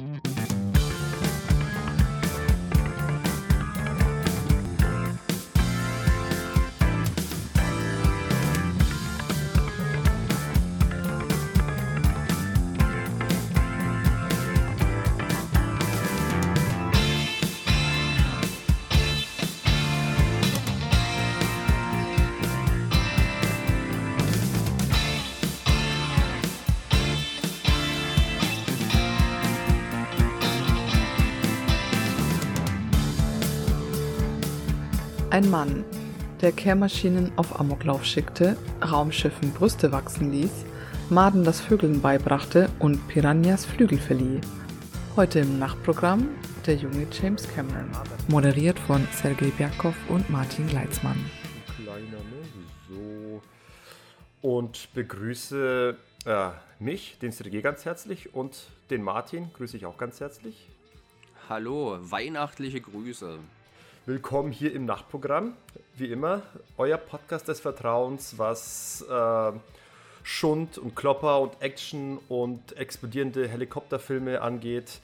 Mm-hmm. Ein Mann, der Kehrmaschinen auf Amoklauf schickte, Raumschiffen Brüste wachsen ließ, Maden das Vögeln beibrachte und Piranhas Flügel verlieh. Heute im Nachtprogramm der junge James Cameron, moderiert von Sergei Bjerkov und Martin Gleitzmann. Kleiner? So. Und begrüße äh, mich, den Sergei, ganz herzlich und den Martin grüße ich auch ganz herzlich. Hallo, weihnachtliche Grüße. Willkommen hier im Nachtprogramm. Wie immer, euer Podcast des Vertrauens, was äh, Schund und Klopper und Action und explodierende Helikopterfilme angeht.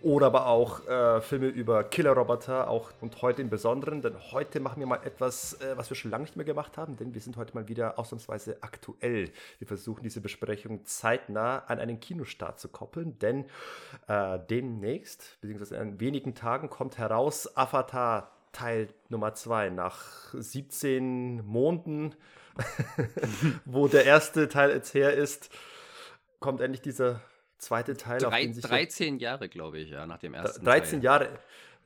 Oder aber auch äh, Filme über Killerroboter, auch und heute im Besonderen, denn heute machen wir mal etwas, äh, was wir schon lange nicht mehr gemacht haben, denn wir sind heute mal wieder ausnahmsweise aktuell. Wir versuchen diese Besprechung zeitnah an einen Kinostart zu koppeln, denn äh, demnächst, beziehungsweise in wenigen Tagen, kommt heraus Avatar Teil Nummer 2 nach 17 Monaten, wo der erste Teil jetzt her ist, kommt endlich dieser zweite Teil. Drei, 13 Jahre, glaube ich, ja, nach dem ersten 13 Teil. Jahre.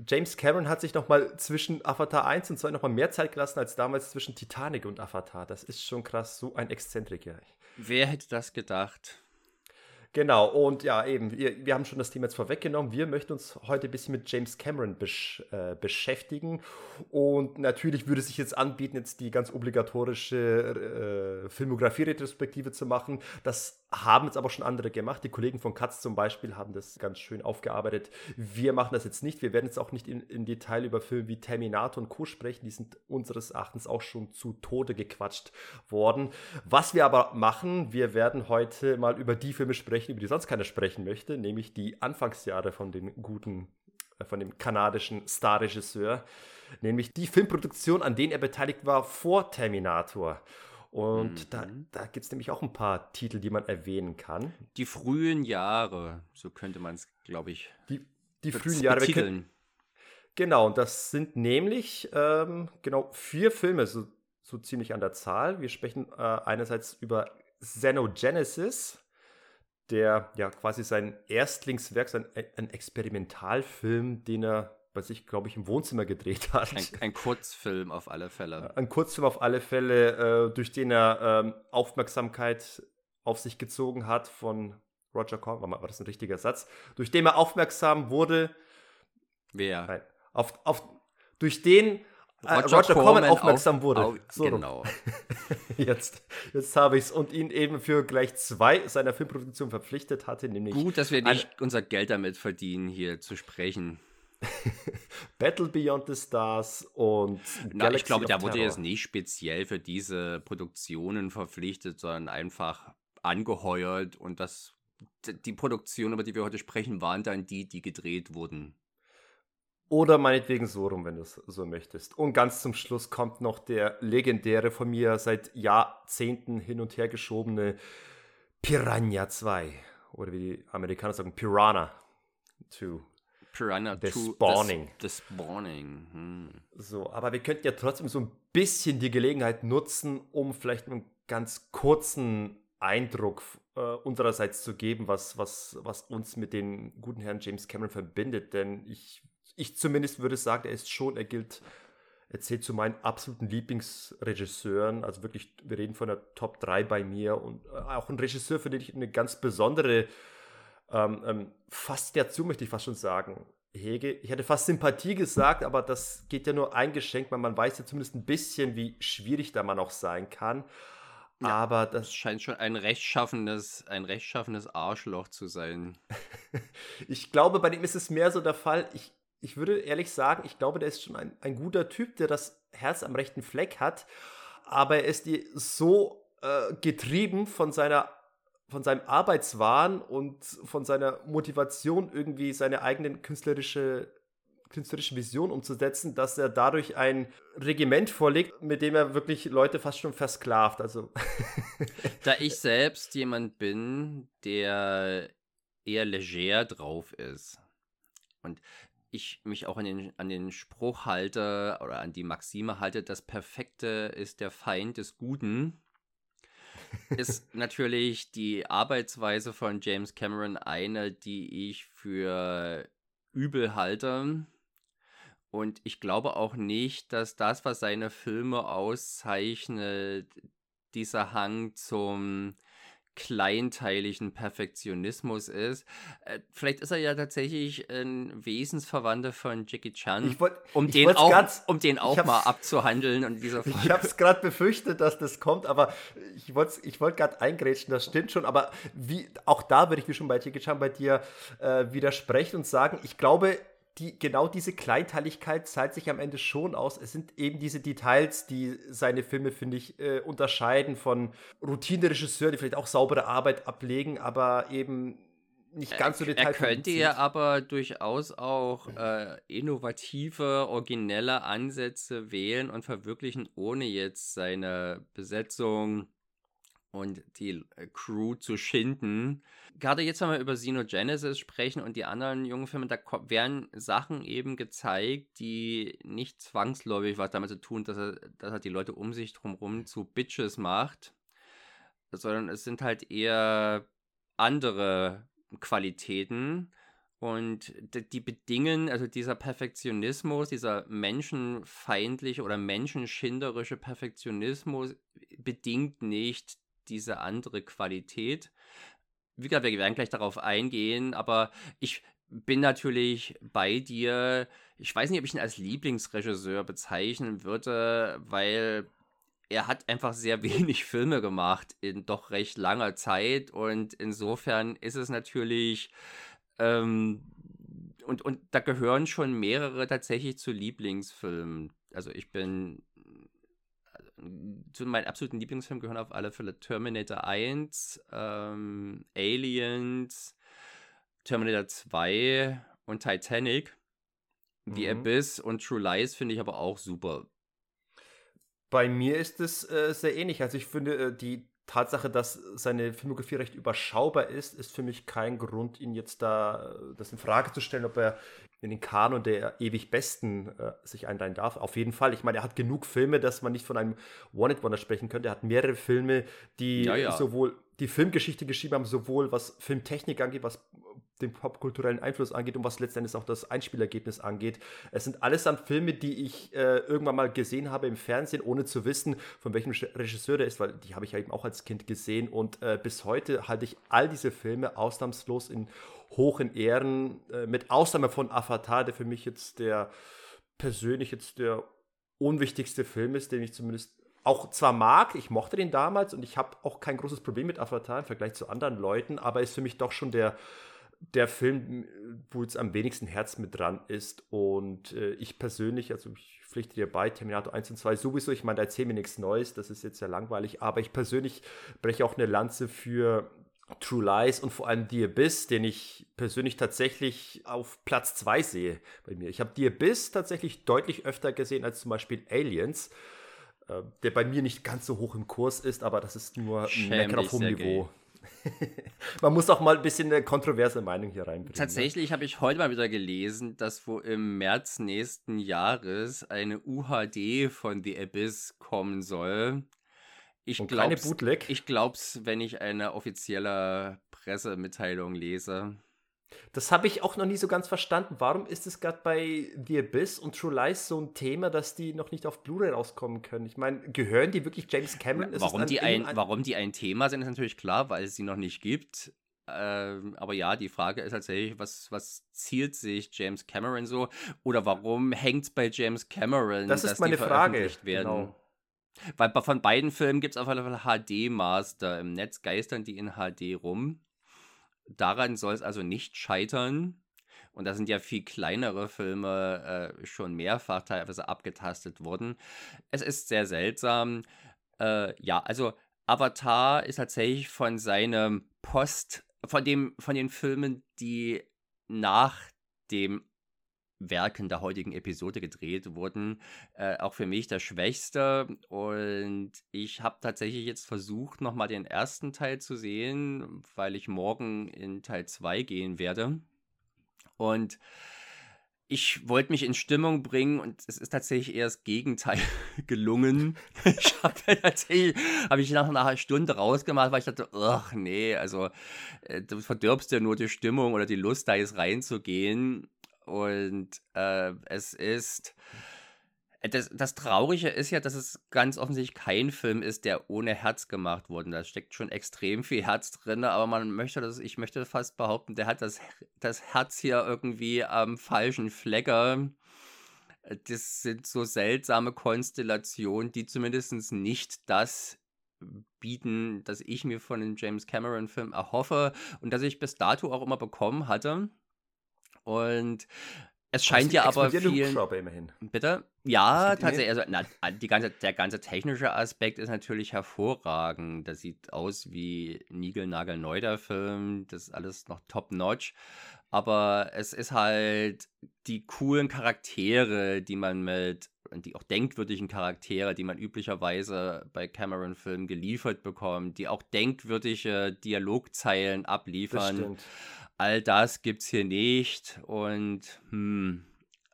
James Cameron hat sich nochmal zwischen Avatar 1 und 2 nochmal mehr Zeit gelassen als damals zwischen Titanic und Avatar. Das ist schon krass, so ein Exzentriker. Wer hätte das gedacht? Genau, und ja, eben, wir, wir, haben schon das Thema jetzt vorweggenommen. Wir möchten uns heute ein bisschen mit James Cameron besch äh, beschäftigen. Und natürlich würde es sich jetzt anbieten, jetzt die ganz obligatorische äh, Filmografie-Retrospektive zu machen. Das haben jetzt aber schon andere gemacht. Die Kollegen von Katz zum Beispiel haben das ganz schön aufgearbeitet. Wir machen das jetzt nicht. Wir werden jetzt auch nicht in, in Detail über Filme wie Terminator und Co. sprechen. Die sind unseres Erachtens auch schon zu Tode gequatscht worden. Was wir aber machen, wir werden heute mal über die Filme sprechen, über die sonst keiner sprechen möchte, nämlich die Anfangsjahre von dem guten, äh, von dem kanadischen Starregisseur, nämlich die Filmproduktion, an denen er beteiligt war vor Terminator. Und mhm. da, da gibt es nämlich auch ein paar Titel, die man erwähnen kann. Die frühen Jahre, so könnte man es, glaube ich. Die, die frühen Jahre. Können, genau, und das sind nämlich ähm, genau vier Filme, so, so ziemlich an der Zahl. Wir sprechen äh, einerseits über Xenogenesis, der ja quasi sein Erstlingswerk, sein, ein Experimentalfilm, den er bei sich, glaube ich, im Wohnzimmer gedreht hat. Ein, ein, Kurzfilm auf alle Fälle. Ein Kurzfilm auf alle Fälle, äh, durch den er ähm, Aufmerksamkeit auf sich gezogen hat von Roger Corman, war, war das ein richtiger Satz, durch den er aufmerksam wurde. Wer? Nein, auf, auf, durch den äh, Roger, Roger Corman, aufmerksam auf, wurde. Auf, so genau. jetzt, jetzt habe ich es und ihn eben für gleich zwei seiner Filmproduktionen verpflichtet hatte, nämlich. Gut, dass wir nicht unser Geld damit verdienen, hier zu sprechen. Battle Beyond the Stars und Na, ich glaube, der wurde jetzt nicht speziell für diese Produktionen verpflichtet, sondern einfach angeheuert und das die Produktionen, über die wir heute sprechen, waren dann die, die gedreht wurden. Oder meinetwegen so rum, wenn du es so möchtest. Und ganz zum Schluss kommt noch der legendäre, von mir seit Jahrzehnten hin und her geschobene Piranha 2. Oder wie die Amerikaner sagen, Piranha 2. Piranha The 2. Spawning. The, the Spawning. Hm. So, aber wir könnten ja trotzdem so ein bisschen die Gelegenheit nutzen, um vielleicht einen ganz kurzen Eindruck äh, unsererseits zu geben, was, was, was uns mit dem guten Herrn James Cameron verbindet. Denn ich, ich zumindest würde sagen, er ist schon, er gilt, er zählt zu meinen absoluten Lieblingsregisseuren. Also wirklich, wir reden von der Top 3 bei mir und äh, auch ein Regisseur, für den ich eine ganz besondere ähm, ähm, Faszination, möchte ich fast schon sagen, hege. Ich hätte fast Sympathie gesagt, aber das geht ja nur eingeschenkt, weil man weiß ja zumindest ein bisschen, wie schwierig da man auch sein kann. Ja, aber das scheint schon ein rechtschaffenes, ein rechtschaffenes Arschloch zu sein. ich glaube, bei dem ist es mehr so der Fall. Ich, ich würde ehrlich sagen, ich glaube, der ist schon ein, ein guter Typ, der das Herz am rechten Fleck hat. Aber er ist so äh, getrieben von seiner von seinem Arbeitswahn und von seiner Motivation irgendwie seine eigenen künstlerische künstlerische Vision umzusetzen, dass er dadurch ein Regiment vorlegt, mit dem er wirklich Leute fast schon versklavt. Also da ich selbst jemand bin, der eher leger drauf ist und ich mich auch an den, an den Spruch halte oder an die Maxime halte, das Perfekte ist der Feind des Guten, ist natürlich die Arbeitsweise von James Cameron eine, die ich für übel halte. Und ich glaube auch nicht, dass das, was seine Filme auszeichnet, dieser Hang zum kleinteiligen Perfektionismus ist. Äh, vielleicht ist er ja tatsächlich ein Wesensverwandter von Jackie Chan, wollt, um, den auch, grad, um den auch mal abzuhandeln. Und dieser Folge. Ich habe es gerade befürchtet, dass das kommt, aber ich wollte ich wollt gerade eingrätschen, das stimmt schon. Aber wie, auch da würde ich wie schon bei Jackie Chan bei dir äh, widersprechen und sagen, ich glaube, die, genau diese Kleinteiligkeit zahlt sich am Ende schon aus. Es sind eben diese Details, die seine Filme, finde ich, äh, unterscheiden von Routineregisseuren, die vielleicht auch saubere Arbeit ablegen, aber eben nicht ganz so detailliert. Er könnte ja aber durchaus auch äh, innovative, originelle Ansätze wählen und verwirklichen, ohne jetzt seine Besetzung und die Crew zu schinden. Gerade jetzt, wenn wir über Xenogenesis sprechen und die anderen jungen Filme, da werden Sachen eben gezeigt, die nicht zwangsläufig was damit zu tun, dass er, dass er die Leute um sich drumherum zu Bitches macht, sondern es sind halt eher andere Qualitäten. Und die bedingen, also dieser Perfektionismus, dieser menschenfeindliche oder menschenschinderische Perfektionismus bedingt nicht diese andere Qualität. Wie gesagt, wir werden gleich darauf eingehen, aber ich bin natürlich bei dir. Ich weiß nicht, ob ich ihn als Lieblingsregisseur bezeichnen würde, weil er hat einfach sehr wenig Filme gemacht in doch recht langer Zeit und insofern ist es natürlich ähm, und, und da gehören schon mehrere tatsächlich zu Lieblingsfilmen. Also ich bin zu meinen absoluten Lieblingsfilmen gehören auf alle Fälle Terminator 1, ähm, Aliens, Terminator 2 und Titanic. The mhm. Abyss und True Lies finde ich aber auch super. Bei mir ist es äh, sehr ähnlich. Also ich finde, äh, die Tatsache, dass seine Filmografie recht überschaubar ist, ist für mich kein Grund, ihn jetzt da äh, das in Frage zu stellen, ob er in den Kanon der ewig Besten äh, sich einreihen darf. Auf jeden Fall. Ich meine, er hat genug Filme, dass man nicht von einem One-It-Wonder sprechen könnte. Er hat mehrere Filme, die ja, ja. sowohl die Filmgeschichte geschrieben haben, sowohl was Filmtechnik angeht, was den popkulturellen Einfluss angeht und was letztendlich auch das Einspielergebnis angeht. Es sind allesamt Filme, die ich äh, irgendwann mal gesehen habe im Fernsehen, ohne zu wissen, von welchem Regisseur der ist, weil die habe ich ja eben auch als Kind gesehen und äh, bis heute halte ich all diese Filme ausnahmslos in hohen Ehren, äh, mit Ausnahme von Avatar, der für mich jetzt der persönlich jetzt der unwichtigste Film ist, den ich zumindest auch zwar mag, ich mochte den damals und ich habe auch kein großes Problem mit Avatar im Vergleich zu anderen Leuten, aber ist für mich doch schon der der Film, wo jetzt am wenigsten Herz mit dran ist. Und äh, ich persönlich, also ich pflichte dir bei, Terminator 1 und 2 sowieso, ich meine, da erzähl mir nichts Neues, das ist jetzt ja langweilig, aber ich persönlich breche auch eine Lanze für True Lies und vor allem The Abyss, den ich persönlich tatsächlich auf Platz 2 sehe bei mir. Ich habe The Abyss tatsächlich deutlich öfter gesehen als zum Beispiel Aliens, äh, der bei mir nicht ganz so hoch im Kurs ist, aber das ist nur ein Mecker auf hohem Niveau. Man muss auch mal ein bisschen eine kontroverse Meinung hier reinbringen. Ne? Tatsächlich ne? habe ich heute mal wieder gelesen, dass wo im März nächsten Jahres eine UHD von The Abyss kommen soll. Ich Und glaub's, keine Bootleg? Ich glaub's, wenn ich eine offizielle Pressemitteilung lese. Das habe ich auch noch nie so ganz verstanden. Warum ist es gerade bei The Abyss und True Lies so ein Thema, dass die noch nicht auf Blu-ray rauskommen können? Ich meine, gehören die wirklich James Cameron? Ist warum, die ein, ein, warum die ein Thema sind, ist natürlich klar, weil es sie noch nicht gibt. Ähm, aber ja, die Frage ist tatsächlich, was, was zielt sich James Cameron so? Oder warum hängt es bei James Cameron, das ist dass meine die veröffentlicht Frage. werden? Genau. Weil von beiden Filmen gibt es auf jeden Fall HD-Master. Im Netz geistern die in HD rum. Daran soll es also nicht scheitern. Und da sind ja viel kleinere Filme äh, schon mehrfach teilweise abgetastet worden. Es ist sehr seltsam. Äh, ja, also Avatar ist tatsächlich von seinem Post, von dem, von den Filmen, die nach dem Werken der heutigen Episode gedreht wurden, äh, auch für mich der schwächste. Und ich habe tatsächlich jetzt versucht, nochmal den ersten Teil zu sehen, weil ich morgen in Teil 2 gehen werde. Und ich wollte mich in Stimmung bringen und es ist tatsächlich eher das Gegenteil gelungen. ich habe tatsächlich, habe ich nach einer Stunde rausgemacht, weil ich dachte, ach nee, also äh, du verdirbst ja nur die Stimmung oder die Lust, da jetzt reinzugehen. Und äh, es ist. Das, das Traurige ist ja, dass es ganz offensichtlich kein Film ist, der ohne Herz gemacht wurde. Da steckt schon extrem viel Herz drin, aber man möchte das, ich möchte fast behaupten, der hat das, das Herz hier irgendwie am falschen Flecker. Das sind so seltsame Konstellationen, die zumindest nicht das bieten, das ich mir von dem James Cameron-Film erhoffe und das ich bis dato auch immer bekommen hatte. Und es scheint ja aber vielen. Immerhin. Bitte? Ja, tatsächlich. Also, na, die ganze, der ganze technische Aspekt ist natürlich hervorragend. Das sieht aus wie Nigel-Nagel-Neu, der Film. Das ist alles noch top-notch. Aber es ist halt die coolen Charaktere, die man mit, die auch denkwürdigen Charaktere, die man üblicherweise bei Cameron-Filmen geliefert bekommt, die auch denkwürdige Dialogzeilen abliefern. All das gibt's hier nicht und hm,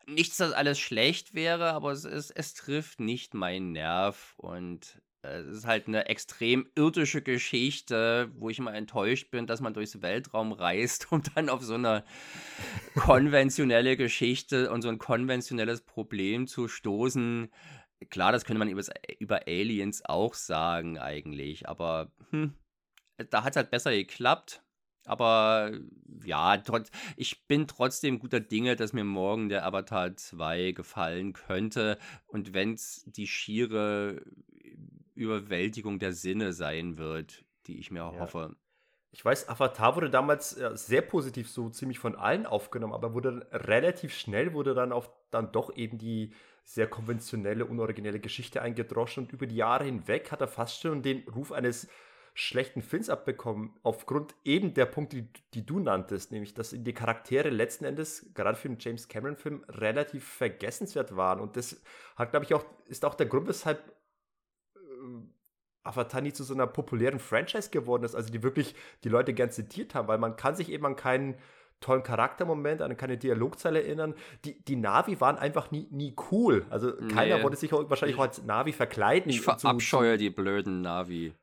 nichts, dass alles schlecht wäre, aber es, ist, es trifft nicht meinen Nerv und es ist halt eine extrem irdische Geschichte, wo ich immer enttäuscht bin, dass man durchs Weltraum reist, um dann auf so eine konventionelle Geschichte und so ein konventionelles Problem zu stoßen. Klar, das könnte man über, über Aliens auch sagen eigentlich, aber hm, da hat es halt besser geklappt. Aber ja, trotz, ich bin trotzdem guter Dinge, dass mir morgen der Avatar 2 gefallen könnte. Und wenn es die schiere Überwältigung der Sinne sein wird, die ich mir ja. hoffe. Ich weiß, Avatar wurde damals sehr positiv so ziemlich von allen aufgenommen, aber wurde relativ schnell, wurde dann auf dann doch eben die sehr konventionelle, unoriginelle Geschichte eingedroschen und über die Jahre hinweg hat er fast schon den Ruf eines schlechten Films abbekommen, aufgrund eben der Punkte, die, die, du nanntest, nämlich dass die Charaktere letzten Endes, gerade für einen James Cameron-Film, relativ vergessenswert waren. Und das hat, glaube ich, auch, ist auch der Grund, weshalb äh, Avatar nie zu so einer populären Franchise geworden ist, also die wirklich die Leute gern zitiert haben, weil man kann sich eben an keinen tollen Charaktermoment, an keine Dialogzeile erinnern. Die, die Navi waren einfach nie, nie cool. Also keiner nee. wollte sich auch wahrscheinlich auch als Navi verkleiden. Ich verabscheue die blöden Navi.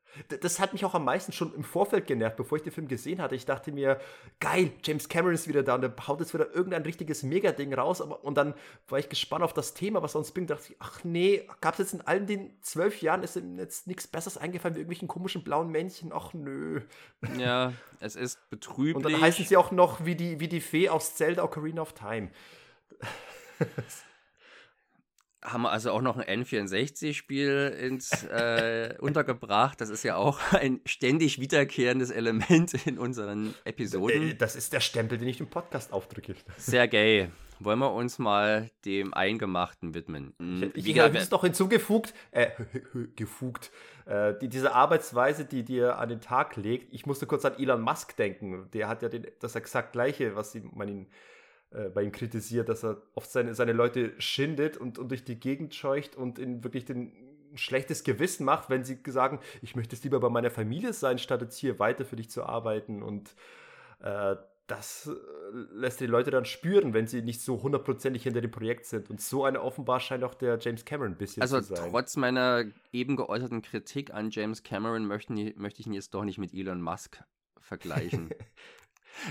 Das hat mich auch am meisten schon im Vorfeld genervt, bevor ich den Film gesehen hatte. Ich dachte mir, geil, James Cameron ist wieder da und er haut jetzt wieder irgendein richtiges Megading raus. Aber, und dann war ich gespannt auf das Thema, was sonst bringt. dachte ich, ach nee, gab es jetzt in allen den zwölf Jahren, ist ihm jetzt nichts Besseres eingefallen wie irgendwelchen komischen blauen Männchen? Ach nö. Ja, es ist betrüblich. Und dann heißen sie auch noch wie die, wie die Fee aus Zelda Ocarina of Time. haben wir also auch noch ein N64-Spiel ins äh, untergebracht. Das ist ja auch ein ständig wiederkehrendes Element in unseren Episoden. Äh, das ist der Stempel, den ich im Podcast aufdrücke. Sehr gay. Wollen wir uns mal dem Eingemachten widmen? Hm, ich, ich habe es noch hinzugefugt, äh, gefugt, äh, die, diese Arbeitsweise, die dir an den Tag legt. Ich musste kurz an Elon Musk denken. Der hat ja den, das exakt gleiche, was man ihn äh, bei ihm kritisiert, dass er oft seine, seine Leute schindet und, und durch die Gegend scheucht und in wirklich den schlechtes Gewissen macht, wenn sie sagen, ich möchte es lieber bei meiner Familie sein, statt jetzt hier weiter für dich zu arbeiten. Und äh, das äh, lässt die Leute dann spüren, wenn sie nicht so hundertprozentig hinter dem Projekt sind. Und so eine offenbar scheint auch der James Cameron ein bisschen also zu sein. Also trotz meiner eben geäußerten Kritik an James Cameron möchte, möchte ich ihn jetzt doch nicht mit Elon Musk vergleichen.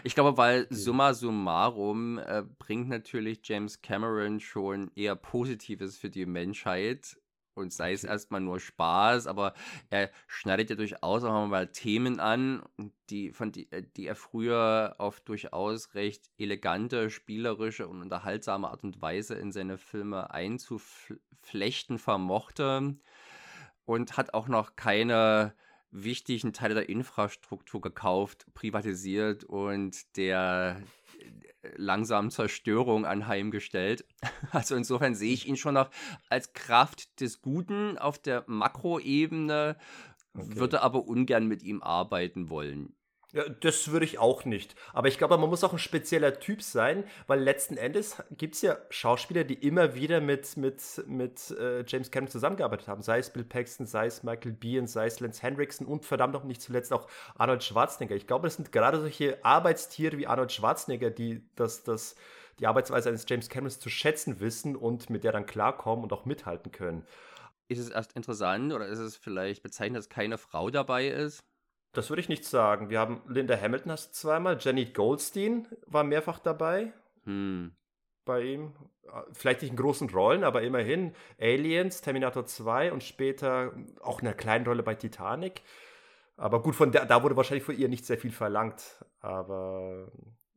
Ich glaube, weil summa summarum äh, bringt natürlich James Cameron schon eher Positives für die Menschheit. Und sei es erstmal nur Spaß, aber er schneidet ja durchaus auch mal Themen an, die, von die, äh, die er früher auf durchaus recht elegante, spielerische und unterhaltsame Art und Weise in seine Filme einzuflechten vermochte. Und hat auch noch keine wichtigen Teile der Infrastruktur gekauft, privatisiert und der äh, langsamen Zerstörung anheimgestellt. Also insofern sehe ich ihn schon noch als Kraft des Guten auf der Makroebene okay. würde aber ungern mit ihm arbeiten wollen. Ja, das würde ich auch nicht. Aber ich glaube, man muss auch ein spezieller Typ sein, weil letzten Endes gibt es ja Schauspieler, die immer wieder mit, mit, mit äh, James Cameron zusammengearbeitet haben. Sei es Bill Paxton, sei es Michael Biehn, sei es Lance Henriksen und verdammt noch nicht zuletzt auch Arnold Schwarzenegger. Ich glaube, es sind gerade solche Arbeitstiere wie Arnold Schwarzenegger, die das, das, die Arbeitsweise eines James Camerons zu schätzen wissen und mit der dann klarkommen und auch mithalten können. Ist es erst interessant oder ist es vielleicht bezeichnet, dass keine Frau dabei ist? Das würde ich nicht sagen. Wir haben Linda Hamilton hast zweimal, Jenny Goldstein war mehrfach dabei. Hm. Bei ihm. Vielleicht nicht in großen Rollen, aber immerhin. Aliens, Terminator 2 und später auch in einer kleinen Rolle bei Titanic. Aber gut, von der, da wurde wahrscheinlich von ihr nicht sehr viel verlangt. Aber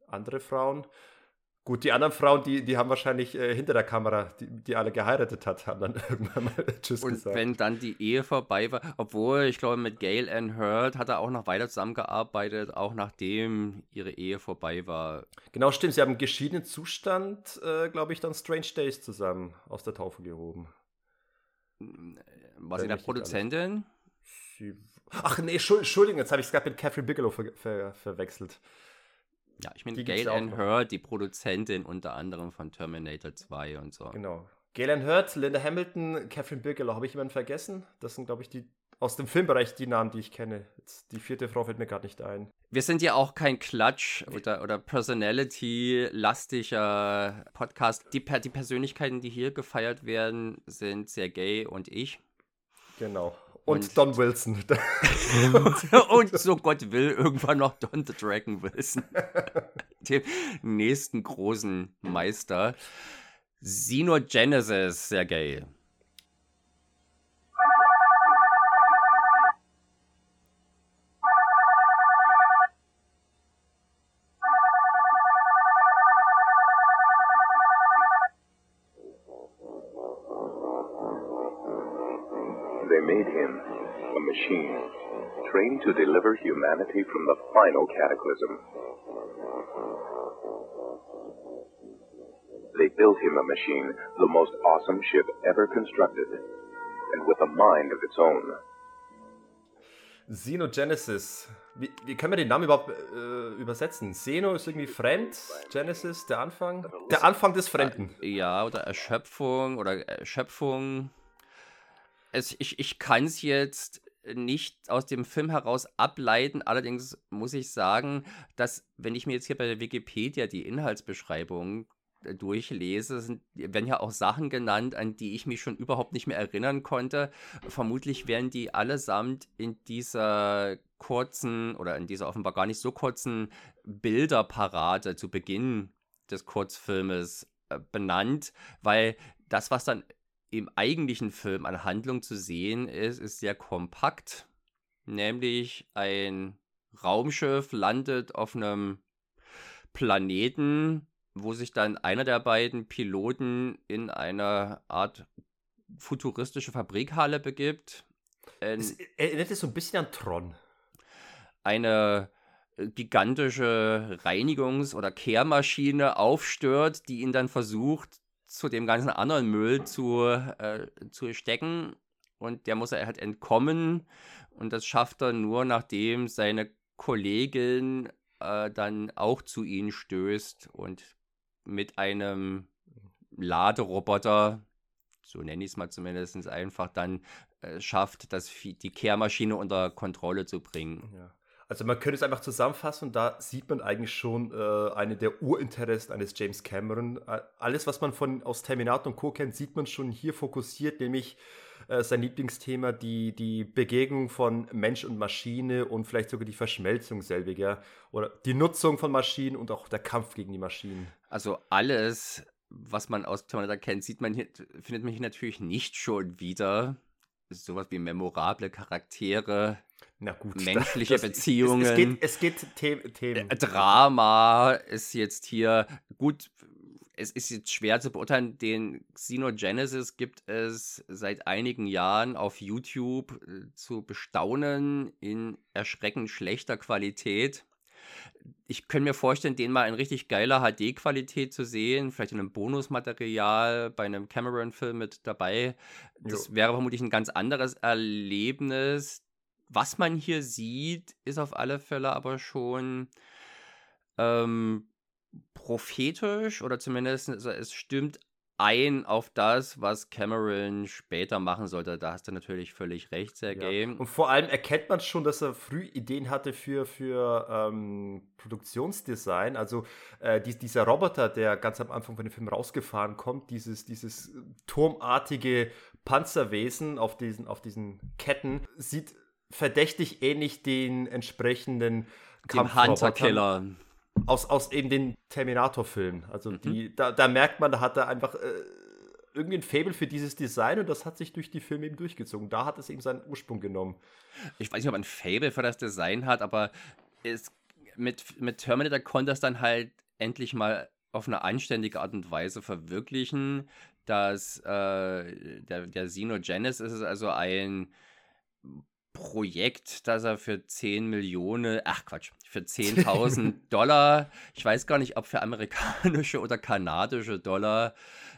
andere Frauen. Gut, die anderen Frauen, die, die haben wahrscheinlich äh, hinter der Kamera, die, die alle geheiratet hat, haben dann irgendwann mal Tschüss Und gesagt. wenn dann die Ehe vorbei war, obwohl ich glaube, mit Gail Ann Hurd hat er auch noch weiter zusammengearbeitet, auch nachdem ihre Ehe vorbei war. Genau, stimmt. Sie haben im geschiedenen Zustand, äh, glaube ich, dann Strange Days zusammen aus der Taufe gehoben. War sie der Produzentin? Sie, ach nee, Entschuldigung, jetzt habe ich es gerade mit Catherine Bigelow ver, ver, verwechselt. Ja, ich meine, Gail Ann Hurd, die Produzentin unter anderem von Terminator 2 und so. Genau. Gail Ann Hurd, Linda Hamilton, Catherine Bigelow, habe ich jemanden vergessen? Das sind, glaube ich, die aus dem Filmbereich die Namen, die ich kenne. Jetzt die vierte Frau fällt mir gerade nicht ein. Wir sind ja auch kein Klatsch oder, oder Personality-lastiger Podcast. Die, die Persönlichkeiten, die hier gefeiert werden, sind sehr gay und ich. Genau. Und, und Don Wilson. und, und, so Gott will, irgendwann noch Don the Dragon Wilson. Dem nächsten großen Meister. Xenogenesis, Sergei. Trained to deliver humanity from the final cataclysm. They built him a machine, the most awesome ship ever constructed, and with a mind of its own. Xenogenesis. Wie, wie können wir den Namen überhaupt äh, übersetzen? Xeno ist irgendwie fremd, Genesis, der Anfang. Der Anfang des Fremden. Ja, oder Erschöpfung oder Erschöpfung. Es, ich ich kann es jetzt nicht aus dem Film heraus ableiten. Allerdings muss ich sagen, dass, wenn ich mir jetzt hier bei der Wikipedia die Inhaltsbeschreibung äh, durchlese, sind, werden ja auch Sachen genannt, an die ich mich schon überhaupt nicht mehr erinnern konnte. Vermutlich werden die allesamt in dieser kurzen oder in dieser offenbar gar nicht so kurzen Bilderparade zu Beginn des Kurzfilmes äh, benannt, weil das, was dann im eigentlichen Film an Handlung zu sehen ist, ist sehr kompakt. Nämlich ein Raumschiff landet auf einem Planeten, wo sich dann einer der beiden Piloten in eine Art futuristische Fabrikhalle begibt. Es erinnert es so ein bisschen an Tron. Eine äh, gigantische Reinigungs- oder Kehrmaschine aufstört, die ihn dann versucht zu dem ganzen anderen Müll zu, äh, zu stecken. Und der muss er halt entkommen. Und das schafft er nur, nachdem seine Kollegin äh, dann auch zu ihm stößt und mit einem Laderoboter, so nenne ich es mal zumindest, einfach dann äh, schafft, das, die Kehrmaschine unter Kontrolle zu bringen. Ja. Also man könnte es einfach zusammenfassen und da sieht man eigentlich schon äh, eine der Urinteressen eines James Cameron. Alles, was man von aus Terminator und Co. kennt, sieht man schon hier fokussiert, nämlich äh, sein Lieblingsthema, die, die Begegnung von Mensch und Maschine und vielleicht sogar die Verschmelzung selbiger oder die Nutzung von Maschinen und auch der Kampf gegen die Maschinen. Also alles, was man aus Terminator kennt, sieht man hier, findet man hier natürlich nicht schon wieder. Sowas wie memorable Charaktere, na gut, menschliche das, Beziehungen. Es, es geht, es geht Themen. Äh, Drama ist jetzt hier gut. Es ist jetzt schwer zu beurteilen. Den Xenogenesis gibt es seit einigen Jahren auf YouTube äh, zu bestaunen in erschreckend schlechter Qualität. Ich könnte mir vorstellen, den mal in richtig geiler HD-Qualität zu sehen, vielleicht in einem Bonusmaterial bei einem Cameron-Film mit dabei. Das jo. wäre vermutlich ein ganz anderes Erlebnis was man hier sieht, ist auf alle Fälle aber schon ähm, prophetisch oder zumindest also es stimmt ein auf das, was Cameron später machen sollte. Da hast du natürlich völlig recht, Sergej. Ja. Und vor allem erkennt man schon, dass er früh Ideen hatte für, für ähm, Produktionsdesign. Also äh, die, dieser Roboter, der ganz am Anfang von dem Film rausgefahren kommt, dieses, dieses turmartige Panzerwesen auf diesen, auf diesen Ketten, sieht verdächtig ähnlich den entsprechenden Dem Hunter-Killer aus, aus eben den Terminator-Filmen. Also mhm. die, da, da, merkt man, da hat er einfach äh, irgendwie ein Fable für dieses Design und das hat sich durch die Filme eben durchgezogen. Da hat es eben seinen Ursprung genommen. Ich weiß nicht, ob man ein Fable für das Design hat, aber es, mit, mit Terminator konnte es dann halt endlich mal auf eine anständige Art und Weise verwirklichen, dass äh, der, der Xenogenesis ist also ein Projekt, das er für 10 Millionen, ach Quatsch, für 10.000 Dollar, ich weiß gar nicht, ob für amerikanische oder kanadische Dollar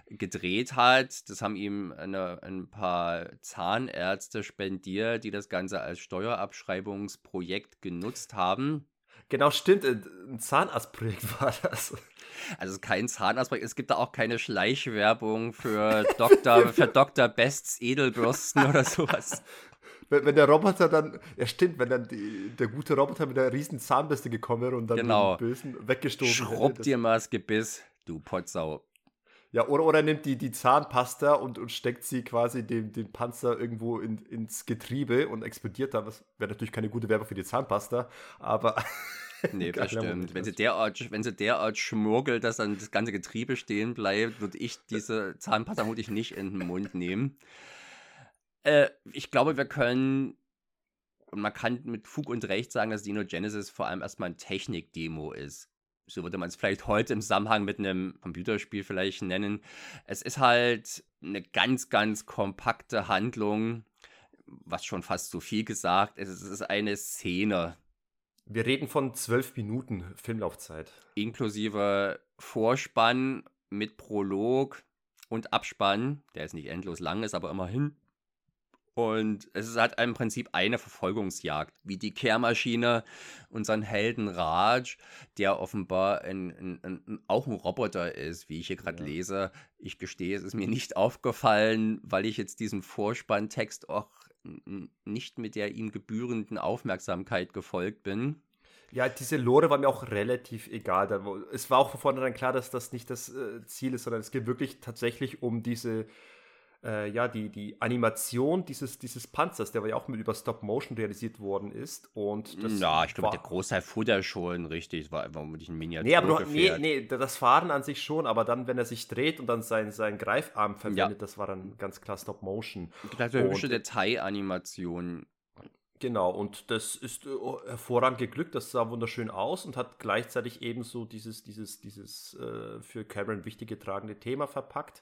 gedreht hat. Das haben ihm eine, ein paar Zahnärzte spendiert, die das Ganze als Steuerabschreibungsprojekt genutzt haben. Genau, stimmt. Ein Zahnarztprojekt war das. Also kein Zahnarztprojekt. Es gibt da auch keine Schleichwerbung für Dr. für Dr. Bests Edelbürsten oder sowas wenn, wenn der Roboter dann, ja stimmt, wenn dann die, der gute Roboter mit der riesen Zahnbürste gekommen wäre und dann genau. den Bösen weggestoßen Schrubb dir mal das Gebiss, du Potsau. Ja, oder, oder nimmt die, die Zahnpasta und, und steckt sie quasi den, den Panzer irgendwo in, ins Getriebe und explodiert dann. Das wäre natürlich keine gute Werbung für die Zahnpasta, aber. nee, das stimmt. Wenn sie, derart, wenn sie derart schmurgelt, dass dann das ganze Getriebe stehen bleibt, würde ich diese Zahnpasta vermutlich nicht in den Mund nehmen. Äh, ich glaube, wir können und man kann mit Fug und Recht sagen, dass Dino Genesis vor allem erstmal ein Technik-Demo ist. So würde man es vielleicht heute im Zusammenhang mit einem Computerspiel vielleicht nennen. Es ist halt eine ganz, ganz kompakte Handlung, was schon fast zu viel gesagt ist. Es ist eine Szene. Wir reden von zwölf Minuten Filmlaufzeit. Inklusive Vorspann mit Prolog und Abspann, der ist nicht endlos lang ist, aber immerhin. Und es ist halt im Prinzip eine Verfolgungsjagd, wie die Kehrmaschine unseren Helden Raj, der offenbar ein, ein, ein, auch ein Roboter ist, wie ich hier gerade ja. lese. Ich gestehe, es ist mir nicht aufgefallen, weil ich jetzt diesem Vorspanntext auch nicht mit der ihm gebührenden Aufmerksamkeit gefolgt bin. Ja, diese Lore war mir auch relativ egal. Es war auch von vornherein klar, dass das nicht das äh, Ziel ist, sondern es geht wirklich tatsächlich um diese äh, ja, die, die Animation dieses, dieses Panzers, der ja auch mit über Stop Motion realisiert worden ist. Und das ja, ich glaube, der Großteil da schon richtig. War einfach ein Miniatur. Nee, aber du, nee, nee, das Fahren an sich schon, aber dann, wenn er sich dreht und dann seinen sein Greifarm verwendet, ja. das war dann ganz klar Stop Motion. Eine hübsche Detailanimation. Genau, und das ist äh, hervorragend geglückt, das sah wunderschön aus und hat gleichzeitig ebenso dieses, dieses, dieses äh, für Cameron wichtige tragende Thema verpackt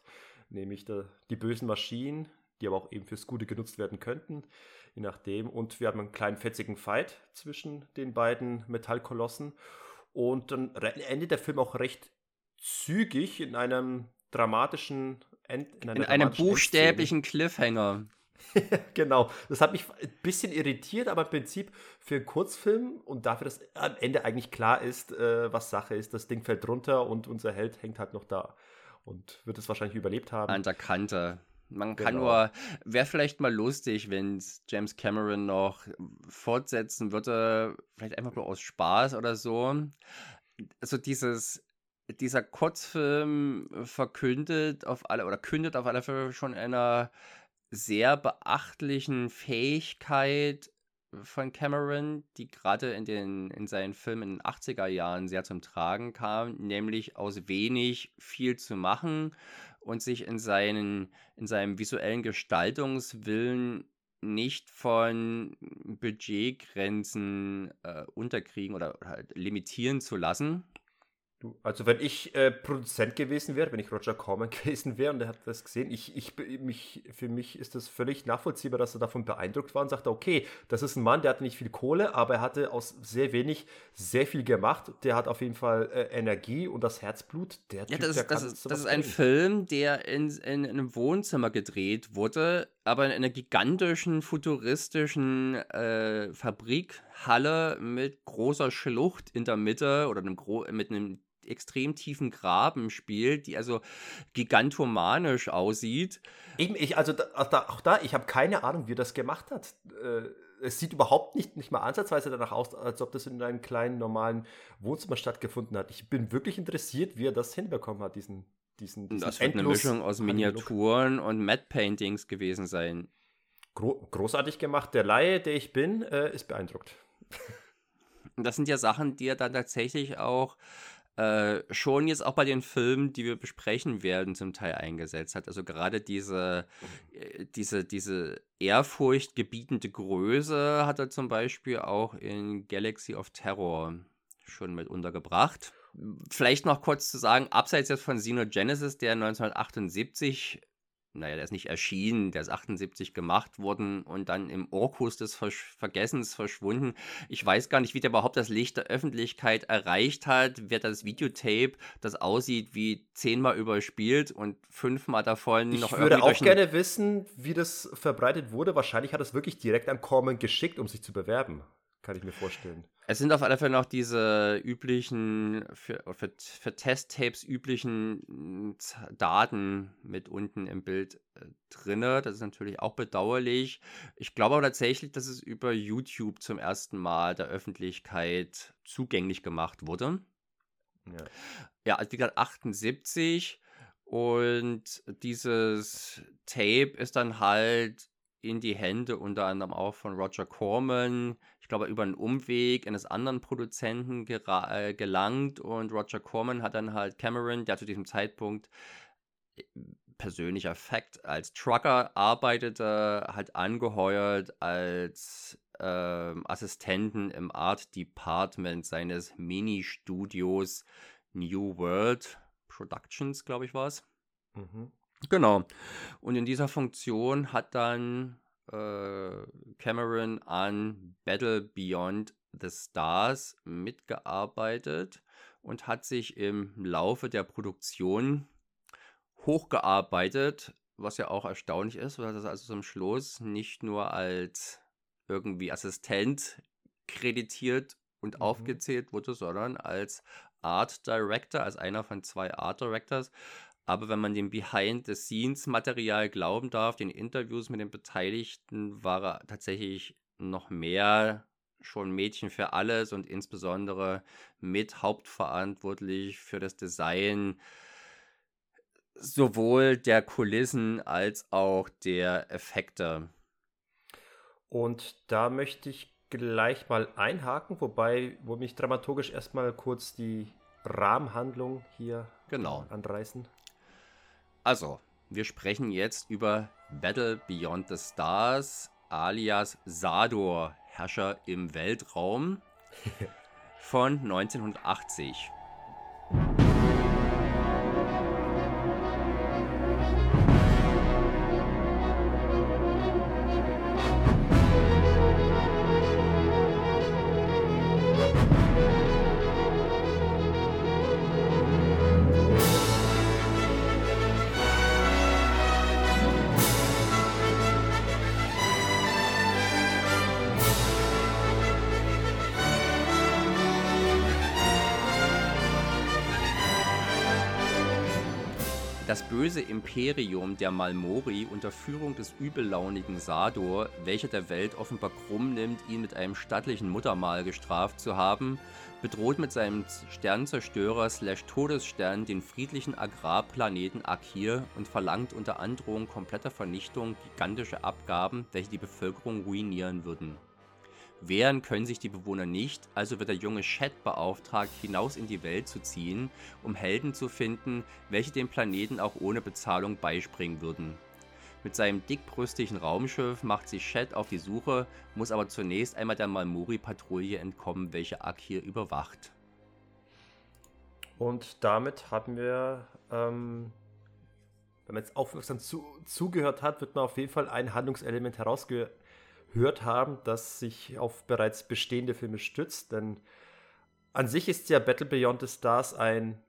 nämlich der, die bösen Maschinen, die aber auch eben fürs Gute genutzt werden könnten, je nachdem. Und wir haben einen kleinen fetzigen Fight zwischen den beiden Metallkolossen. Und dann endet der Film auch recht zügig in einem dramatischen End, in, in einem buchstäblichen Endszene. Cliffhanger. genau, das hat mich ein bisschen irritiert, aber im Prinzip für einen Kurzfilm und dafür, dass am Ende eigentlich klar ist, äh, was Sache ist, das Ding fällt runter und unser Held hängt halt noch da und wird es wahrscheinlich überlebt haben. An der Kante. Man kann genau. nur, wäre vielleicht mal lustig, wenn James Cameron noch fortsetzen würde, vielleicht einfach nur aus Spaß oder so. Also dieses, dieser Kurzfilm verkündet auf alle oder kündet auf alle Fälle schon einer sehr beachtlichen Fähigkeit von Cameron, die gerade in, in seinen Filmen in den 80er Jahren sehr zum Tragen kam, nämlich aus wenig viel zu machen und sich in, seinen, in seinem visuellen Gestaltungswillen nicht von Budgetgrenzen äh, unterkriegen oder, oder halt limitieren zu lassen. Du, also wenn ich äh, Produzent gewesen wäre, wenn ich Roger Corman gewesen wäre und er hat das gesehen, ich, ich, mich, für mich ist das völlig nachvollziehbar, dass er davon beeindruckt war und sagte, okay, das ist ein Mann, der hatte nicht viel Kohle, aber er hatte aus sehr wenig sehr viel gemacht. Der hat auf jeden Fall äh, Energie und das Herzblut. Der ja, typ, das, der das, ist, das ist ein Film, der in, in, in einem Wohnzimmer gedreht wurde, aber in einer gigantischen, futuristischen äh, Fabrikhalle mit großer Schlucht in der Mitte oder einem mit einem extrem tiefen Graben spielt, die also gigantomanisch aussieht. Eben, ich, also da, auch da, ich habe keine Ahnung, wie er das gemacht hat. Äh, es sieht überhaupt nicht, nicht mal ansatzweise danach aus, als ob das in einem kleinen, normalen Wohnzimmer stattgefunden hat. Ich bin wirklich interessiert, wie er das hinbekommen hat, diesen, diesen, diesen Das wird eine Mischung aus Miniaturen und Matte Paintings gewesen sein. Gro großartig gemacht. Der Laie, der ich bin, äh, ist beeindruckt. Das sind ja Sachen, die er dann tatsächlich auch äh, schon jetzt auch bei den Filmen, die wir besprechen werden, zum Teil eingesetzt hat. Also gerade diese, äh, diese, diese ehrfurchtgebietende Größe hat er zum Beispiel auch in Galaxy of Terror schon mit untergebracht. Vielleicht noch kurz zu sagen, abseits jetzt von Xenogenesis, der 1978 naja, der ist nicht erschienen, der ist 78 gemacht worden und dann im Orkus des Versch Vergessens verschwunden. Ich weiß gar nicht, wie der überhaupt das Licht der Öffentlichkeit erreicht hat, wer das Videotape, das aussieht wie zehnmal überspielt und fünfmal davon ich noch Ich würde auch gerne wissen, wie das verbreitet wurde. Wahrscheinlich hat es wirklich direkt an Corman geschickt, um sich zu bewerben kann ich mir vorstellen. Es sind auf alle Fälle noch diese üblichen, für, für, für Testtapes üblichen hm, Daten mit unten im Bild äh, drinne. Das ist natürlich auch bedauerlich. Ich glaube aber tatsächlich, dass es über YouTube zum ersten Mal der Öffentlichkeit zugänglich gemacht wurde. Ja, ja also wie gesagt, 78 und dieses Tape ist dann halt in die Hände unter anderem auch von Roger Corman, glaube über einen Umweg eines anderen Produzenten äh, gelangt und Roger Corman hat dann halt Cameron, der zu diesem Zeitpunkt äh, persönlicher Fakt als Trucker arbeitete, halt angeheuert als äh, Assistenten im Art Department seines Mini-Studios New World Productions, glaube ich, war es. Mhm. Genau. Und in dieser Funktion hat dann äh, Cameron an Battle Beyond the Stars mitgearbeitet und hat sich im Laufe der Produktion hochgearbeitet, was ja auch erstaunlich ist, weil das also zum Schluss nicht nur als irgendwie Assistent kreditiert und mhm. aufgezählt wurde, sondern als Art Director, als einer von zwei Art Directors, aber wenn man dem Behind-the-Scenes-Material glauben darf, den Interviews mit den Beteiligten, war er tatsächlich noch mehr schon Mädchen für alles und insbesondere mit hauptverantwortlich für das Design sowohl der Kulissen als auch der Effekte. Und da möchte ich gleich mal einhaken, wobei, wo mich dramaturgisch erstmal kurz die Rahmenhandlung hier genau. anreißen. Also, wir sprechen jetzt über Battle Beyond the Stars alias Sador, Herrscher im Weltraum von 1980. böse Imperium der Malmori unter Führung des übellaunigen Sador, welcher der Welt offenbar krumm nimmt, ihn mit einem stattlichen Muttermal gestraft zu haben, bedroht mit seinem Sternzerstörer slash Todesstern den friedlichen Agrarplaneten Akir und verlangt unter Androhung kompletter Vernichtung gigantische Abgaben, welche die Bevölkerung ruinieren würden. Wehren können sich die Bewohner nicht, also wird der junge Chet beauftragt, hinaus in die Welt zu ziehen, um Helden zu finden, welche dem Planeten auch ohne Bezahlung beispringen würden. Mit seinem dickbrüstigen Raumschiff macht sich Chet auf die Suche, muss aber zunächst einmal der Malmuri-Patrouille entkommen, welche Akir überwacht. Und damit haben wir, ähm, wenn man jetzt aufmerksam zu, zugehört hat, wird man auf jeden Fall ein Handlungselement herausgehört gehört haben, das sich auf bereits bestehende Filme stützt. Denn an sich ist ja Battle Beyond the Stars ein,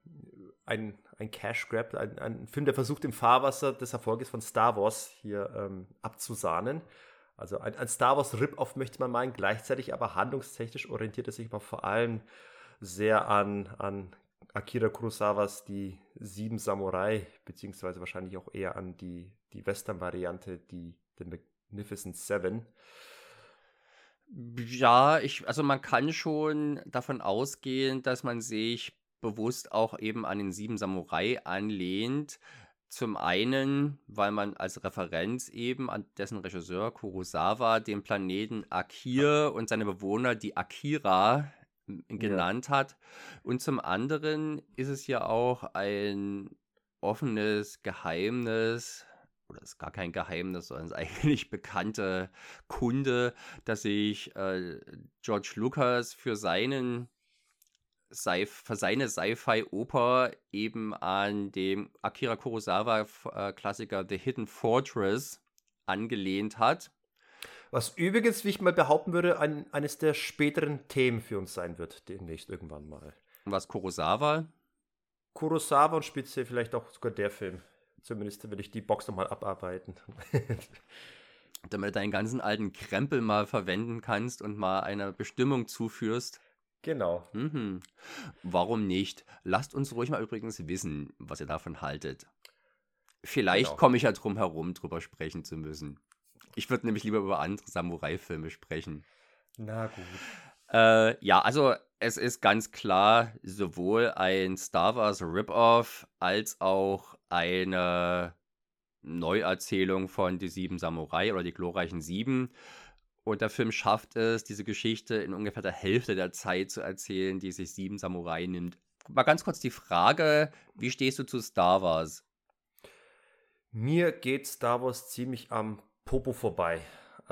ein, ein Cash Grab, ein, ein, Film, der versucht, im Fahrwasser des Erfolges von Star Wars hier ähm, abzusahnen. Also ein, ein Star Wars Rip-Off möchte man meinen, gleichzeitig aber handlungstechnisch orientiert er sich aber vor allem sehr an, an Akira Kurosawas Die Sieben Samurai, beziehungsweise wahrscheinlich auch eher an die, die Western-Variante, die The Magnificent Seven. Ja, ich, also man kann schon davon ausgehen, dass man sich bewusst auch eben an den Sieben Samurai anlehnt. Zum einen, weil man als Referenz eben an dessen Regisseur Kurosawa den Planeten Akir und seine Bewohner die Akira genannt ja. hat. Und zum anderen ist es ja auch ein offenes Geheimnis, oder ist gar kein Geheimnis, sondern ist eigentlich bekannte Kunde, dass sich äh, George Lucas für seinen für seine Sci-Fi-Oper eben an dem Akira Kurosawa-Klassiker äh, The Hidden Fortress angelehnt hat. Was übrigens, wie ich mal behaupten würde, ein, eines der späteren Themen für uns sein wird, demnächst irgendwann mal. Was Kurosawa? Kurosawa und speziell vielleicht auch sogar der Film. Zumindest will ich die Box nochmal abarbeiten. Damit du deinen ganzen alten Krempel mal verwenden kannst und mal einer Bestimmung zuführst. Genau. Mhm. Warum nicht? Lasst uns ruhig mal übrigens wissen, was ihr davon haltet. Vielleicht genau. komme ich ja drum herum, drüber sprechen zu müssen. Ich würde nämlich lieber über andere Samurai-Filme sprechen. Na gut. Äh, ja, also es ist ganz klar sowohl ein Star Wars Rip-Off als auch eine Neuerzählung von Die Sieben Samurai oder die glorreichen Sieben. Und der Film schafft es, diese Geschichte in ungefähr der Hälfte der Zeit zu erzählen, die sich Sieben Samurai nimmt. Mal ganz kurz die Frage, wie stehst du zu Star Wars? Mir geht Star Wars ziemlich am Popo vorbei.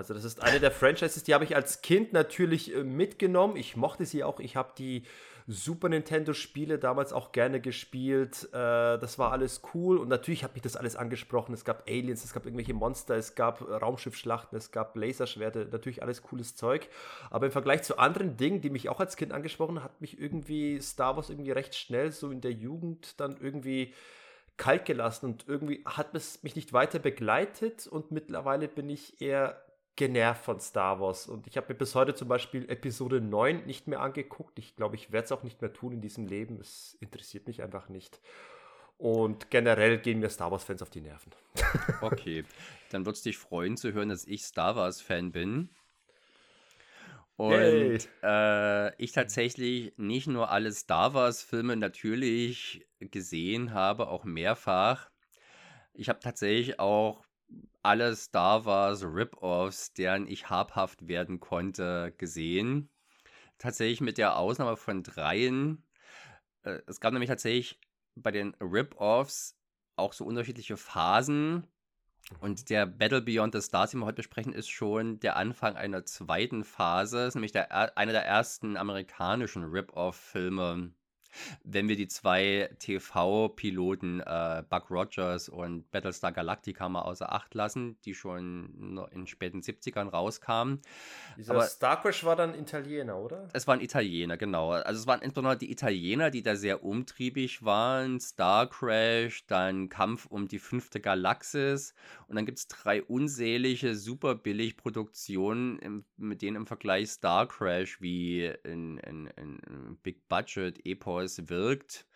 Also das ist eine der Franchises, die habe ich als Kind natürlich äh, mitgenommen. Ich mochte sie auch. Ich habe die Super Nintendo-Spiele damals auch gerne gespielt. Äh, das war alles cool und natürlich hat mich das alles angesprochen. Es gab Aliens, es gab irgendwelche Monster, es gab Raumschiffschlachten, es gab Laserschwerte, natürlich alles cooles Zeug. Aber im Vergleich zu anderen Dingen, die mich auch als Kind angesprochen haben, hat mich irgendwie Star Wars irgendwie recht schnell so in der Jugend dann irgendwie kalt gelassen und irgendwie hat es mich nicht weiter begleitet und mittlerweile bin ich eher genervt von Star Wars. Und ich habe mir bis heute zum Beispiel Episode 9 nicht mehr angeguckt. Ich glaube, ich werde es auch nicht mehr tun in diesem Leben. Es interessiert mich einfach nicht. Und generell gehen mir Star Wars-Fans auf die Nerven. okay, dann wird es dich freuen zu hören, dass ich Star Wars-Fan bin. Und hey. äh, ich tatsächlich nicht nur alle Star Wars-Filme natürlich gesehen habe, auch mehrfach. Ich habe tatsächlich auch alle Star Wars Rip-Offs, deren ich habhaft werden konnte, gesehen. Tatsächlich mit der Ausnahme von dreien. Äh, es gab nämlich tatsächlich bei den Rip-Offs auch so unterschiedliche Phasen. Und der Battle Beyond the Stars, den wir heute besprechen, ist schon der Anfang einer zweiten Phase. Das ist nämlich der, einer der ersten amerikanischen Rip-Off-Filme wenn wir die zwei TV-Piloten äh, Buck Rogers und Battlestar Galactica mal außer Acht lassen, die schon in den späten 70ern rauskamen. Dieser Aber Star Crash war dann Italiener, oder? Es waren Italiener, genau. Also es waren insbesondere die Italiener, die da sehr umtriebig waren. Star Crash, dann Kampf um die fünfte Galaxis und dann gibt es drei unselige, super billig Produktionen, mit denen im Vergleich Star Crash wie in, in, in Big Budget, Epos Wars wirkt.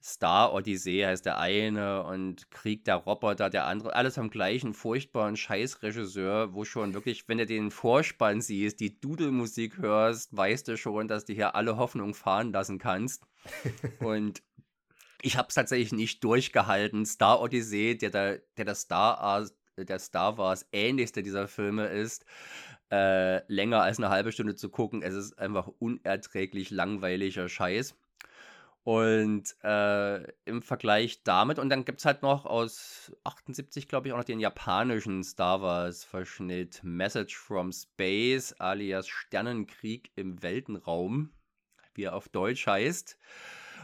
Star Odyssee heißt der eine und Krieg der Roboter der andere. Alles vom gleichen furchtbaren Scheißregisseur, wo schon wirklich, wenn du den Vorspann siehst, die Dudelmusik hörst, weißt du schon, dass du hier alle Hoffnung fahren lassen kannst. und ich habe es tatsächlich nicht durchgehalten. Star Odyssee, der, der, der, der Star, der Star Wars ähnlichste dieser Filme ist, äh, länger als eine halbe Stunde zu gucken. Es ist einfach unerträglich langweiliger Scheiß. Und äh, im Vergleich damit, und dann gibt es halt noch aus 78, glaube ich, auch noch den japanischen Star Wars-Verschnitt Message from Space alias Sternenkrieg im Weltenraum, wie er auf Deutsch heißt.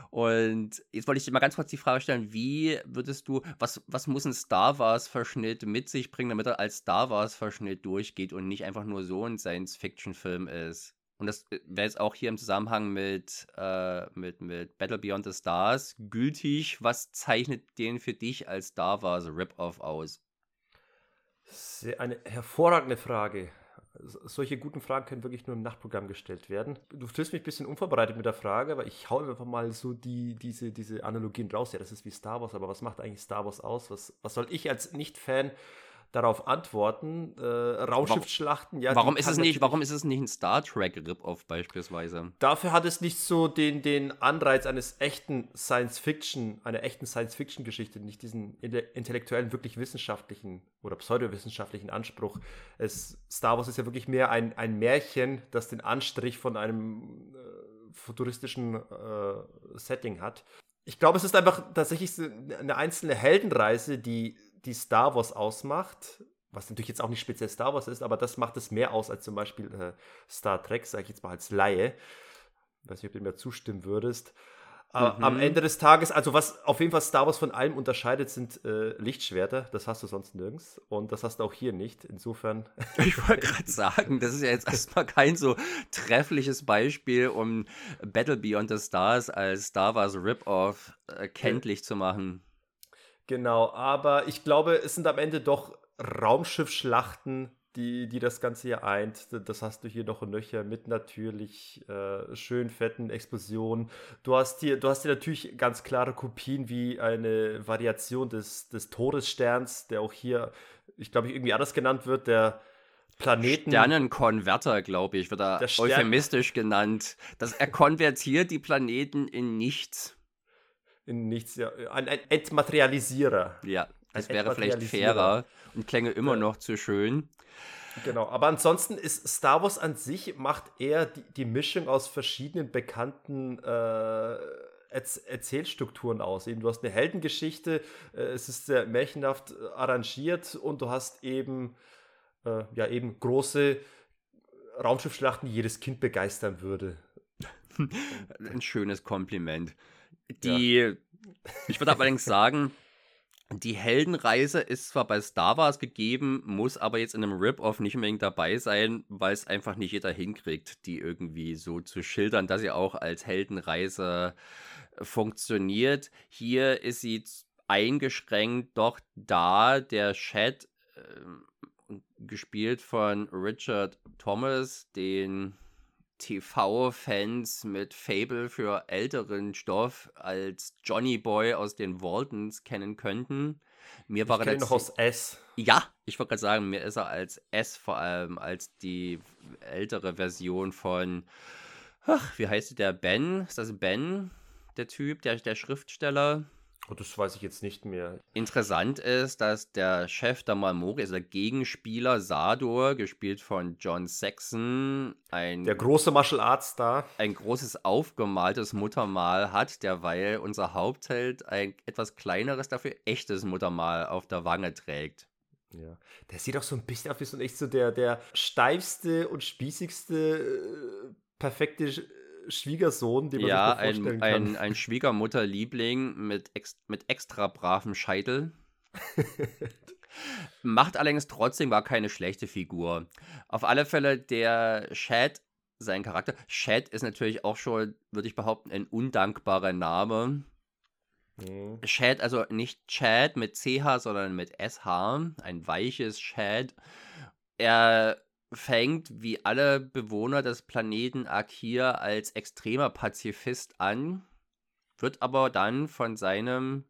Und jetzt wollte ich dir mal ganz kurz die Frage stellen, wie würdest du, was, was muss ein Star Wars-Verschnitt mit sich bringen, damit er als Star Wars-Verschnitt durchgeht und nicht einfach nur so ein Science-Fiction-Film ist? Und das äh, wäre jetzt auch hier im Zusammenhang mit, äh, mit, mit Battle Beyond the Stars gültig. Was zeichnet den für dich als Star Wars Rip-Off aus? Sehr eine hervorragende Frage. Solche guten Fragen können wirklich nur im Nachtprogramm gestellt werden. Du fühlst mich ein bisschen unvorbereitet mit der Frage, aber ich hau einfach mal so die, diese, diese Analogien raus. Ja, das ist wie Star Wars, aber was macht eigentlich Star Wars aus? Was, was soll ich als Nicht-Fan darauf antworten. Äh, Raumschiffsschlachten, ja. Warum ist, es nicht, warum ist es nicht ein Star Trek Rip-Off beispielsweise? Dafür hat es nicht so den, den Anreiz eines echten Science-Fiction, einer echten Science-Fiction-Geschichte, nicht diesen intellektuellen, wirklich wissenschaftlichen oder pseudowissenschaftlichen Anspruch. Es, Star Wars ist ja wirklich mehr ein, ein Märchen, das den Anstrich von einem äh, futuristischen äh, Setting hat. Ich glaube, es ist einfach tatsächlich eine einzelne Heldenreise, die die Star Wars ausmacht, was natürlich jetzt auch nicht speziell Star Wars ist, aber das macht es mehr aus als zum Beispiel äh, Star Trek, sage ich jetzt mal als Laie. Ich weiß nicht, ob du mir zustimmen würdest. Mhm. Am Ende des Tages, also was auf jeden Fall Star Wars von allem unterscheidet, sind äh, Lichtschwerter. Das hast du sonst nirgends. Und das hast du auch hier nicht. Insofern. Ich wollte gerade sagen, das ist ja jetzt erstmal kein so treffliches Beispiel, um Battle Beyond the Stars als Star Wars Rip-Off äh, kenntlich ja. zu machen. Genau, aber ich glaube, es sind am Ende doch Raumschiffschlachten, die, die das Ganze hier eint. Das hast du hier noch und nöcher mit natürlich äh, schön fetten Explosionen. Du hast hier, du hast hier natürlich ganz klare Kopien wie eine Variation des, des Todessterns, der auch hier, ich glaube, irgendwie anders genannt wird, der Planeten. Sternenkonverter, glaube ich, wird er euphemistisch genannt. Das, er konvertiert die Planeten in nichts in nichts, ja, ein, ein Entmaterialisierer. Ja, das ein wäre vielleicht fairer und klänge immer ja. noch zu schön. Genau, aber ansonsten ist Star Wars an sich macht eher die, die Mischung aus verschiedenen bekannten äh, Erzählstrukturen aus. Eben, du hast eine Heldengeschichte, äh, es ist sehr märchenhaft arrangiert und du hast eben, äh, ja, eben große Raumschiffschlachten, die jedes Kind begeistern würde. Ein schönes Kompliment. Die, ja. ich würde allerdings sagen, die Heldenreise ist zwar bei Star Wars gegeben, muss aber jetzt in einem Rip-Off nicht unbedingt dabei sein, weil es einfach nicht jeder hinkriegt, die irgendwie so zu schildern, dass sie auch als Heldenreise funktioniert. Hier ist sie eingeschränkt doch da, der Chat, äh, gespielt von Richard Thomas, den TV-Fans mit Fable für älteren Stoff als Johnny Boy aus den Waltons kennen könnten. Mir war ich er noch aus S. Ja, ich wollte gerade sagen, mir ist er als S vor allem als die ältere Version von, ach, wie heißt der Ben? Ist das Ben, der Typ, der, der Schriftsteller? Das weiß ich jetzt nicht mehr. Interessant ist, dass der Chef der Malmori, also der Gegenspieler Sador, gespielt von John Saxon, ein. Der große Martial Arts Star. Ein großes aufgemaltes Muttermal hat, derweil unser Hauptheld ein etwas kleineres, dafür echtes Muttermal auf der Wange trägt. Ja. Der sieht auch so ein bisschen aus wie so echt so der, der steifste und spießigste, äh, perfekte Schwiegersohn, den man ja, sich vorstellen ein, kann. Ein, ein Schwiegermutterliebling mit, ex, mit extra bravem Scheitel. Macht allerdings trotzdem gar keine schlechte Figur. Auf alle Fälle der Chad, sein Charakter. Chad ist natürlich auch schon, würde ich behaupten, ein undankbarer Name. Mhm. Chad, also nicht Chad mit CH, sondern mit SH. Ein weiches Chad. Er fängt wie alle Bewohner des Planeten Akir als extremer Pazifist an, wird aber dann von seinem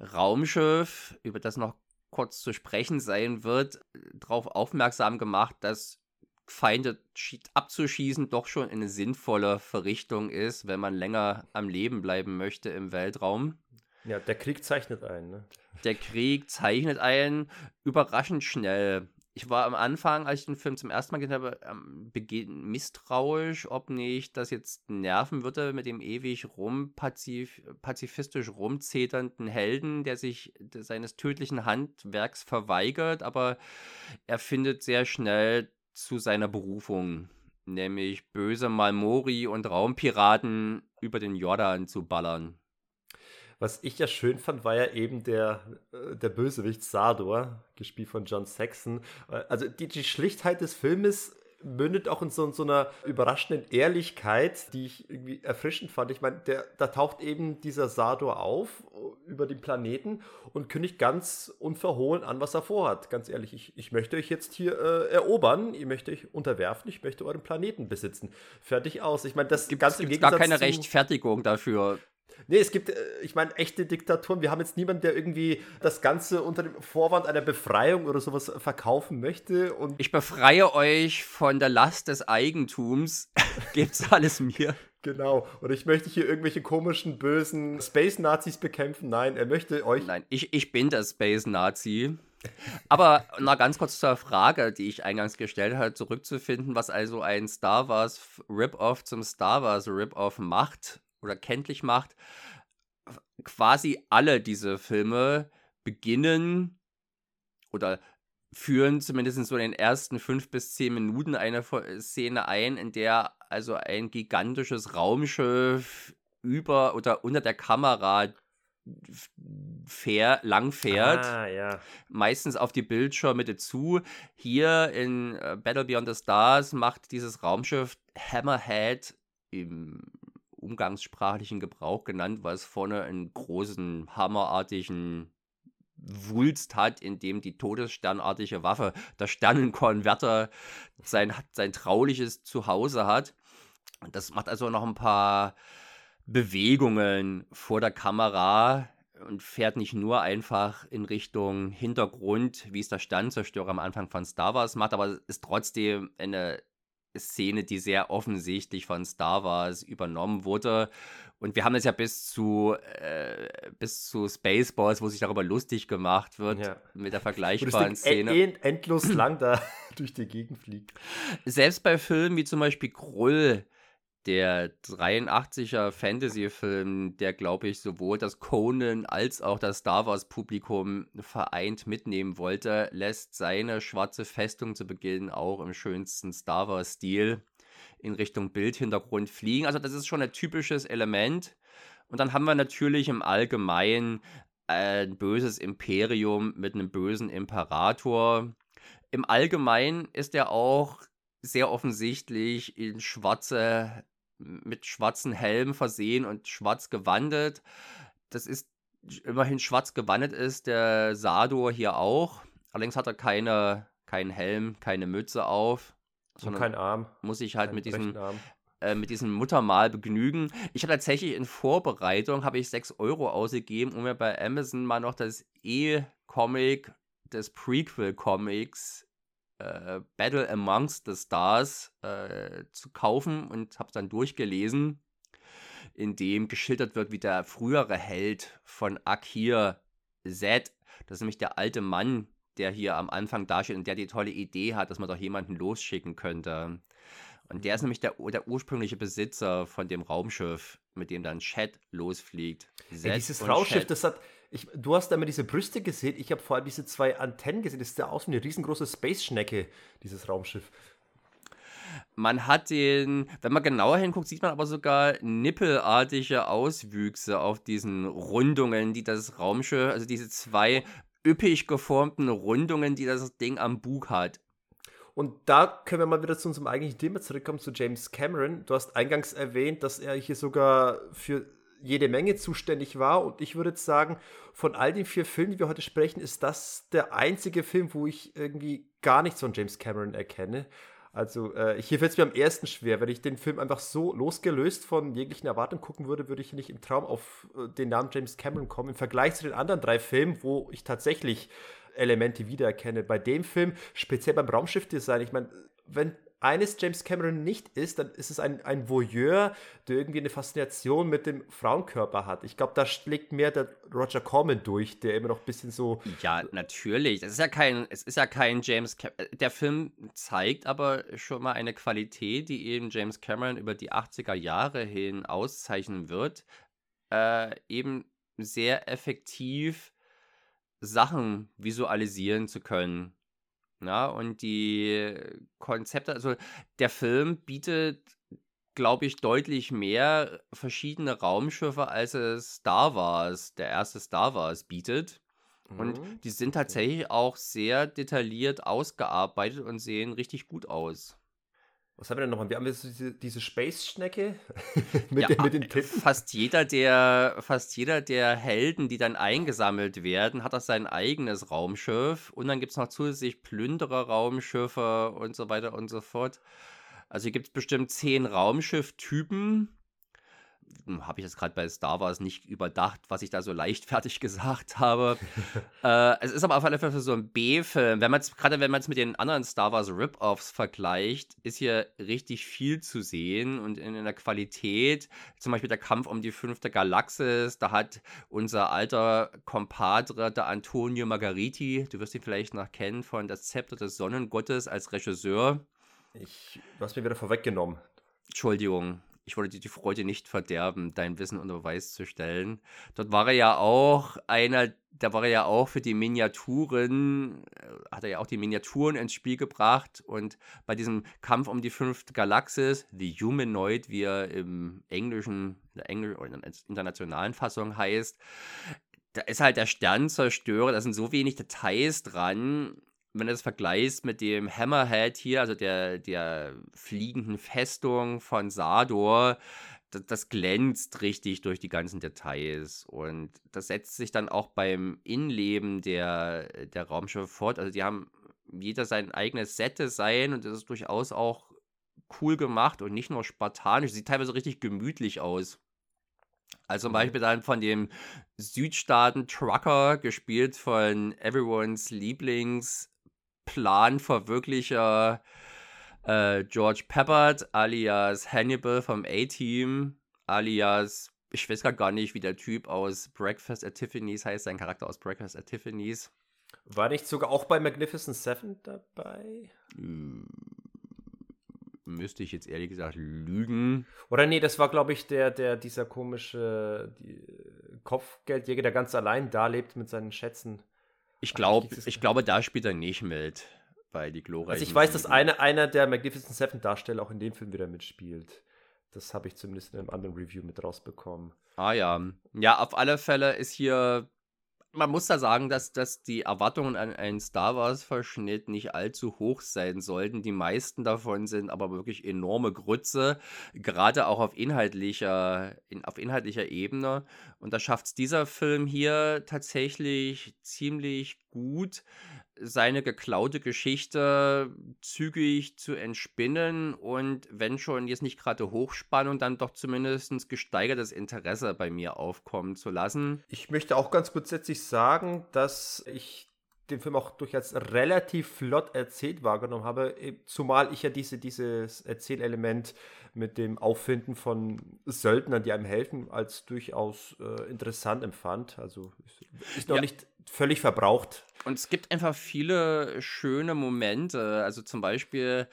Raumschiff, über das noch kurz zu sprechen sein wird, darauf aufmerksam gemacht, dass Feinde abzuschießen doch schon eine sinnvolle Verrichtung ist, wenn man länger am Leben bleiben möchte im Weltraum. Ja, der Krieg zeichnet einen. Ne? Der Krieg zeichnet einen überraschend schnell ich war am Anfang, als ich den Film zum ersten Mal gesehen habe, misstrauisch, ob nicht das jetzt nerven würde mit dem ewig rum pazif pazifistisch rumzeternden Helden, der sich seines tödlichen Handwerks verweigert, aber er findet sehr schnell zu seiner Berufung, nämlich böse Malmori und Raumpiraten über den Jordan zu ballern. Was ich ja schön fand, war ja eben der, äh, der Bösewicht Sador, gespielt von John Saxon. Äh, also die, die Schlichtheit des Filmes mündet auch in so, in so, einer überraschenden Ehrlichkeit, die ich irgendwie erfrischend fand. Ich meine, da taucht eben dieser Sador auf äh, über den Planeten und kündigt ganz unverhohlen an, was er vorhat. Ganz ehrlich, ich, ich möchte euch jetzt hier äh, erobern, ich möchte euch unterwerfen, ich möchte euren Planeten besitzen. Fertig aus. Ich meine, das gibt ganz im gar keine Rechtfertigung dafür. Nee, es gibt, äh, ich meine, echte Diktaturen. Wir haben jetzt niemanden, der irgendwie das Ganze unter dem Vorwand einer Befreiung oder sowas verkaufen möchte. Und ich befreie euch von der Last des Eigentums. Gebt's alles mir. Genau. Und ich möchte hier irgendwelche komischen, bösen Space-Nazis bekämpfen. Nein, er möchte euch. Nein, ich, ich bin der Space-Nazi. Aber noch ganz kurz zur Frage, die ich eingangs gestellt habe, zurückzufinden, was also ein Star Wars Rip-Off zum Star Wars Rip-Off macht oder kenntlich macht, quasi alle diese Filme beginnen oder führen zumindest so in den ersten fünf bis zehn Minuten eine Szene ein, in der also ein gigantisches Raumschiff über oder unter der Kamera fair, lang fährt. Ah, ja. Meistens auf die Bildschirmmitte zu. Hier in äh, Battle Beyond the Stars macht dieses Raumschiff Hammerhead im umgangssprachlichen Gebrauch genannt, es vorne einen großen, hammerartigen Wulst hat, in dem die todessternartige Waffe, der Sternenkonverter, sein, sein trauliches Zuhause hat. Das macht also noch ein paar Bewegungen vor der Kamera und fährt nicht nur einfach in Richtung Hintergrund, wie es der Sternzerstörer am Anfang von Star Wars macht, aber ist trotzdem eine Szene, die sehr offensichtlich von Star Wars übernommen wurde. Und wir haben es ja bis zu, äh, bis zu Spaceballs, wo sich darüber lustig gemacht wird, ja. mit der vergleichbaren Szene. End endlos lang da durch die Gegend fliegt. Selbst bei Filmen wie zum Beispiel Krull, der 83er Fantasy-Film, der, glaube ich, sowohl das Conan als auch das Star Wars-Publikum vereint mitnehmen wollte, lässt seine schwarze Festung zu Beginn auch im schönsten Star Wars-Stil in Richtung Bildhintergrund fliegen. Also das ist schon ein typisches Element. Und dann haben wir natürlich im Allgemeinen ein böses Imperium mit einem bösen Imperator. Im Allgemeinen ist er auch sehr offensichtlich in schwarze mit schwarzen Helm versehen und schwarz gewandet. Das ist immerhin schwarz gewandet ist der Sador hier auch. Allerdings hat er keine, keinen Helm, keine Mütze auf. Sondern kein Arm. Muss ich halt mit diesem, äh, mit diesem Muttermal begnügen. Ich habe tatsächlich in Vorbereitung, habe ich 6 Euro ausgegeben, um mir bei Amazon mal noch das E-Comic des Prequel-Comics äh, Battle Amongst the Stars äh, zu kaufen und habe es dann durchgelesen, in dem geschildert wird, wie der frühere Held von Akir Zed, das ist nämlich der alte Mann, der hier am Anfang dasteht und der die tolle Idee hat, dass man doch jemanden losschicken könnte. Und der ist nämlich der, der ursprüngliche Besitzer von dem Raumschiff, mit dem dann Chat losfliegt. Ey, dieses Raumschiff, das hat, ich, du hast immer diese Brüste gesehen, ich habe vor allem diese zwei Antennen gesehen. Das ist ja aus wie eine riesengroße Space-Schnecke, dieses Raumschiff. Man hat den, wenn man genauer hinguckt, sieht man aber sogar nippelartige Auswüchse auf diesen Rundungen, die das Raumschiff, also diese zwei üppig geformten Rundungen, die das Ding am Bug hat. Und da können wir mal wieder zu unserem eigentlichen Thema zurückkommen, zu James Cameron. Du hast eingangs erwähnt, dass er hier sogar für jede Menge zuständig war. Und ich würde jetzt sagen, von all den vier Filmen, die wir heute sprechen, ist das der einzige Film, wo ich irgendwie gar nichts von James Cameron erkenne. Also äh, hier fällt es mir am ersten schwer. Wenn ich den Film einfach so losgelöst von jeglichen Erwartungen gucken würde, würde ich nicht im Traum auf äh, den Namen James Cameron kommen. Im Vergleich zu den anderen drei Filmen, wo ich tatsächlich Elemente wiedererkenne. Bei dem Film, speziell beim Raumschiffdesign, ich meine, wenn eines James Cameron nicht ist, dann ist es ein, ein Voyeur, der irgendwie eine Faszination mit dem Frauenkörper hat. Ich glaube, da schlägt mehr der Roger Corman durch, der immer noch ein bisschen so. Ja, natürlich. Es ist ja kein, es ist ja kein James Cameron. Der Film zeigt aber schon mal eine Qualität, die eben James Cameron über die 80er Jahre hin auszeichnen wird. Äh, eben sehr effektiv Sachen visualisieren zu können. Na, und die Konzepte, also der Film bietet, glaube ich, deutlich mehr verschiedene Raumschiffe, als es Star Wars, der erste Star Wars bietet. Und mhm. die sind tatsächlich auch sehr detailliert ausgearbeitet und sehen richtig gut aus. Was haben wir denn nochmal? Wir haben jetzt diese, diese Space-Schnecke mit, ja, den, mit den Titten. Fast jeder, der, fast jeder der Helden, die dann eingesammelt werden, hat auch sein eigenes Raumschiff. Und dann gibt es noch zusätzlich Plünderer-Raumschiffe und so weiter und so fort. Also hier gibt es bestimmt zehn Raumschiff-Typen habe ich jetzt gerade bei Star Wars nicht überdacht, was ich da so leichtfertig gesagt habe. äh, es ist aber auf alle Fälle so ein B-Film. Wenn man gerade wenn man es mit den anderen Star Wars Rip-Offs vergleicht, ist hier richtig viel zu sehen und in, in, der Qualität. Zum Beispiel der Kampf um die fünfte Galaxis. Da hat unser alter Kompadre, der Antonio Margariti, du wirst ihn vielleicht noch kennen von Das Zepter des Sonnengottes als Regisseur. Ich, du hast mir wieder vorweggenommen. Entschuldigung ich wollte dir die Freude nicht verderben, dein Wissen unter Beweis zu stellen. Dort war er ja auch einer, da war er ja auch für die Miniaturen, äh, hat er ja auch die Miniaturen ins Spiel gebracht und bei diesem Kampf um die fünfte Galaxis, The Humanoid, wie er im Englischen, in der Englisch oder in der internationalen Fassung heißt, da ist halt der Sternzerstörer, da sind so wenig Details dran, wenn du das vergleichst mit dem Hammerhead hier, also der, der fliegenden Festung von Sador, das, das, glänzt richtig durch die ganzen Details. Und das setzt sich dann auch beim Innenleben der, der Raumschiffe fort. Also die haben jeder sein eigenes Set-Design und das ist durchaus auch cool gemacht und nicht nur spartanisch. Sieht teilweise richtig gemütlich aus. Also zum mhm. Beispiel dann von dem Südstaaten-Trucker, gespielt von everyone's Lieblings Planverwirklicher äh, George Peppard alias Hannibal vom A-Team alias, ich weiß gar nicht, wie der Typ aus Breakfast at Tiffany's heißt, sein Charakter aus Breakfast at Tiffany's. War nicht sogar auch bei Magnificent Seven dabei? Hm, müsste ich jetzt ehrlich gesagt lügen. Oder nee, das war, glaube ich, der, der, dieser komische die, Kopfgeldjäger, der ganz allein da lebt mit seinen Schätzen. Ich, glaub, ich glaube, da spielt er nicht mit bei die glorreichen. Also ich weiß, dass eine, einer der Magnificent Seven Darsteller auch in dem Film wieder mitspielt. Das habe ich zumindest in einem anderen Review mit rausbekommen. Ah ja. Ja, auf alle Fälle ist hier man muss da sagen, dass, dass die Erwartungen an einen Star Wars-Verschnitt nicht allzu hoch sein sollten. Die meisten davon sind aber wirklich enorme Grütze, gerade auch auf inhaltlicher, in, auf inhaltlicher Ebene. Und da schafft es dieser Film hier tatsächlich ziemlich gut seine geklaute Geschichte zügig zu entspinnen und wenn schon jetzt nicht gerade Hochspannung, dann doch zumindest gesteigertes Interesse bei mir aufkommen zu lassen. Ich möchte auch ganz grundsätzlich sagen, dass ich den Film auch durchaus relativ flott erzählt wahrgenommen habe, zumal ich ja diese, dieses Erzählelement mit dem Auffinden von Söldnern, die einem helfen, als durchaus äh, interessant empfand. Also ist noch ja. nicht völlig verbraucht. Und es gibt einfach viele schöne Momente. Also zum Beispiel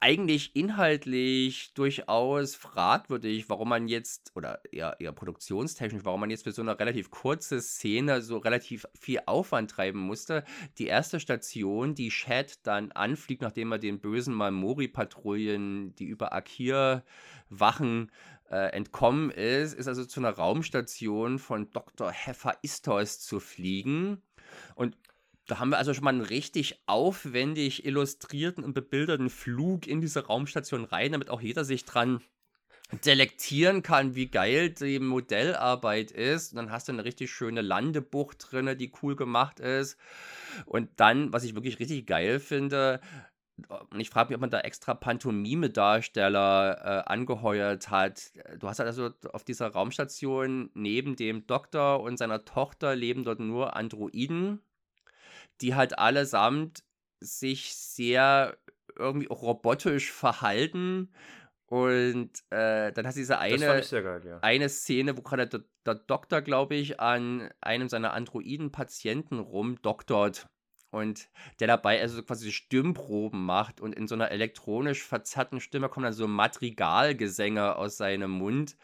eigentlich inhaltlich durchaus fragwürdig, warum man jetzt, oder eher, eher produktionstechnisch, warum man jetzt für so eine relativ kurze Szene so relativ viel Aufwand treiben musste. Die erste Station, die Chad dann anfliegt, nachdem er den bösen Malmori-Patrouillen, die über Akir wachen, äh, entkommen ist, ist also zu einer Raumstation von Dr. Hephaistos zu fliegen. Und da haben wir also schon mal einen richtig aufwendig illustrierten und bebilderten Flug in diese Raumstation rein, damit auch jeder sich dran delektieren kann, wie geil die Modellarbeit ist. Und dann hast du eine richtig schöne Landebucht drin, die cool gemacht ist. Und dann, was ich wirklich richtig geil finde, und ich frage mich, ob man da extra Pantomime-Darsteller äh, angeheuert hat. Du hast halt also auf dieser Raumstation neben dem Doktor und seiner Tochter leben dort nur Androiden, die halt allesamt sich sehr irgendwie auch robotisch verhalten. Und äh, dann hast du diese eine, geil, ja. eine Szene, wo gerade der, der Doktor, glaube ich, an einem seiner Androiden-Patienten rumdoktort und der dabei also quasi Stimmproben macht und in so einer elektronisch verzerrten Stimme kommen dann so Madrigalgesänge aus seinem Mund.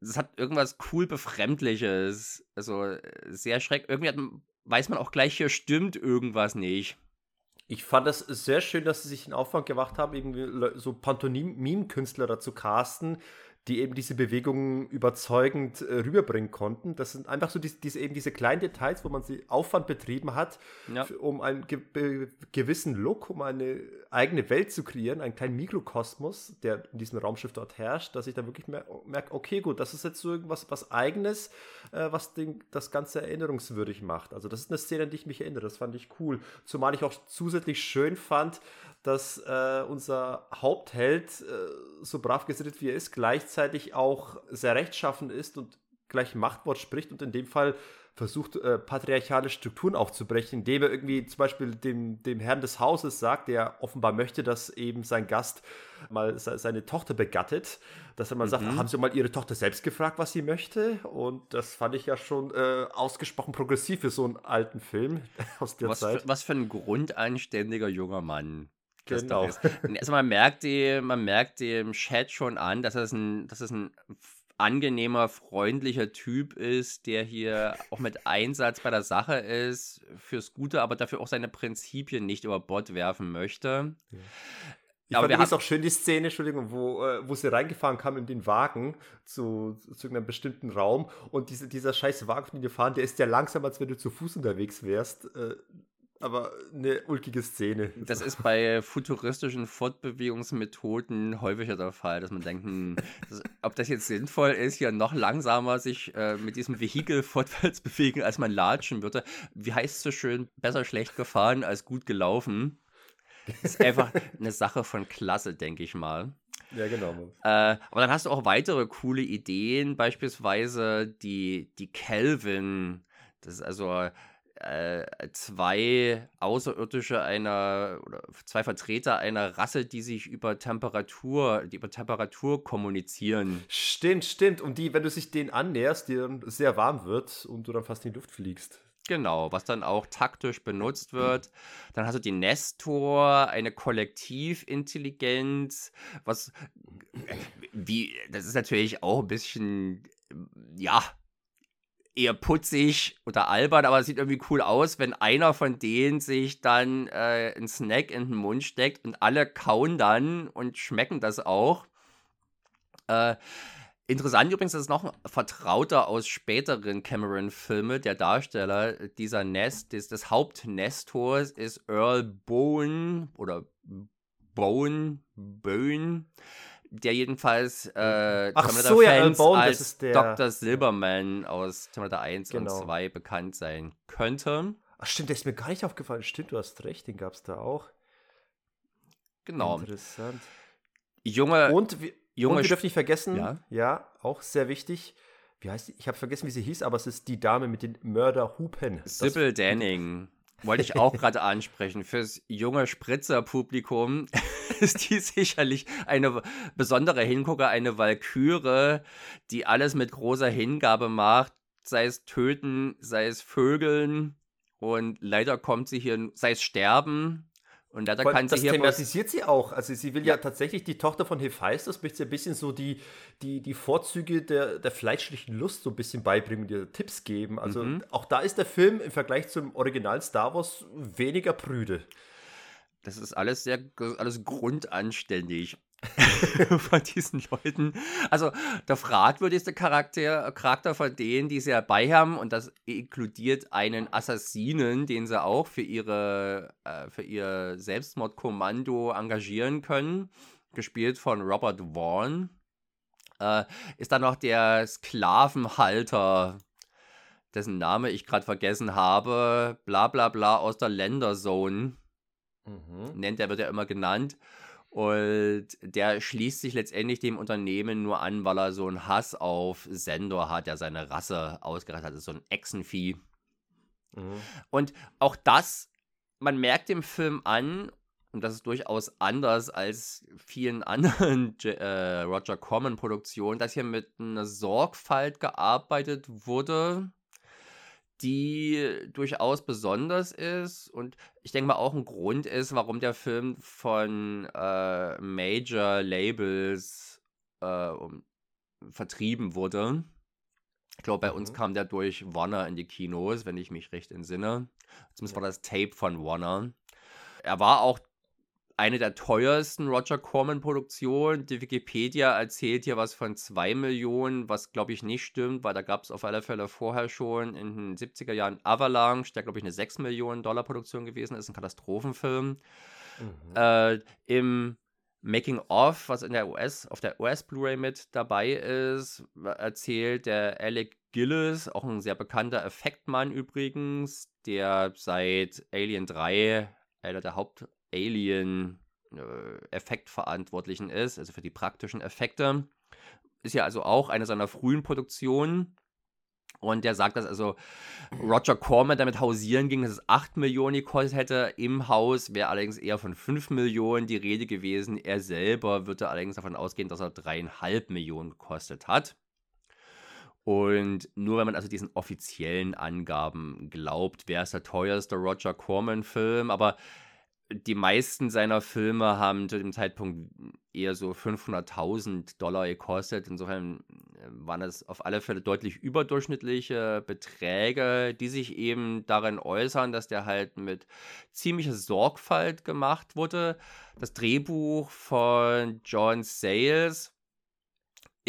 Das hat irgendwas cool Befremdliches. Also äh, sehr schreck. Irgendwie hat, weiß man auch gleich, hier stimmt irgendwas nicht. Ich fand das sehr schön, dass sie sich den Aufwand gemacht haben, irgendwie so Pantomime-Künstler dazu casten, die eben diese Bewegungen überzeugend äh, rüberbringen konnten. Das sind einfach so die, diese, eben diese kleinen Details, wo man sie Aufwand betrieben hat, ja. um einen ge gewissen Look, um eine eigene Welt zu kreieren, einen kleinen Mikrokosmos, der in diesem Raumschiff dort herrscht, dass ich dann wirklich merke, okay, gut, das ist jetzt so irgendwas was Eigenes, äh, was den, das Ganze erinnerungswürdig macht. Also das ist eine Szene, an die ich mich erinnere, das fand ich cool. Zumal ich auch zusätzlich schön fand, dass äh, unser Hauptheld, äh, so brav gesinnt wie er ist, gleichzeitig auch sehr rechtschaffen ist und gleich Machtwort spricht und in dem Fall versucht, äh, patriarchale Strukturen aufzubrechen, indem er irgendwie zum Beispiel dem, dem Herrn des Hauses sagt, der offenbar möchte, dass eben sein Gast mal se seine Tochter begattet, dass er mal mhm. sagt, haben Sie mal Ihre Tochter selbst gefragt, was sie möchte? Und das fand ich ja schon äh, ausgesprochen progressiv für so einen alten Film aus der was Zeit. Für, was für ein grundanständiger junger Mann. Genau. Also man merkt, die, man merkt dem Chat schon an, dass es ein, dass es ein angenehmer, freundlicher Typ ist, der hier auch mit Einsatz bei der Sache ist, fürs Gute, aber dafür auch seine Prinzipien nicht über Bord werfen möchte. Ja. Ich aber fand es auch schön die Szene, Entschuldigung, wo, äh, wo sie reingefahren kam in den Wagen zu, zu einem bestimmten Raum und diese, dieser scheiß Wagen, den die fahren, der ist ja langsamer, als wenn du zu Fuß unterwegs wärst. Aber eine ulkige Szene. Das ist bei futuristischen Fortbewegungsmethoden häufiger der Fall, dass man denkt, hm, das, ob das jetzt sinnvoll ist, hier noch langsamer sich äh, mit diesem Vehikel fortwärts bewegen, als man latschen würde. Wie heißt es so schön, besser schlecht gefahren als gut gelaufen. Das ist einfach eine Sache von Klasse, denke ich mal. Ja, genau. Äh, aber dann hast du auch weitere coole Ideen, beispielsweise die, die Kelvin. Das ist also zwei Außerirdische einer oder zwei Vertreter einer Rasse, die sich über Temperatur, die über Temperatur kommunizieren. Stimmt, stimmt. Und die, wenn du sich denen annäherst, die dann sehr warm wird und du dann fast in die Luft fliegst. Genau, was dann auch taktisch benutzt wird. Dann hast du die Nestor, eine Kollektivintelligenz, was wie, das ist natürlich auch ein bisschen, ja, eher putzig oder albern, aber es sieht irgendwie cool aus, wenn einer von denen sich dann äh, einen Snack in den Mund steckt und alle kauen dann und schmecken das auch. Äh, interessant übrigens ist noch ein Vertrauter aus späteren Cameron-Filmen, der Darsteller dieser Nest, des, des Hauptnestors ist Earl Bowen oder Bowen, Bowen der jedenfalls äh, Ach Terminator so, ja, Bone, als Dr. Silberman aus Terminator 1 genau. und 2 bekannt sein könnte. Ach stimmt, der ist mir gar nicht aufgefallen. Stimmt, du hast recht, den gab es da auch. Genau. Interessant. Junge, und, wir, junge und wir dürfen nicht vergessen, ja? ja, auch sehr wichtig, wie heißt die? Ich habe vergessen, wie sie hieß, aber es ist die Dame mit den Mörderhupen. Sybil Danning. Wollte ich auch gerade ansprechen. Fürs junge Spritzer-Publikum ist die sicherlich eine besondere Hingucker, eine Walküre, die alles mit großer Hingabe macht, sei es töten, sei es vögeln. Und leider kommt sie hier, sei es sterben, und da, da kann das sie hier thematisiert sie auch. Also sie will ja, ja tatsächlich die Tochter von Hephaistos, möchte sie ein bisschen so die, die, die Vorzüge der, der fleischlichen Lust so ein bisschen beibringen und ihr Tipps geben. Also mhm. auch da ist der Film im Vergleich zum Original Star Wars weniger prüde. Das ist alles sehr, alles grundanständig. von diesen Leuten. Also der fragwürdigste Charakter, Charakter von denen, die sie dabei haben, und das inkludiert einen Assassinen, den sie auch für, ihre, äh, für ihr Selbstmordkommando engagieren können, gespielt von Robert Vaughn, äh, ist dann noch der Sklavenhalter, dessen Name ich gerade vergessen habe, bla bla bla aus der Länderzone. Mhm. Nennt er, wird er immer genannt. Und der schließt sich letztendlich dem Unternehmen nur an, weil er so einen Hass auf Sendor hat, der seine Rasse ausgerettet hat. Das ist so ein Echsenvieh. Mhm. Und auch das, man merkt dem Film an, und das ist durchaus anders als vielen anderen äh, Roger Corman-Produktionen, dass hier mit einer Sorgfalt gearbeitet wurde die durchaus besonders ist und ich denke mal auch ein Grund ist, warum der Film von äh, Major Labels äh, um, vertrieben wurde. Ich glaube, bei mhm. uns kam der durch Warner in die Kinos, wenn ich mich recht entsinne. Zumindest war das Tape von Warner. Er war auch eine der teuersten Roger Corman-Produktionen. Die Wikipedia erzählt hier was von 2 Millionen, was glaube ich nicht stimmt, weil da gab es auf alle Fälle vorher schon in den 70er Jahren Avalanche, der glaube ich eine 6 Millionen Dollar Produktion gewesen ist, ein Katastrophenfilm. Mhm. Äh, Im Making of, was in der US, auf der US Blu-ray mit dabei ist, erzählt der Alec Gillis, auch ein sehr bekannter Effektmann übrigens, der seit Alien 3 einer der Haupt-Alien-Effektverantwortlichen äh, ist, also für die praktischen Effekte. Ist ja also auch eine seiner frühen Produktionen. Und der sagt, dass also Roger Corman damit hausieren ging, dass es 8 Millionen gekostet hätte im Haus, wäre allerdings eher von 5 Millionen die Rede gewesen. Er selber würde allerdings davon ausgehen, dass er 3,5 Millionen gekostet hat. Und nur wenn man also diesen offiziellen Angaben glaubt, wäre es der teuerste Roger Corman-Film. Aber die meisten seiner Filme haben zu dem Zeitpunkt eher so 500.000 Dollar gekostet. Insofern äh, waren das auf alle Fälle deutlich überdurchschnittliche Beträge, die sich eben darin äußern, dass der halt mit ziemlicher Sorgfalt gemacht wurde. Das Drehbuch von John Sayles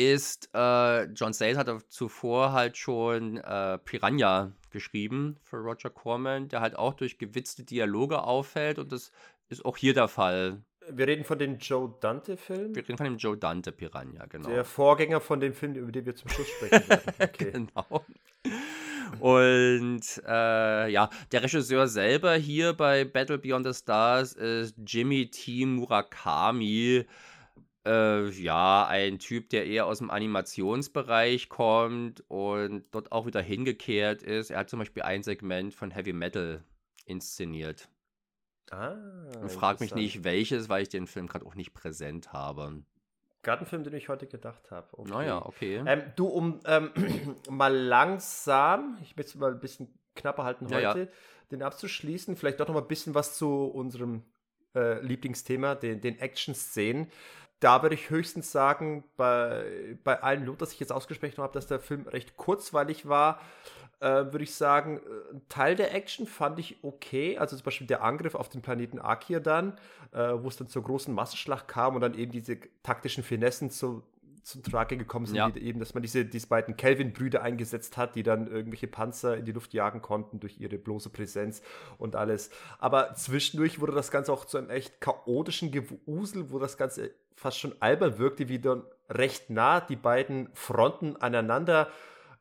ist, äh, John Sayles hatte zuvor halt schon äh, Piranha geschrieben für Roger Corman, der halt auch durch gewitzte Dialoge auffällt und das ist auch hier der Fall. Wir reden von dem Joe Dante-Film? Wir reden von dem Joe Dante Piranha, genau. Der Vorgänger von dem Film, über den wir zum Schluss sprechen werden. Okay. genau. Und äh, ja, der Regisseur selber hier bei Battle Beyond the Stars ist Jimmy T. Murakami. Äh, ja, ein Typ, der eher aus dem Animationsbereich kommt und dort auch wieder hingekehrt ist. Er hat zum Beispiel ein Segment von Heavy Metal inszeniert. Ah. Und frag mich nicht, welches, weil ich den Film gerade auch nicht präsent habe. Gartenfilm, den ich heute gedacht habe. Okay. Naja, okay. Ähm, du, um ähm, mal langsam, ich möchte es mal ein bisschen knapper halten heute, ja, ja. den abzuschließen, vielleicht doch noch mal ein bisschen was zu unserem äh, Lieblingsthema, den, den Action-Szenen da würde ich höchstens sagen, bei, bei allen Lob, das ich jetzt ausgesprochen habe, dass der Film recht kurzweilig war, äh, würde ich sagen, äh, ein Teil der Action fand ich okay. Also zum Beispiel der Angriff auf den Planeten Akir dann, äh, wo es dann zur großen Massenschlacht kam und dann eben diese taktischen Finessen zu, zum Trage gekommen sind, ja. eben, dass man diese, diese beiden Kelvin-Brüder eingesetzt hat, die dann irgendwelche Panzer in die Luft jagen konnten durch ihre bloße Präsenz und alles. Aber zwischendurch wurde das Ganze auch zu einem echt chaotischen Gewusel, wo das Ganze fast schon albern wirkte, wie dann recht nah die beiden Fronten aneinander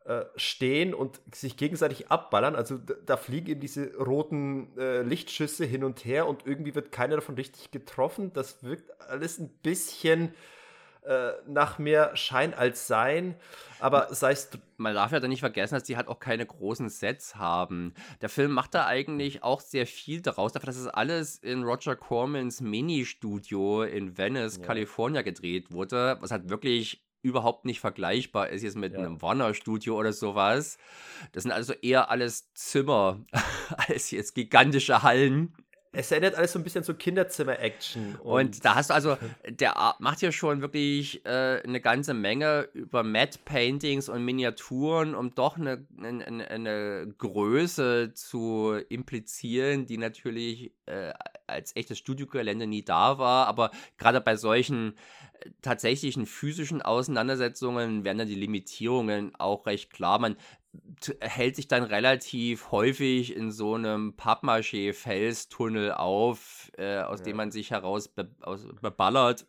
äh, stehen und sich gegenseitig abballern. Also da, fliegen eben diese roten äh, Lichtschüsse hin und her und irgendwie wird keiner davon richtig getroffen. Das wirkt alles ein bisschen äh, nach mehr Schein als Sein. Aber sei es. Man darf ja dann nicht vergessen, dass die halt auch keine großen Sets haben. Der Film macht da eigentlich auch sehr viel daraus, dafür, dass es alles in Roger Cormans Mini-Studio in Venice, ja. Kalifornien gedreht wurde, was halt wirklich überhaupt nicht vergleichbar ist jetzt mit ja. einem Warner-Studio oder sowas. Das sind also eher alles Zimmer als jetzt gigantische Hallen. Es erinnert alles so ein bisschen so Kinderzimmer-Action. Und, und, da hast du also, der macht ja schon wirklich äh, eine ganze Menge über Matte-Paintings und Miniaturen, um doch eine, eine, eine Größe zu implizieren, die natürlich äh, als echtes Studiogelände nie da war. Aber gerade bei solchen äh, tatsächlichen physischen Auseinandersetzungen werden dann die Limitierungen auch recht klar. Man hält sich dann relativ häufig in so einem Pappmaché-Felstunnel auf, äh, aus ja. dem man sich heraus be aus, beballert.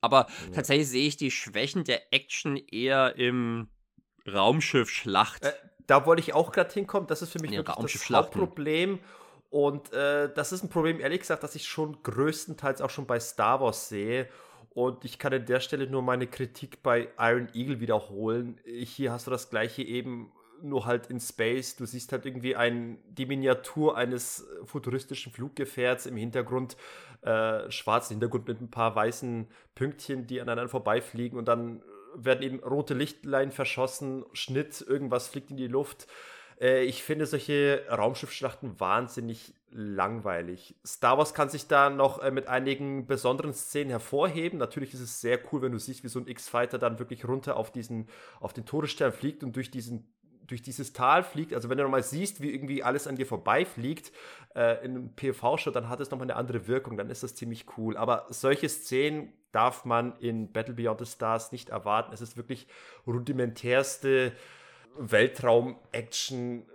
Aber ja. tatsächlich sehe ich die Schwächen der Action eher im Raumschiff-Schlacht. Äh, da wollte ich auch gerade hinkommen. Das ist für mich wirklich das Hauptproblem. Und äh, das ist ein Problem, ehrlich gesagt, das ich schon größtenteils auch schon bei Star Wars sehe. Und ich kann an der Stelle nur meine Kritik bei Iron Eagle wiederholen. Hier hast du das gleiche eben nur halt in Space. Du siehst halt irgendwie ein, die Miniatur eines futuristischen Fluggefährts im Hintergrund, äh, schwarzen Hintergrund mit ein paar weißen Pünktchen, die aneinander vorbeifliegen und dann werden eben rote Lichtlein verschossen, Schnitt, irgendwas fliegt in die Luft. Äh, ich finde solche Raumschiffschlachten wahnsinnig langweilig. Star Wars kann sich da noch äh, mit einigen besonderen Szenen hervorheben. Natürlich ist es sehr cool, wenn du siehst, wie so ein X-Fighter dann wirklich runter auf diesen, auf den Todesstern fliegt und durch diesen durch dieses Tal fliegt, also wenn du nochmal siehst, wie irgendwie alles an dir vorbeifliegt äh, in einem PV-Shot, dann hat es nochmal eine andere Wirkung, dann ist das ziemlich cool. Aber solche Szenen darf man in Battle Beyond the Stars nicht erwarten. Es ist wirklich rudimentärste Weltraum-Action,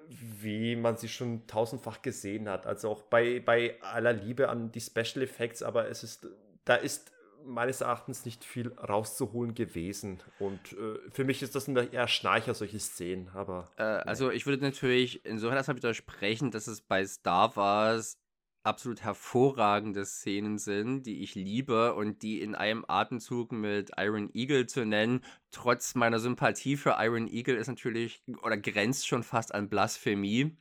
wie man sie schon tausendfach gesehen hat. Also auch bei, bei aller Liebe an die Special Effects, aber es ist, da ist meines Erachtens nicht viel rauszuholen gewesen. Und äh, für mich ist das eher Schnarcher, solche Szenen. Aber, äh, also ich würde natürlich insofern erstmal widersprechen, dass es bei Star Wars absolut hervorragende Szenen sind, die ich liebe und die in einem Atemzug mit Iron Eagle zu nennen, trotz meiner Sympathie für Iron Eagle ist natürlich oder grenzt schon fast an Blasphemie.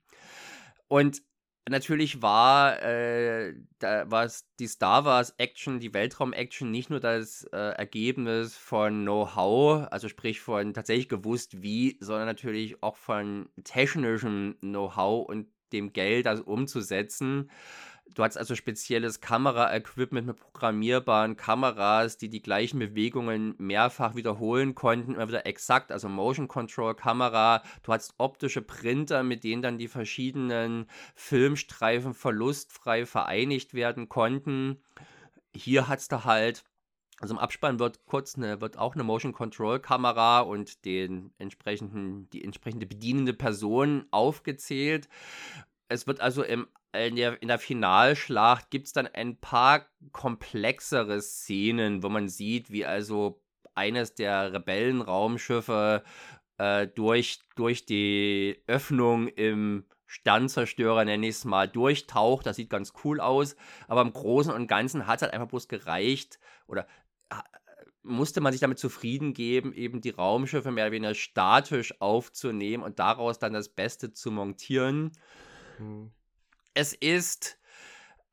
Und natürlich war, äh, da war die Star Wars Action, die Weltraum-Action nicht nur das äh, Ergebnis von Know-how, also sprich von tatsächlich gewusst wie, sondern natürlich auch von technischem Know-how und dem Geld, das umzusetzen. Du hast also spezielles Kamera-Equipment mit programmierbaren Kameras, die die gleichen Bewegungen mehrfach wiederholen konnten, immer wieder exakt, also Motion Control Kamera. Du hast optische Printer, mit denen dann die verschiedenen Filmstreifen verlustfrei vereinigt werden konnten. Hier hast du halt also im Abspann wird kurz eine, wird auch eine Motion Control Kamera und den entsprechenden, die entsprechende bedienende Person aufgezählt. Es wird also im in der, in der Finalschlacht gibt es dann ein paar komplexere Szenen, wo man sieht, wie also eines der Rebellenraumschiffe äh, durch, durch die Öffnung im Sternzerstörer, nenne ich es mal, durchtaucht. Das sieht ganz cool aus. Aber im Großen und Ganzen hat es halt einfach bloß gereicht oder musste man sich damit zufrieden geben, eben die Raumschiffe mehr oder weniger statisch aufzunehmen und daraus dann das Beste zu montieren. Hm es ist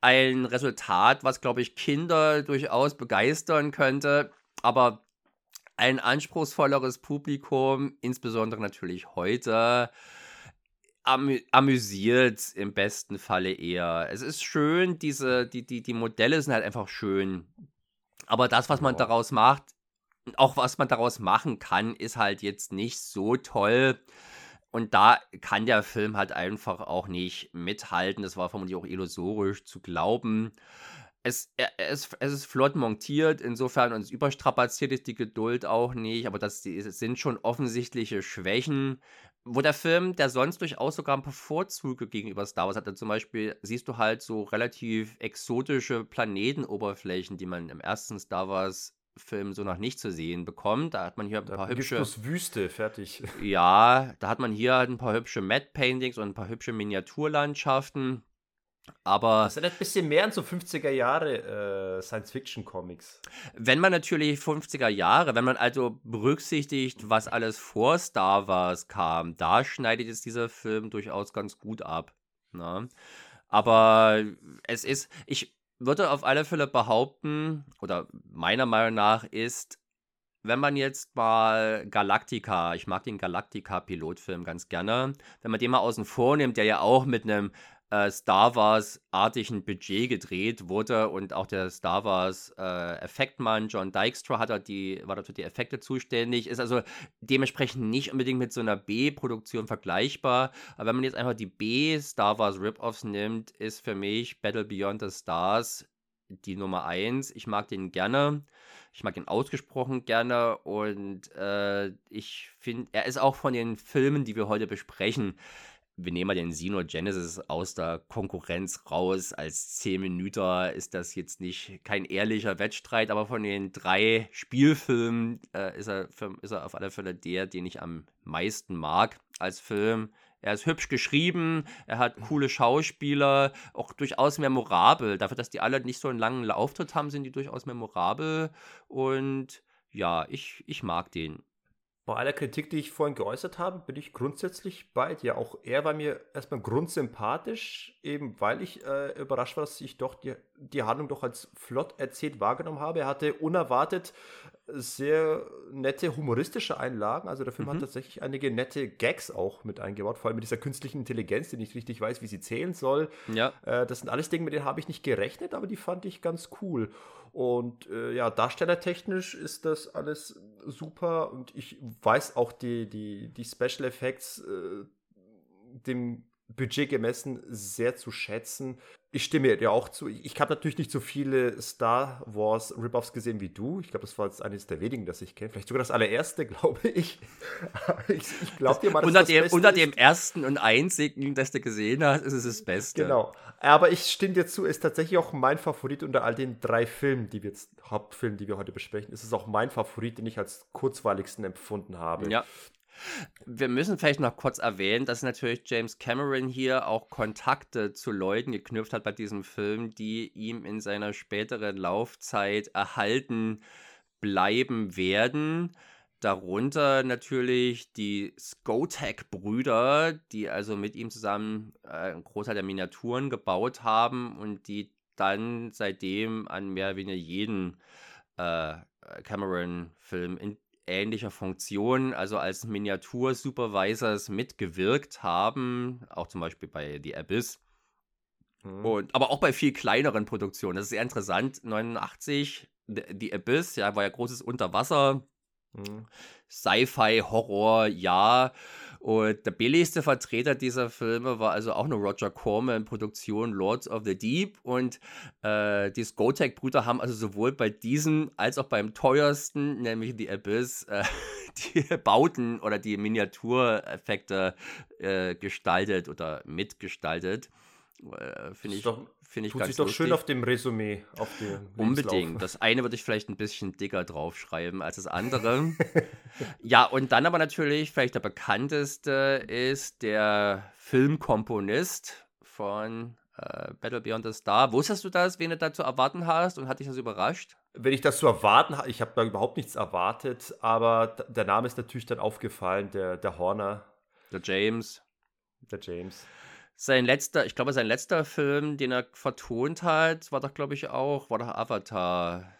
ein Resultat, was, glaube ich, Kinder durchaus begeistern könnte, aber ein anspruchsvolleres Publikum, insbesondere natürlich heute, amü amüsiert im besten Falle eher. Es ist schön, diese, die, die, die Modelle sind halt einfach schön. Aber das, was man daraus macht, auch was man daraus machen kann, ist halt jetzt nicht so toll. Und da kann der Film halt einfach auch nicht mithalten. Das war vermutlich auch illusorisch zu glauben. Es, es, es ist flott montiert, insofern und es überstrapaziert ist die Geduld auch nicht, aber das, das sind schon offensichtliche Schwächen, wo der Film, der sonst durchaus sogar ein paar Vorzüge gegenüber Star Wars hatte. Zum Beispiel siehst du halt so relativ exotische Planetenoberflächen, die man im ersten Star Wars Film so noch nicht zu sehen bekommt. Da hat man hier ein da paar hübsche. Bloß Wüste, fertig. Ja, da hat man hier halt ein paar hübsche Matte Paintings und ein paar hübsche Miniaturlandschaften. Aber. Das erinnert ein bisschen mehr an so 50er Jahre äh, Science-Fiction-Comics. Wenn man natürlich 50er Jahre, wenn man also berücksichtigt, was alles vor Star Wars kam, da schneidet es dieser Film durchaus ganz gut ab. Ne? Aber es ist, ich, würde auf alle Fälle behaupten, oder meiner Meinung nach ist, wenn man jetzt mal Galactica, ich mag den Galactica-Pilotfilm ganz gerne, wenn man den mal außen vor nimmt, der ja auch mit einem äh, Star Wars-artigen Budget gedreht wurde und auch der Star Wars-Effektmann äh, John Dykstra hat die, war dort für die Effekte zuständig, ist also dementsprechend nicht unbedingt mit so einer B-Produktion vergleichbar. Aber wenn man jetzt einfach die B-Star Wars Rip-Offs nimmt, ist für mich Battle Beyond the Stars die Nummer 1. Ich mag den gerne. Ich mag ihn ausgesprochen gerne und äh, ich finde, er ist auch von den Filmen, die wir heute besprechen, wir nehmen mal den Sino Genesis aus der Konkurrenz raus. Als 10 Minuten ist das jetzt nicht kein ehrlicher Wettstreit, aber von den drei Spielfilmen äh, ist, er, ist er auf alle Fälle der, den ich am meisten mag als Film. Er ist hübsch geschrieben, er hat coole Schauspieler, auch durchaus memorabel. Dafür, dass die alle nicht so einen langen Auftritt haben, sind die durchaus memorabel. Und ja, ich, ich mag den bei aller Kritik, die ich vorhin geäußert habe, bin ich grundsätzlich bei dir. Auch er war mir erstmal grundsympathisch, eben weil ich äh, überrascht war, dass ich doch die, die Handlung doch als flott erzählt wahrgenommen habe. Er hatte unerwartet sehr nette humoristische Einlagen. Also der Film mhm. hat tatsächlich einige nette Gags auch mit eingebaut, vor allem mit dieser künstlichen Intelligenz, die nicht richtig weiß, wie sie zählen soll. Ja. Äh, das sind alles Dinge, mit denen habe ich nicht gerechnet, aber die fand ich ganz cool. Und äh, ja, darstellertechnisch ist das alles super. Und ich weiß auch die, die, die Special Effects äh, dem Budget gemessen sehr zu schätzen. Ich stimme dir auch zu. Ich habe natürlich nicht so viele Star Wars Rip-Offs gesehen wie du. Ich glaube, das war jetzt eines der wenigen, das ich kenne. Vielleicht sogar das allererste, glaube ich. ich ich glaube dir mal, dass unter das dem, Beste Unter dem ersten und einzigen, das du gesehen hast, ist es das Beste. Genau. Aber ich stimme dir zu, ist tatsächlich auch mein Favorit unter all den drei Filmen, die wir jetzt, Hauptfilmen, die wir heute besprechen, ist es auch mein Favorit, den ich als kurzweiligsten empfunden habe. Ja. Wir müssen vielleicht noch kurz erwähnen, dass natürlich James Cameron hier auch Kontakte zu Leuten geknüpft hat bei diesem Film, die ihm in seiner späteren Laufzeit erhalten bleiben werden. Darunter natürlich die Skotek-Brüder, die also mit ihm zusammen äh, einen Großteil der Miniaturen gebaut haben und die dann seitdem an mehr oder weniger jeden äh, Cameron-Film in ähnlicher Funktion, also als Miniatur-Supervisors mitgewirkt haben, auch zum Beispiel bei The Abyss. Mhm. Und, aber auch bei viel kleineren Produktionen. Das ist sehr interessant. 89, The, The Abyss, ja, war ja großes Unterwasser. Mhm. Sci-Fi, Horror, ja. Und der billigste Vertreter dieser Filme war also auch nur Roger Corman, Produktion Lords of the Deep. Und äh, die Skotec-Brüder haben also sowohl bei diesem als auch beim teuersten, nämlich The Abyss, äh, die Bauten oder die Miniatureffekte äh, gestaltet oder mitgestaltet. Äh, Finde ich, find ich Tut sich doch lustig. schön auf dem Resümee. Auf dem Unbedingt. Das eine würde ich vielleicht ein bisschen dicker draufschreiben als das andere. ja, und dann aber natürlich, vielleicht der bekannteste ist der Filmkomponist von äh, Battle Beyond the Star. Wusstest du das, wen du da zu erwarten hast und hat dich das überrascht? Wenn ich das zu erwarten habe, ich habe da überhaupt nichts erwartet, aber der Name ist natürlich dann aufgefallen, der, der Horner. Der James. Der James. Sein letzter, ich glaube, sein letzter Film, den er vertont hat, war doch, glaube ich, auch, war doch Avatar.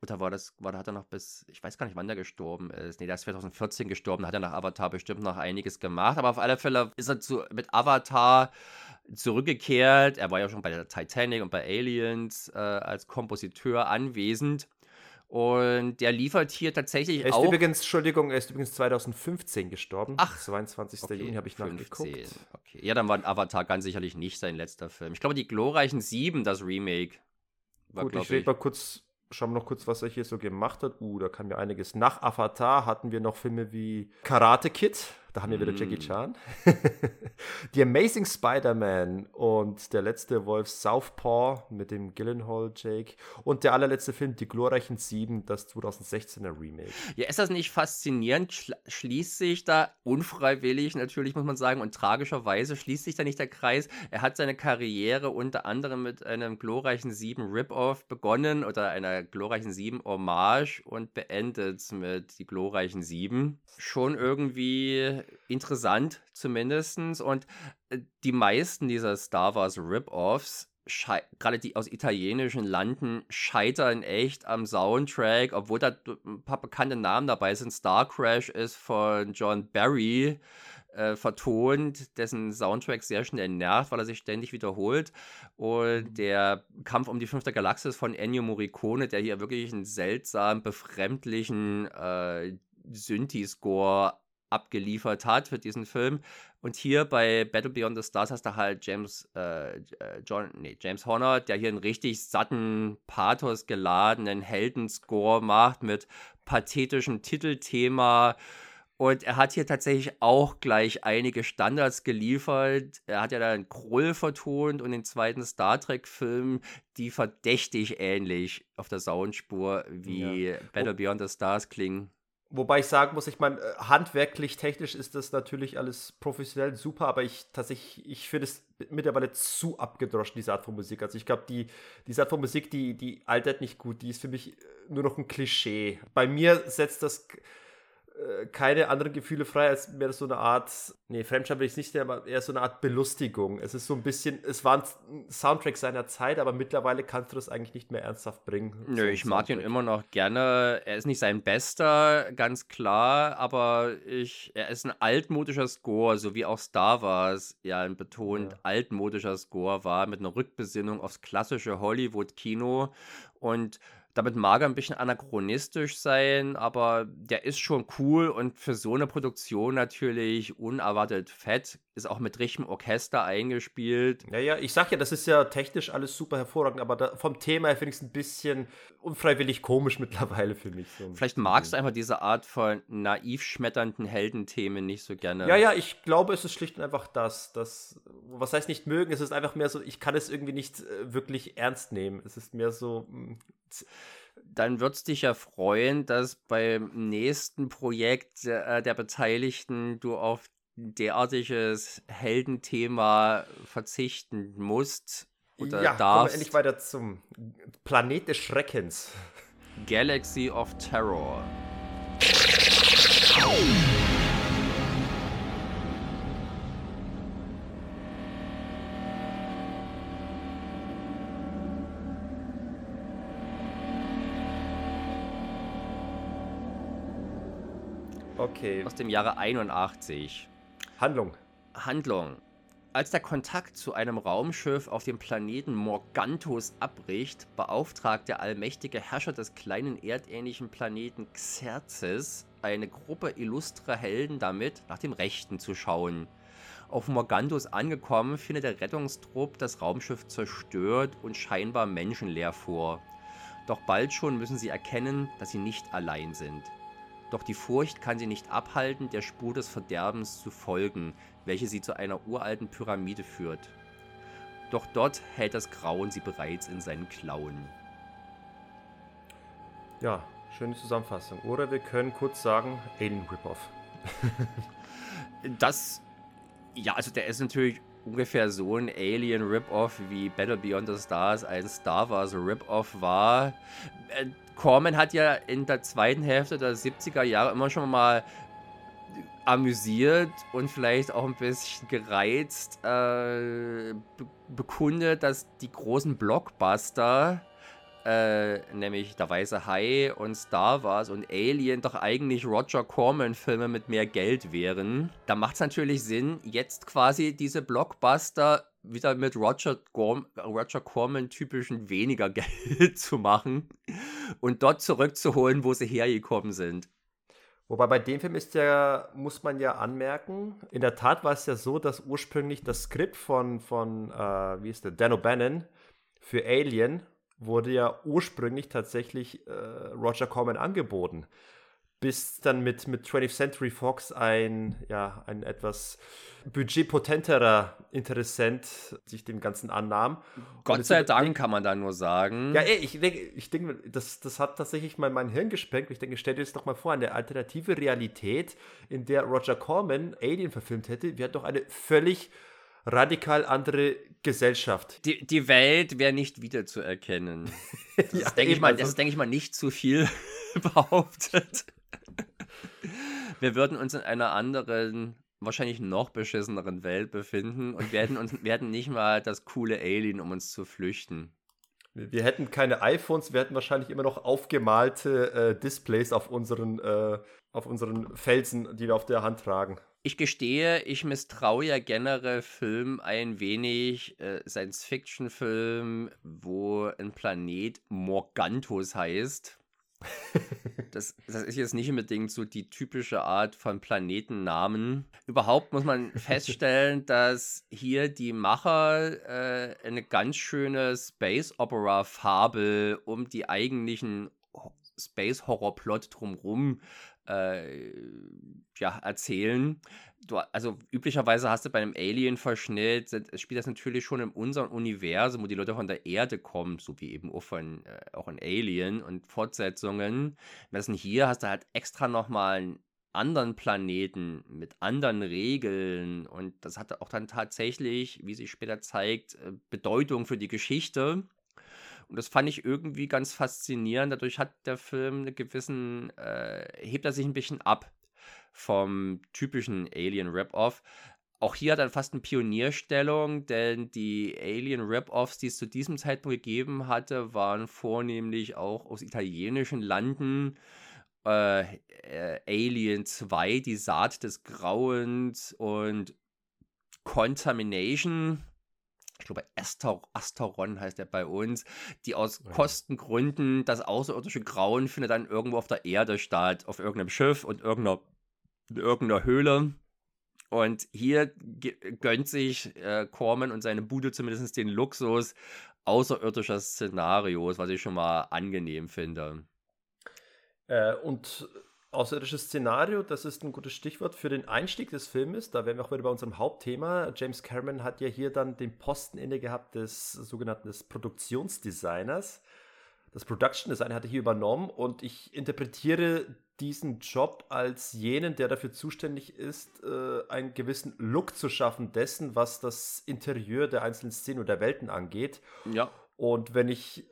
Oder war das, war, hat er noch bis, ich weiß gar nicht, wann der gestorben ist. Nee, der ist 2014 gestorben, da hat er nach Avatar bestimmt noch einiges gemacht. Aber auf alle Fälle ist er zu, mit Avatar zurückgekehrt. Er war ja schon bei der Titanic und bei Aliens äh, als Kompositeur anwesend. Und der liefert hier tatsächlich er ist auch. Übrigens, Entschuldigung, er ist übrigens 2015 gestorben. Ach. 22. Okay, Juni habe ich 15. nachgeguckt. Okay. Ja, dann war Avatar ganz sicherlich nicht sein letzter Film. Ich glaube, die glorreichen Sieben, das Remake. War, Gut, ich rede mal kurz, schauen wir noch kurz, was er hier so gemacht hat. Uh, da kann mir einiges. Nach Avatar hatten wir noch Filme wie Karate Kid, da haben wir wieder Jackie mm. Chan. The Amazing Spider-Man und der letzte Wolf Southpaw mit dem Gyllenhaal Jake und der allerletzte Film Die glorreichen Sieben, das 2016er Remake. Ja, ist das nicht faszinierend? schließt sich da unfreiwillig natürlich, muss man sagen, und tragischerweise schließt sich da nicht der Kreis. Er hat seine Karriere unter anderem mit einem glorreichen Sieben Rip-Off begonnen oder einer glorreichen Sieben Hommage und beendet mit Die glorreichen Sieben. Schon irgendwie interessant zumindest. Und äh, die meisten dieser Star Wars Rip-Offs, gerade die aus italienischen Landen, scheitern echt am Soundtrack, obwohl da ein paar bekannte Namen dabei sind. Star Crash ist von John Barry äh, vertont, dessen Soundtrack sehr schnell nervt, weil er sich ständig wiederholt. Und mhm. der Kampf um die fünfte Galaxis von Ennio Morricone, der hier wirklich einen seltsam befremdlichen äh, Synthi-Score abgeliefert hat für diesen Film. Und hier bei Battle Beyond the Stars hast du halt James, äh, äh, John, nee, James Horner, der hier einen richtig satten, pathos geladenen Heldenscore macht mit pathetischem Titelthema. Und er hat hier tatsächlich auch gleich einige Standards geliefert. Er hat ja dann Krull vertont und den zweiten Star Trek-Film, die verdächtig ähnlich auf der Soundspur wie ja. Battle Beyond the Stars klingen. Wobei ich sagen muss, ich meine, äh, handwerklich, technisch ist das natürlich alles professionell super, aber ich tatsächlich, ich finde es mittlerweile zu abgedroschen, diese Art von Musik. Also ich glaube, die, diese Art von Musik, die, die altert nicht gut, die ist für mich äh, nur noch ein Klischee. Bei mir setzt das äh, keine anderen Gefühle frei, als mehr so eine Art, nee, Fremdscham will ich nicht nennen, aber eher so eine Art Belustigung. Es ist so ein bisschen, es war ein Soundtrack seiner Zeit, aber mittlerweile kannst du das eigentlich nicht mehr ernsthaft bringen. Nö, so ich mag ihn immer noch gerne. Er ist nicht sein bester, ganz klar, aber ich, er ist ein altmodischer Score, so wie auch Star Wars ja ein betont ja. altmodischer Score war, mit einer Rückbesinnung aufs klassische Hollywood-Kino und Damit mag er ein bisschen anachronistisch sein, aber der ist schon cool und für so eine Produktion natürlich unerwartet fett. Ist auch mit richtigem Orchester eingespielt. Ja, ja, ich sag ja, das ist ja technisch alles super hervorragend, aber da, vom Thema her finde ich es ein bisschen unfreiwillig komisch mittlerweile für mich. So Vielleicht magst du einfach diese Art von naiv schmetternden Heldenthemen nicht so gerne. Ja, ja, ich glaube, es ist schlicht und einfach das. das was heißt nicht mögen? Es ist einfach mehr so, ich kann es irgendwie nicht äh, wirklich ernst nehmen. Es ist mehr so. Mh, hm, dann wird es dich ja freuen, dass beim nächsten Projekt äh, der Beteiligten du auf derartiges Heldenthema verzichten musst oder ja, darfst. Wir endlich weiter zum Planet des Schreckens. Galaxy of Terror. Okay. Aus dem Jahre 81. Handlung. Handlung. Als der Kontakt zu einem Raumschiff auf dem Planeten Morgantos abbricht, beauftragt der allmächtige Herrscher des kleinen erdähnlichen Planeten Xerxes eine Gruppe illustrer Helden damit, nach dem Rechten zu schauen. Auf Morgantos angekommen, findet der Rettungstrupp das Raumschiff zerstört und scheinbar menschenleer vor. Doch bald schon müssen sie erkennen, dass sie nicht allein sind. Doch die Furcht kann sie nicht abhalten, der Spur des Verderbens zu folgen, welche sie zu einer uralten Pyramide führt. Doch dort hält das Grauen sie bereits in seinen Klauen. Ja, schöne Zusammenfassung. Oder wir können kurz sagen, Alien Rip-Off. das, ja, also der ist natürlich ungefähr so ein Alien Rip-Off wie Battle Beyond the Stars ein Star Wars Rip-Off war. Corman hat ja in der zweiten Hälfte der 70er Jahre immer schon mal amüsiert und vielleicht auch ein bisschen gereizt äh, be bekundet, dass die großen Blockbuster äh, nämlich Der Weiße Hai und Star Wars und Alien doch eigentlich Roger Corman-Filme mit mehr Geld wären. Da macht es natürlich Sinn, jetzt quasi diese Blockbuster wieder mit Roger, Roger Corman-typischen weniger Geld zu machen und dort zurückzuholen, wo sie hergekommen sind. Wobei bei dem Film ist ja, muss man ja anmerken, in der Tat war es ja so, dass ursprünglich das Skript von, von äh, wie ist der, Dan O'Bannon für Alien wurde ja ursprünglich tatsächlich äh, Roger Corman angeboten. Bis dann mit, mit 20th Century Fox ein, ja, ein etwas budgetpotenterer Interessent sich dem Ganzen annahm. Gott sei Dank kann man da nur sagen. Ja, ey, ich denke, ich denk, das, das hat tatsächlich mein, mein Hirn gesprengt. Ich denke, stell dir das doch mal vor, eine alternative Realität, in der Roger Corman Alien verfilmt hätte, wäre doch eine völlig radikal andere Gesellschaft. Die, die Welt wäre nicht wiederzuerkennen. Das ja, ist, denke ich mal, also. das denke ich mal, nicht zu viel behauptet. Wir würden uns in einer anderen, wahrscheinlich noch beschisseneren Welt befinden und werden uns werden nicht mal das coole Alien, um uns zu flüchten. Wir hätten keine iPhones, wir hätten wahrscheinlich immer noch aufgemalte äh, Displays auf unseren, äh, auf unseren Felsen, die wir auf der Hand tragen. Ich gestehe, ich misstraue ja generell Film ein wenig, äh, Science-Fiction-Film, wo ein Planet Morgantus heißt. Das, das, ist jetzt nicht unbedingt so die typische Art von Planetennamen. Überhaupt muss man feststellen, dass hier die Macher äh, eine ganz schöne Space Opera Fabel um die eigentlichen Space Horror Plot drumherum äh, ja, erzählen. Du, also üblicherweise hast du bei einem Alien-Verschnitt, spielt das natürlich schon in unserem Universum, wo die Leute von der Erde kommen, so wie eben auch von äh, auch in Alien und Fortsetzungen. Während hier hast du halt extra nochmal einen anderen Planeten mit anderen Regeln und das hat auch dann tatsächlich, wie sich später zeigt, äh, Bedeutung für die Geschichte. Und das fand ich irgendwie ganz faszinierend. Dadurch hat der Film einen gewissen, äh, hebt er sich ein bisschen ab vom typischen Alien Rip-Off. Auch hier hat er fast eine Pionierstellung, denn die Alien Rip-Offs, die es zu diesem Zeitpunkt gegeben hatte, waren vornehmlich auch aus italienischen Landen. Äh, äh, Alien 2, die Saat des Grauens und Contamination ich glaube, Asteron heißt er bei uns, die aus ja. Kostengründen das außerirdische Grauen findet dann irgendwo auf der Erde statt, auf irgendeinem Schiff und irgendeiner, irgendeiner Höhle. Und hier gönnt sich äh, Corman und seine Bude zumindest den Luxus außerirdischer Szenarios, was ich schon mal angenehm finde. Äh, und außerirdisches Szenario, das ist ein gutes Stichwort für den Einstieg des Filmes. Da wären wir auch wieder bei unserem Hauptthema. James Cameron hat ja hier dann den Posten inne gehabt des sogenannten des Produktionsdesigners. Das Production Design hat er hier übernommen und ich interpretiere diesen Job als jenen, der dafür zuständig ist, äh, einen gewissen Look zu schaffen dessen, was das Interieur der einzelnen Szenen oder Welten angeht. Ja. Und wenn ich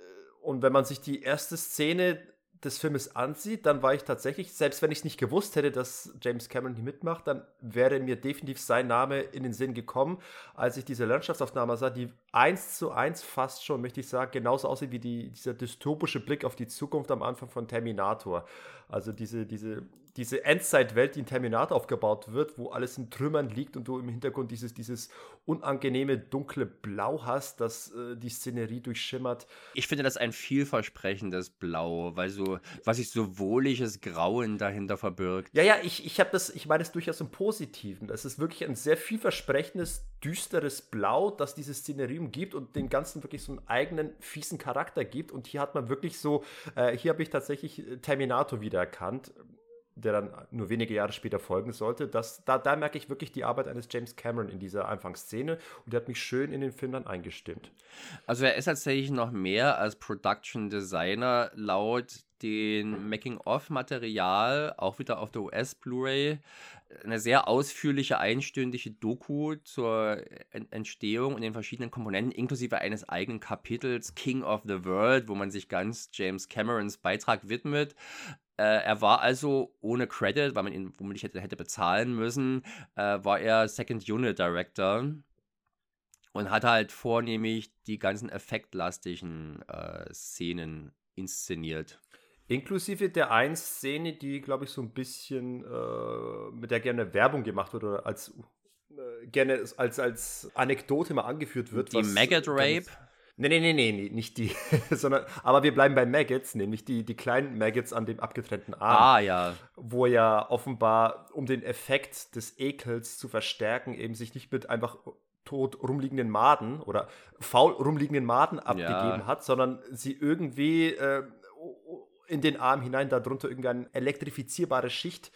und wenn man sich die erste Szene des Filmes ansieht, dann war ich tatsächlich, selbst wenn ich es nicht gewusst hätte, dass James Cameron hier mitmacht, dann wäre mir definitiv sein Name in den Sinn gekommen, als ich diese Landschaftsaufnahme sah, die eins zu eins fast schon, möchte ich sagen, genauso aussieht wie die, dieser dystopische Blick auf die Zukunft am Anfang von Terminator. Also diese, diese diese Endzeitwelt, die in Terminator aufgebaut wird, wo alles in Trümmern liegt und du im Hintergrund dieses, dieses unangenehme dunkle Blau hast, das äh, die Szenerie durchschimmert. Ich finde das ein vielversprechendes Blau, weil so, was sich so wohliges Grauen dahinter verbirgt. Ja, ja, ich, ich habe das, ich meine es durchaus im Positiven. Das ist wirklich ein sehr vielversprechendes, düsteres Blau, das diese Szenerie umgibt und den Ganzen wirklich so einen eigenen, fiesen Charakter gibt. Und hier hat man wirklich so, äh, hier habe ich tatsächlich äh, Terminator wiedererkannt der dann nur wenige Jahre später folgen sollte. Das, da, da merke ich wirklich die Arbeit eines James Cameron in dieser Anfangsszene und der hat mich schön in den Film dann eingestimmt. Also er ist tatsächlich noch mehr als Production Designer laut den Making-of-Material, auch wieder auf der US-Blu-ray, eine sehr ausführliche, einstündige Doku zur Entstehung und den verschiedenen Komponenten, inklusive eines eigenen Kapitels King of the World, wo man sich ganz James Camerons Beitrag widmet. Äh, er war also ohne Credit, weil man ihn womöglich hätte, hätte bezahlen müssen, äh, war er Second Unit Director und hat halt vornehmlich die ganzen effektlastigen äh, Szenen inszeniert. Inklusive der einen Szene, die, glaube ich, so ein bisschen äh, mit der gerne Werbung gemacht wird oder als äh, gerne als, als Anekdote mal angeführt wird. Die Maggot Rape. Nee, nee, nee, nee, nicht die, sondern, aber wir bleiben bei Maggots, nämlich die, die kleinen Maggots an dem abgetrennten Arm. Ah, ja. Wo ja offenbar, um den Effekt des Ekels zu verstärken, eben sich nicht mit einfach tot rumliegenden Maden oder faul rumliegenden Maden abgegeben ja. hat, sondern sie irgendwie äh, in den Arm hinein darunter irgendeine elektrifizierbare Schicht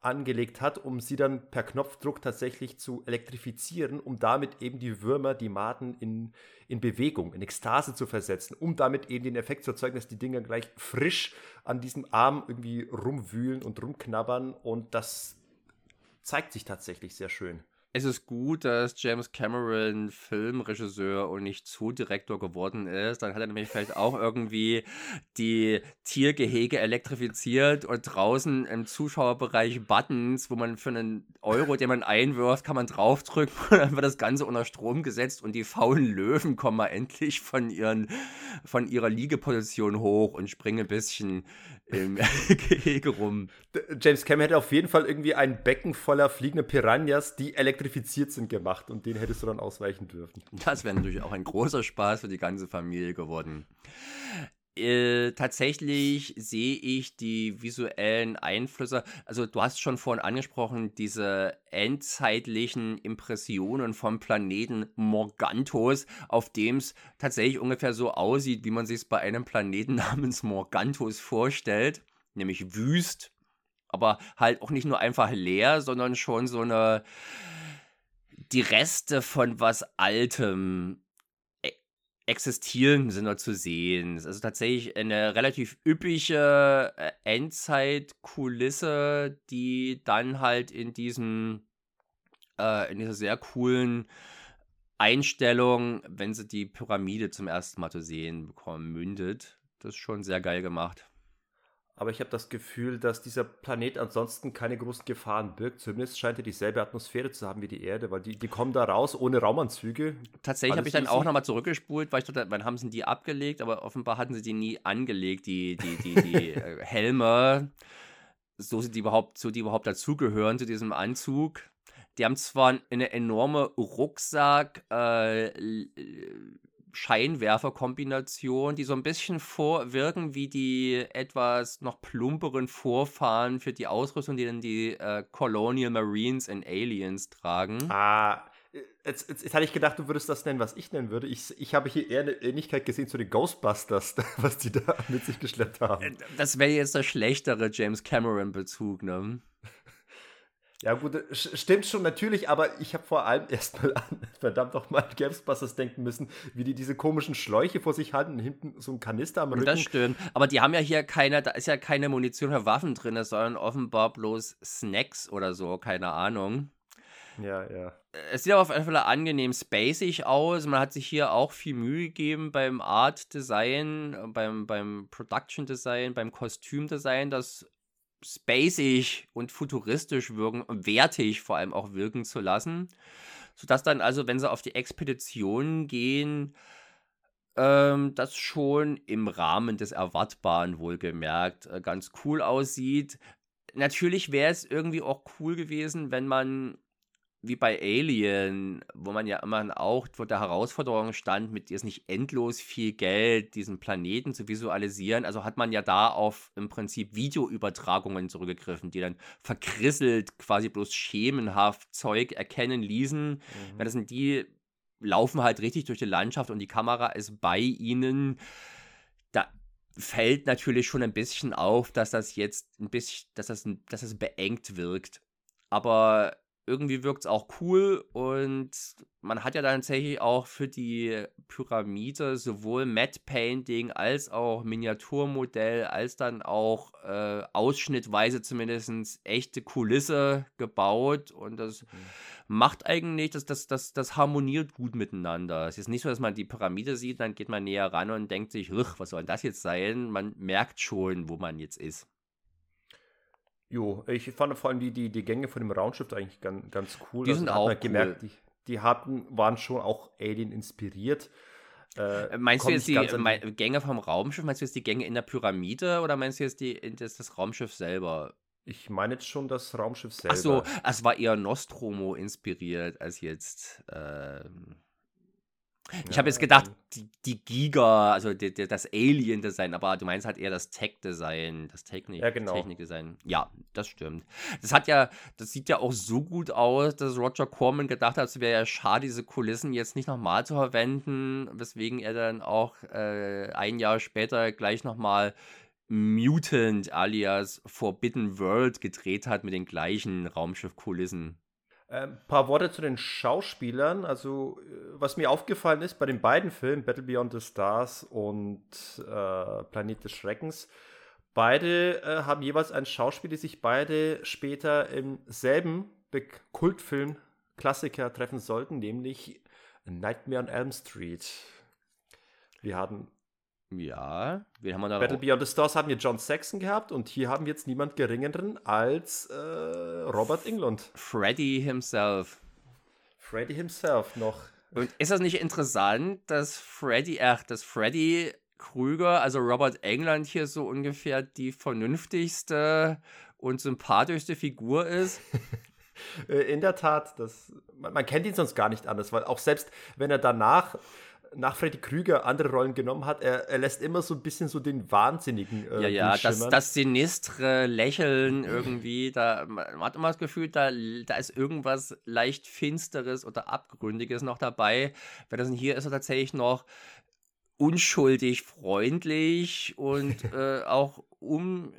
angelegt hat, um sie dann per Knopfdruck tatsächlich zu elektrifizieren, um damit eben die Würmer, die Maden in, in Bewegung, in Ekstase zu versetzen, um damit eben den Effekt zu erzeugen, dass die Dinger gleich frisch an diesem Arm irgendwie rumwühlen und rumknabbern. Und das zeigt sich tatsächlich sehr schön es ist gut, dass James Cameron Filmregisseur und nicht Zoodirektor geworden ist. Dann hat er nämlich vielleicht auch irgendwie die Tiergehege elektrifiziert und draußen im Zuschauerbereich Buttons, wo man für einen Euro, den man einwirft, kann man draufdrücken und dann wird das Ganze unter Strom gesetzt und die faulen Löwen kommen mal endlich von, ihren, von ihrer Liegeposition hoch und springen ein bisschen im Gehege rum. James Cameron hätte auf jeden Fall irgendwie ein Becken voller fliegender Piranhas, die elektrifiziert sind, gemacht und den hättest du dann ausweichen dürfen. Das wäre natürlich auch ein großer Spaß für die ganze Familie geworden. Äh, tatsächlich sehe ich die visuellen Einflüsse, also du hast schon vorhin angesprochen, diese endzeitlichen Impressionen vom Planeten Morgantos, auf dem es tatsächlich ungefähr so aussieht, wie man sich es bei einem Planeten namens Morgantos vorstellt, nämlich wüst, aber halt auch nicht nur einfach leer, sondern schon so eine die Reste von was Altem existieren sind dort zu sehen. Es ist also tatsächlich eine relativ üppige äh, Endzeitkulisse, die dann halt in diesem, äh, in dieser sehr coolen Einstellung, wenn sie die Pyramide zum ersten Mal zu sehen bekommen, mündet. Das ist schon sehr geil gemacht aber ich habe das Gefühl, dass dieser Planet ansonsten keine großen Gefahren birgt. Zumindest scheint er dieselbe Atmosphäre zu haben wie die Erde, weil die, die kommen da raus ohne Raumanzüge. Tatsächlich habe ich dann auch nochmal zurückgespult, weil ich dachte, wann haben sie die abgelegt, aber offenbar hatten sie die nie angelegt, die, die, die, die äh, Helme, so sind die überhaupt, so die überhaupt dazugehören zu diesem Anzug. Die haben zwar eine enorme Rucksack, äh, Scheinwerferkombination, die so ein bisschen vorwirken wie die etwas noch plumperen Vorfahren für die Ausrüstung, die dann die äh, Colonial Marines in Aliens tragen. Ah, Jetzt, jetzt, jetzt, hatte ich gedacht, du würdest das nennen, was ich nennen würde. Ich, ich habe hier eher eine Ähnlichkeit gesehen zu den Ghostbusters, was die da mit sich geschleppt haben. Äh, das wäre jetzt der schlechtere James Cameron-Bezug, ne? Ja, gut, stimmt schon natürlich, aber ich habe vor allem erstmal an verdammt nochmal Ghostbusters denken müssen, wie die diese komischen Schläuche vor sich halten und hinten so ein Kanister am Rücken. Das stimmt, aber die haben ja hier keine, da ist ja keine Munition für Waffen drin, sondern offenbar bloß Snacks oder so, keine Ahnung. Ja, ja. Äh, es sieht auf jeden Fall angenehm spacig aus. Man hat sich hier auch viel Mühe gegeben beim Art Design, äh, beim, beim Production Design, beim Kostümdesign, das spacig und futuristisch wirken, wertig vor allem auch wirken zu lassen. Sodass dann also, wenn sie auf die Expedition gehen, ähm, das schon im Rahmen des Erwartbaren wohlgemerkt äh, ganz cool aussieht. Natürlich wäre es irgendwie auch cool gewesen, wenn man wie bei Alien, wo man ja immer auch vor der Herausforderung stand, mit jetzt nicht endlos viel Geld diesen Planeten zu visualisieren. Also hat man ja da auf im Prinzip Videoübertragungen zurückgegriffen, die dann verkrisselt, quasi bloß schemenhaft Zeug erkennen ließen. Mhm. Ja, das sind die, laufen halt richtig durch die Landschaft und die Kamera ist bei ihnen. Da fällt natürlich schon ein bisschen auf, dass das jetzt ein bisschen, dass das, dass das beengt wirkt. Aber irgendwie wirkt es auch cool und man hat ja dann tatsächlich auch für die Pyramide sowohl Matte Painting als auch Miniaturmodell, als dann auch äh, ausschnittweise zumindest echte Kulisse gebaut und das mhm. macht eigentlich, das, das, das, das harmoniert gut miteinander. Es ist nicht so, dass man die Pyramide sieht, dann geht man näher ran und denkt sich, was soll das jetzt sein? Man merkt schon, wo man jetzt ist. Jo, ich fand vor allem die, die, die Gänge von dem Raumschiff eigentlich ganz, ganz cool. Die also, sind auch cool. gemerkt, die, die hatten, waren schon auch Alien inspiriert. Äh, meinst du jetzt die äh, Gänge vom Raumschiff? Meinst du jetzt die Gänge in der Pyramide oder meinst du jetzt die, das, das Raumschiff selber? Ich meine jetzt schon das Raumschiff selber. Ach so, es war eher Nostromo inspiriert als jetzt. Ähm ich habe jetzt gedacht, die, die, Giga, also die, die, das Alien-Design, aber du meinst halt eher das Tech-Design, das Technik, ja, genau. Technik-Design. Ja, das stimmt. Das hat ja, das sieht ja auch so gut aus, dass Roger Corman gedacht hat, es wäre ja schade, diese Kulissen jetzt nicht nochmal zu verwenden, weswegen er dann auch äh, ein Jahr später gleich nochmal Mutant alias Forbidden World gedreht hat mit den gleichen Raumschiff-Kulissen. Ein ähm, paar Worte zu den Schauspielern. Also, äh, was mir aufgefallen ist bei den beiden Filmen, Battle Beyond the Stars und äh, Planet des Schreckens, beide äh, haben jeweils einen Schauspieler, die sich beide später im selben Kultfilm Klassiker treffen sollten, nämlich Nightmare on Elm Street. Wir haben ja, wen haben wir da? Battle Beyond the Stars haben wir John Saxon gehabt und hier haben wir jetzt niemand geringeren als äh, Robert England. Freddy himself. Freddy himself noch. Und ist das nicht interessant, dass Freddy, ach, dass Freddy Krüger, also Robert England hier so ungefähr die vernünftigste und sympathischste Figur ist? Äh, in der Tat, das, man, man kennt ihn sonst gar nicht anders, weil auch selbst wenn er danach nach Freddy Krüger andere Rollen genommen hat, er, er lässt immer so ein bisschen so den Wahnsinnigen. Äh, ja, ja, das, das sinistre Lächeln irgendwie, da man hat immer das Gefühl, da, da ist irgendwas leicht Finsteres oder Abgründiges noch dabei. Weil das hier ist er tatsächlich noch unschuldig, freundlich und äh, auch um,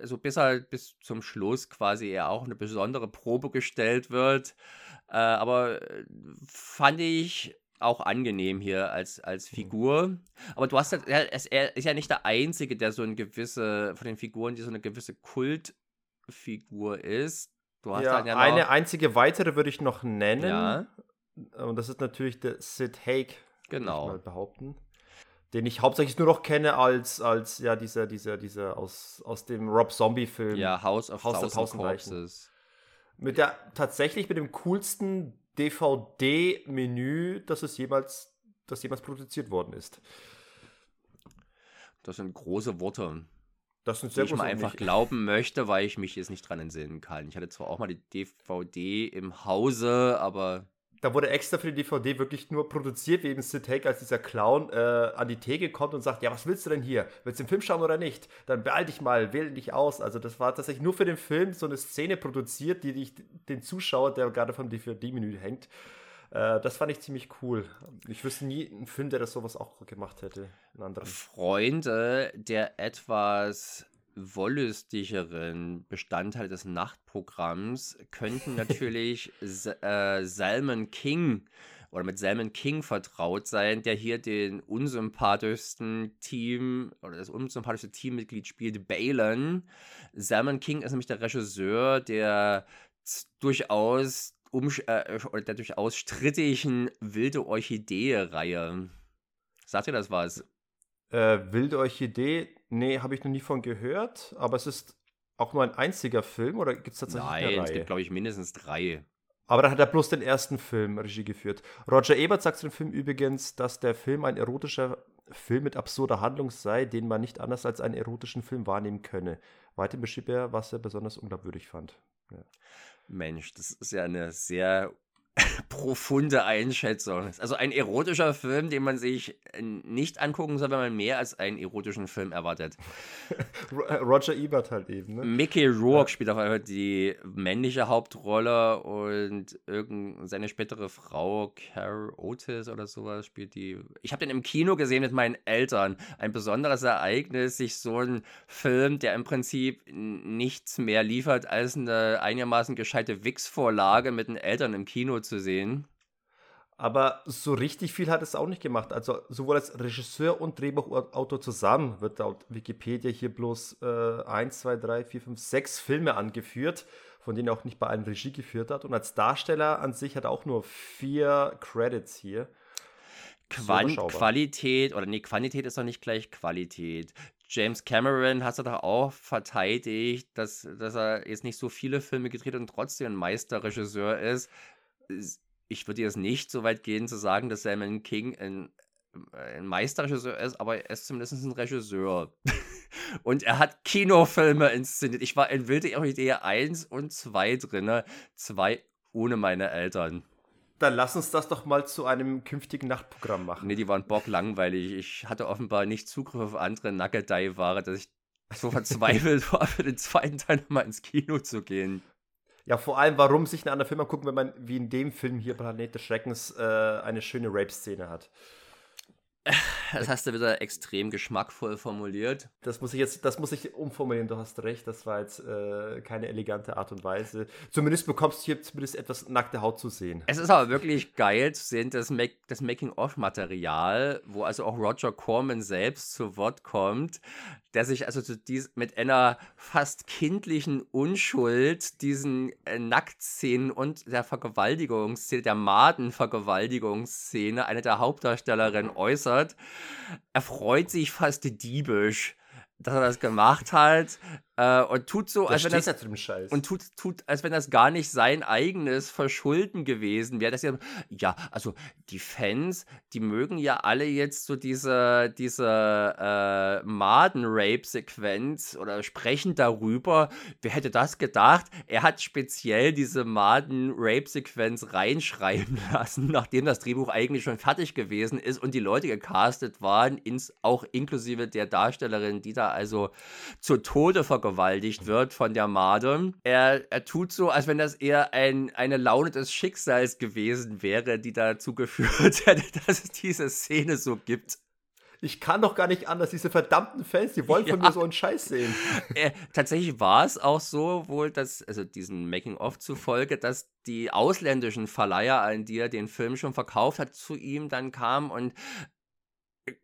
also bis halt bis zum Schluss quasi er auch eine besondere Probe gestellt wird. Äh, aber äh, fand ich auch angenehm hier als, als mhm. Figur. Aber du hast halt, er, ist ja nicht der Einzige, der so eine gewisse, von den Figuren, die so eine gewisse Kultfigur ist. Du hast ja, ja eine noch, einzige weitere würde ich noch nennen. Ja. Und das ist natürlich der Sid Haig, genau. ich mal behaupten. Den ich hauptsächlich nur noch kenne als, als ja, dieser, dieser, dieser aus, aus dem Rob Zombie-Film. Ja, House of House Thousand Corpses. Mit der tatsächlich mit dem coolsten DVD-Menü, das es jemals, das jemals produziert worden ist. Das sind große Worte. das sind sehr die ich mal einfach glauben möchte, weil ich mich jetzt nicht dran entsinnen kann. Ich hatte zwar auch mal die DVD im Hause, aber da wurde extra für die DVD wirklich nur produziert, wie eben Sid Haig als dieser Clown äh, an die Theke kommt und sagt, ja, was willst du denn hier? Willst du den Film schauen oder nicht? Dann beeil dich mal, wähl dich aus. Also das war tatsächlich nur für den Film so eine Szene produziert, die dich den Zuschauer, der gerade vom DVD-Menü hängt, äh, das fand ich ziemlich cool. Ich wüsste nie einen Film, der das sowas auch gemacht hätte. Freunde der etwas wollüstigeren Bestandteile des Nachtprogramms könnten natürlich äh, Salmon King oder mit Salmon King vertraut sein, der hier den unsympathischsten Team oder das unsympathischste Teammitglied spielt, Balin. Salmon King ist nämlich der Regisseur, der durchaus um, äh, der durchaus strittigen Wilde Orchidee-Reihe. Sagt ihr das was? Äh, Wilde Orchidee, nee, habe ich noch nie von gehört, aber es ist auch nur ein einziger Film oder gibt es tatsächlich Nein, eine Reihe? es gibt, glaube ich, mindestens drei. Aber da hat er bloß den ersten Film Regie geführt. Roger Ebert sagt zu dem Film übrigens, dass der Film ein erotischer Film mit absurder Handlung sei, den man nicht anders als einen erotischen Film wahrnehmen könne. Weiter beschrieb er, was er besonders unglaubwürdig fand. Ja. Mensch, das ist ja eine sehr profunde Einschätzung. Also ein erotischer Film, den man sich äh, nicht angucken soll, wenn man mehr als einen erotischen Film erwartet. Äh, Roger Ebert halt eben. Ne? Mickey Rourke ja. spielt auf einmal die männliche Hauptrolle und seine spätere Frau, Carol Otis oder sowas, spielt die. Ich habe den im Kino gesehen mit meinen Eltern. Ein besonderes Ereignis, sich so ein Film, der im Prinzip nichts mehr liefert als eine einigermaßen gescheite Wix-Vorlage mit den Eltern im Kino zu sehen. Aber so richtig viel hat es auch nicht gemacht. Also sowohl als Regisseur und Drehbuchautor zusammen wird laut Wikipedia hier bloß äh, 1, 2, 3, 4, 5, 6 Filme angeführt, von denen er auch nicht bei allen Regie geführt hat. Und als Darsteller an sich hat er auch nur vier Credits hier. Quan Qualität, oder nee, Quantität ist doch nicht gleich Qualität. James Cameron hat er doch auch verteidigt, dass, dass er jetzt nicht so viele Filme gedreht und trotzdem ein Meisterregisseur ist ich würde jetzt nicht so weit gehen zu sagen, dass Simon King ein, ein Meisterregisseur ist, aber er ist zumindest ein Regisseur. und er hat Kinofilme inszeniert. Ich war in Wilde Idee 1 und 2 drin. Zwei ohne meine Eltern. Dann lass uns das doch mal zu einem künftigen Nachtprogramm machen. Nee, die waren bocklangweilig. Ich hatte offenbar nicht Zugriff auf andere Nugget-Ware, dass ich so verzweifelt war, für den zweiten Teil nochmal ins Kino zu gehen. Ja, vor allem, warum sich eine andere Film angucken, wenn man wie in dem Film hier Planet des Schreckens äh, eine schöne Rape-Szene hat. Das hast du wieder extrem geschmackvoll formuliert. Das muss ich jetzt, das muss ich umformulieren, du hast recht, das war jetzt äh, keine elegante Art und Weise. Zumindest bekommst du hier zumindest etwas nackte Haut zu sehen. Es ist aber wirklich geil zu sehen, das, Make, das Making-of-Material, wo also auch Roger Corman selbst zu Wort kommt, der sich also zu dies, mit einer fast kindlichen Unschuld diesen äh, Nacktszenen und der Vergewaltigungsszene, der Madenvergewaltigungsszene, eine der Hauptdarstellerinnen äußert. Er freut sich fast diebisch dass er das gemacht hat äh, und tut so, als wenn das und tut, tut, als wenn das gar nicht sein eigenes Verschulden gewesen wäre. Ja, ja, also die Fans, die mögen ja alle jetzt so diese, diese äh, Maden-Rape-Sequenz oder sprechen darüber. Wer hätte das gedacht? Er hat speziell diese Maden-Rape-Sequenz reinschreiben lassen, nachdem das Drehbuch eigentlich schon fertig gewesen ist und die Leute gecastet waren, ins, auch inklusive der Darstellerin, die da also zu Tode vergewaltigt wird von der Made. Er, er tut so, als wenn das eher ein, eine Laune des Schicksals gewesen wäre, die dazu geführt hätte, dass es diese Szene so gibt. Ich kann doch gar nicht anders. Diese verdammten Fans, die wollen ja. von mir so einen Scheiß sehen. Äh, tatsächlich war es auch so, wohl, dass, also diesen Making-of zufolge, dass die ausländischen Verleiher, an die er den Film schon verkauft hat, zu ihm dann kamen und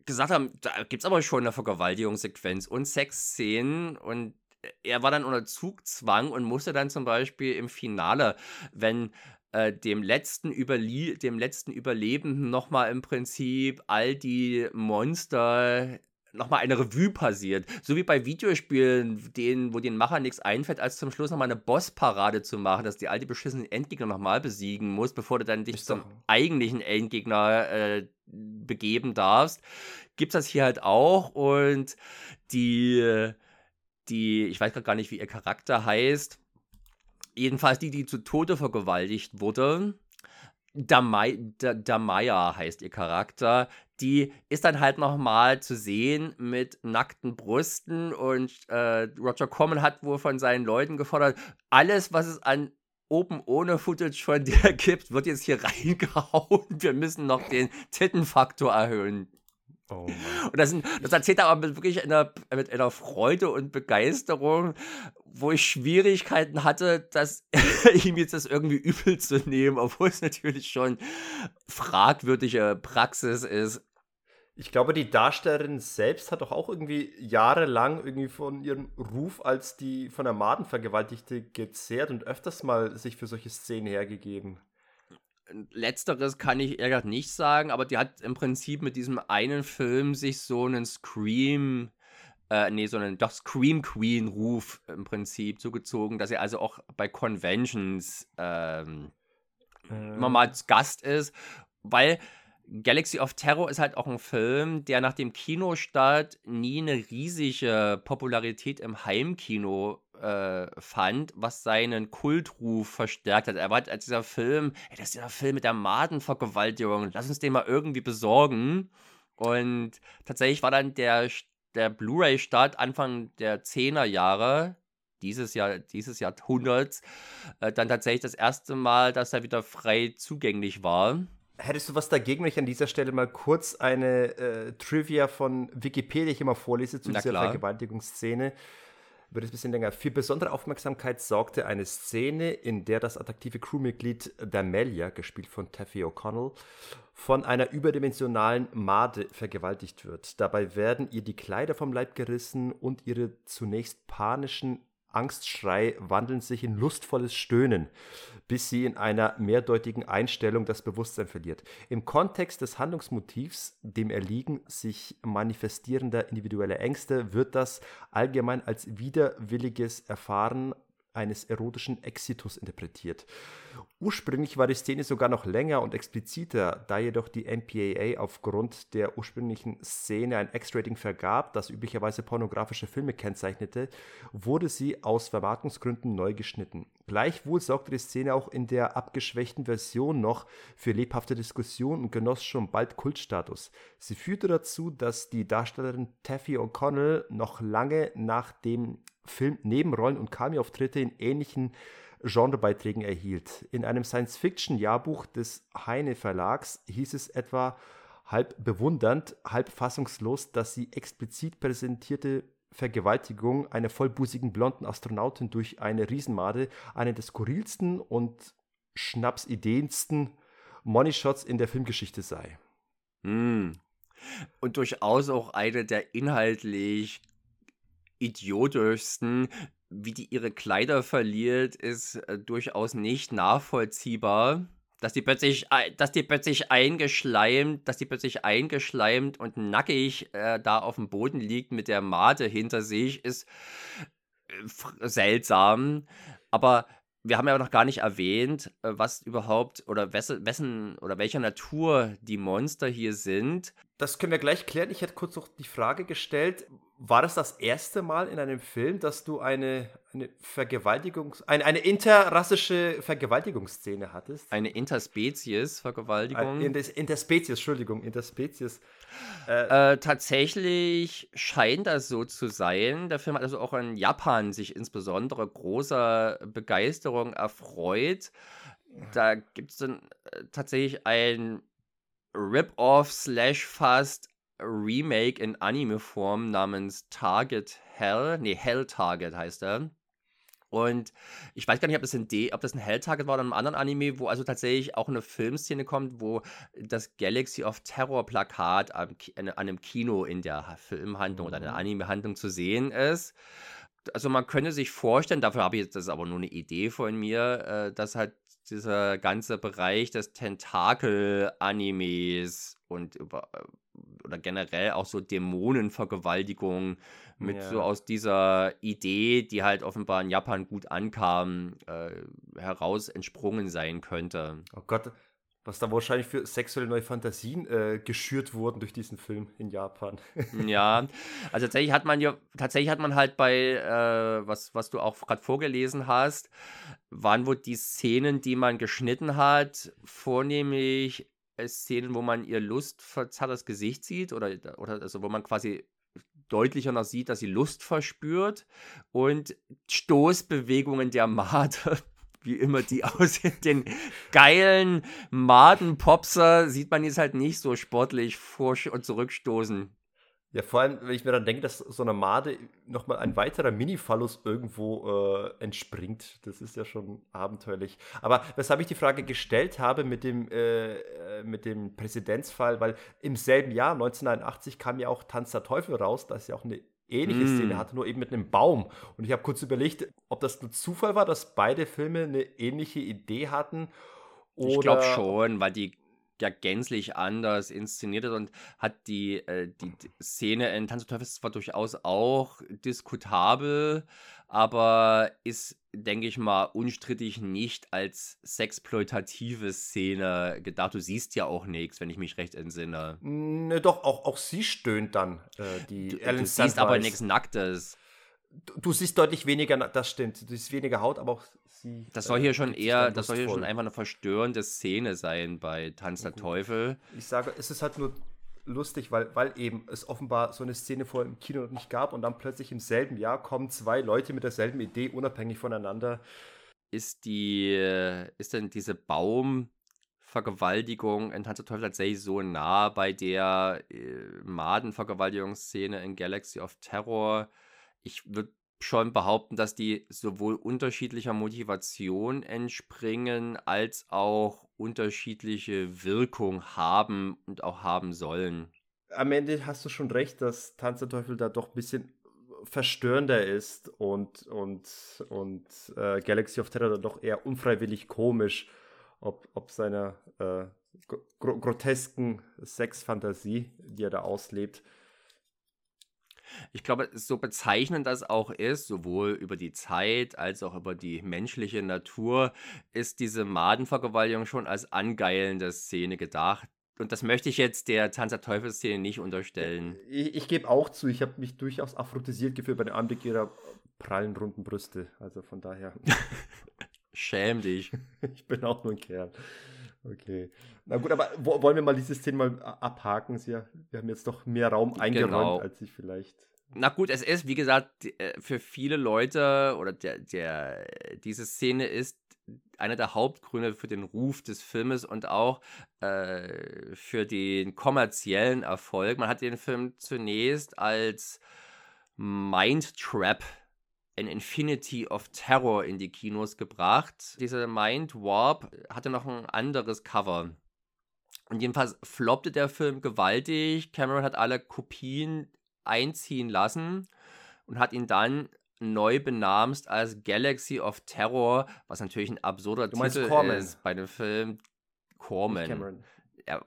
gesagt haben, da gibt es aber schon eine Vergewaltigungssequenz und Sexszenen und er war dann unter Zugzwang und musste dann zum Beispiel im Finale, wenn äh, dem, letzten Überlie dem letzten Überlebenden nochmal im Prinzip all die Monster nochmal eine Revue passiert. So wie bei Videospielen, denen, wo den Macher nichts einfällt, als zum Schluss nochmal eine Bossparade zu machen, dass die alte beschissenen Endgegner nochmal besiegen muss, bevor du dann dich zum eigentlichen Endgegner äh, begeben darfst. Gibt es das hier halt auch und die die, ich weiß gar nicht, wie ihr Charakter heißt, jedenfalls die, die zu Tode vergewaltigt wurde. Damaya heißt ihr Charakter. Die ist dann halt nochmal zu sehen mit nackten Brüsten und äh, Roger Corman hat wohl von seinen Leuten gefordert, alles, was es an oben ohne Footage von dir gibt, wird jetzt hier reingehauen. Wir müssen noch den Tittenfaktor erhöhen. Oh und das, das, erzählt er aber mit wirklich einer, mit einer Freude und Begeisterung, wo ich Schwierigkeiten hatte, dass ihm jetzt das irgendwie übel zu nehmen, obwohl es natürlich schon fragwürdige Praxis ist. Ich glaube, die Darstellerin selbst hat doch auch irgendwie jahrelang irgendwie von ihrem Ruf als die von der Madenvergewaltigte gezehrt und öfters mal sich für solche Szenen hergegeben. Letzteres kann ich eher nicht sagen, aber die hat im Prinzip mit diesem einen Film sich so einen Scream, äh, nee, so einen doch Scream Queen Ruf im Prinzip zugezogen, dass er also auch bei Conventions ähm, äh. immer mal Gast ist, weil Galaxy of Terror ist halt auch ein Film, der nach dem Kinostart nie eine riesige Popularität im Heimkino äh, fand, was seinen Kultruf verstärkt hat. Er war als dieser Film, ey, das ist dieser Film mit der Madenvergewaltigung, lass uns den mal irgendwie besorgen. Und tatsächlich war dann der, der Blu-ray-Start Anfang der 10er Jahre, dieses Jahr, dieses Jahrhunderts, äh, dann tatsächlich das erste Mal, dass er wieder frei zugänglich war. Hättest du was dagegen, wenn ich an dieser Stelle mal kurz eine äh, Trivia von Wikipedia hier mal vorlese zu Na dieser klar. Vergewaltigungsszene? Wird es ein bisschen länger. Für besondere Aufmerksamkeit sorgte eine Szene, in der das attraktive Crewmitglied Damelia, gespielt von Taffy O'Connell, von einer überdimensionalen Made vergewaltigt wird. Dabei werden ihr die Kleider vom Leib gerissen und ihre zunächst panischen Angstschrei wandeln sich in lustvolles Stöhnen, bis sie in einer mehrdeutigen Einstellung das Bewusstsein verliert. Im Kontext des Handlungsmotivs, dem Erliegen sich manifestierender individueller Ängste, wird das allgemein als widerwilliges Erfahren eines erotischen Exitus interpretiert. Ursprünglich war die Szene sogar noch länger und expliziter, da jedoch die MPAA aufgrund der ursprünglichen Szene ein X-Rating vergab, das üblicherweise pornografische Filme kennzeichnete, wurde sie aus Vermarktungsgründen neu geschnitten. Gleichwohl sorgte die Szene auch in der abgeschwächten Version noch für lebhafte Diskussionen und genoss schon bald Kultstatus. Sie führte dazu, dass die Darstellerin Taffy O'Connell noch lange nach dem Film Nebenrollen und Cameo-Auftritte in ähnlichen Genrebeiträgen erhielt. In einem Science-Fiction-Jahrbuch des Heine Verlags hieß es etwa halb bewundernd, halb fassungslos, dass sie explizit präsentierte Vergewaltigung einer vollbusigen blonden Astronautin durch eine Riesenmade eine der skurrilsten und schnapsideensten Money-Shots in der Filmgeschichte sei. Mm. Und durchaus auch eine der inhaltlich idiotischsten, wie die ihre Kleider verliert, ist äh, durchaus nicht nachvollziehbar. Dass die plötzlich, dass die plötzlich eingeschleimt, dass die plötzlich eingeschleimt und nackig äh, da auf dem Boden liegt mit der Mate hinter sich, ist äh, seltsam. Aber wir haben ja noch gar nicht erwähnt, äh, was überhaupt oder wessen oder welcher Natur die Monster hier sind. Das können wir gleich klären. Ich hätte kurz noch die Frage gestellt, war das das erste Mal in einem Film, dass du eine, eine Vergewaltigungs-, eine, eine interrassische Vergewaltigungsszene hattest? Eine Interspezies-Vergewaltigung? Ein, Interspezies, Entschuldigung, Interspezies. Äh, äh, tatsächlich scheint das so zu sein. Der Film hat also auch in Japan sich insbesondere großer Begeisterung erfreut. Da gibt es dann äh, tatsächlich ein Rip-Off slash fast Remake in Anime-Form namens Target Hell. Nee, Hell Target heißt er. Und ich weiß gar nicht, ob das, ein D, ob das ein Hell Target war oder ein anderen Anime, wo also tatsächlich auch eine Filmszene kommt, wo das Galaxy of Terror Plakat an, an einem Kino in der Filmhandlung oder in der mhm. Anime-Handlung zu sehen ist. Also man könnte sich vorstellen, dafür habe ich jetzt, das ist aber nur eine Idee von mir, äh, dass halt dieser ganze Bereich des Tentakel-Animes und über, äh, oder generell auch so Dämonenvergewaltigung mit ja. so aus dieser Idee, die halt offenbar in Japan gut ankam, äh, heraus entsprungen sein könnte. Oh Gott, was da wahrscheinlich für sexuelle neue Fantasien äh, geschürt wurden durch diesen Film in Japan. ja, also tatsächlich hat man ja, tatsächlich hat man halt bei, äh, was, was du auch gerade vorgelesen hast, waren wohl die Szenen, die man geschnitten hat, vornehmlich Szenen, wo man ihr lustverzerrtes Gesicht sieht oder, oder also wo man quasi deutlicher noch sieht, dass sie Lust verspürt und Stoßbewegungen der Made wie immer die aussehen. Den geilen Madenpopser sieht man jetzt halt nicht so sportlich vor- und zurückstoßen. Ja, vor allem, wenn ich mir dann denke, dass so einer Made nochmal ein weiterer Mini-Phallus irgendwo äh, entspringt. Das ist ja schon abenteuerlich. Aber weshalb ich die Frage gestellt habe mit dem, äh, äh mit dem Präzedenzfall, weil im selben Jahr, 1981, kam ja auch Tanz der Teufel raus. Das ist ja auch eine ähnliche mm. Szene hatte, nur eben mit einem Baum. Und ich habe kurz überlegt, ob das nur Zufall war, dass beide Filme eine ähnliche Idee hatten. Ich glaube schon, weil die ja gänzlich anders inszeniert ist und hat die, äh, die, Szene in Tanz der Teufel zwar durchaus auch diskutabel, aber ist, denke ich mal, unstrittig nicht als sexploitative Szene gedacht. Du siehst ja auch nichts, wenn ich mich recht entsinne. Ne, doch, auch, auch sie stöhnt dann, äh, die du, Ellen Du siehst aber nichts Nacktes. Du, du, siehst deutlich weniger, das stimmt, du siehst weniger Haut, aber auch sie. Das soll hier äh, schon eher, das soll hier schon einfach eine verstörende Szene sein bei Tanz der Teufel. Ich sage, es ist halt nur lustig, weil, weil eben es offenbar so eine Szene vorher im Kino noch nicht gab und dann plötzlich im selben Jahr kommen zwei Leute mit derselben Idee, unabhängig voneinander. Ist die, äh, ist denn diese Baumvergewaltigung in Tanz der Teufel tatsächlich so nah bei der äh, Madenvergewaltigungsszene in Galaxy of Terror? Ich würde schon behaupten, dass die sowohl unterschiedlicher Motivation entspringen, als auch unterschiedliche Wirkung haben und auch haben sollen. Am Ende hast du schon recht, dass Tanz der Teufel da doch ein bisschen verstörender ist und, und, und äh, Galaxy of Terror doch eher unfreiwillig komisch, ob, ob seiner äh, gro grotesken Sexfantasie, die er da auslebt, ich glaube, so bezeichnend das auch ist, sowohl über die Zeit als auch über die menschliche Natur, ist diese Madenvergewaltigung schon als angeilende Szene gedacht. Und das möchte ich jetzt der Tanz der Teufel-Szene nicht unterstellen. Ich, ich gebe auch zu, ich habe mich durchaus aphrodisiert gefühlt bei dem Anblick ihrer prallen, runden Brüste. Also von daher. Schäm dich. ich bin auch nur ein Kerl. Okay. Na gut, aber wollen wir mal dieses Thema mal abhaken? Sie, wir haben jetzt doch mehr Raum eingeräumt, genau. als ich vielleicht. Na gut, es ist, wie gesagt, äh, für viele Leute oder der, der, diese Szene ist einer der Hauptgründe für den Ruf des Filmes und auch äh, für den kommerziellen Erfolg. Man hat den Film zunächst als Mind Trap an Infinity of Terror in die Kinos gebracht. Dieser Mind Warp hatte noch ein anderes Cover. Und jedenfalls floppte der Film gewaltig. Cameron hat alle Kopien einziehen lassen und hat ihn dann neu benamst als Galaxy of Terror, was natürlich ein absurder du Titel Corman. ist bei dem Film. Corman. Ja.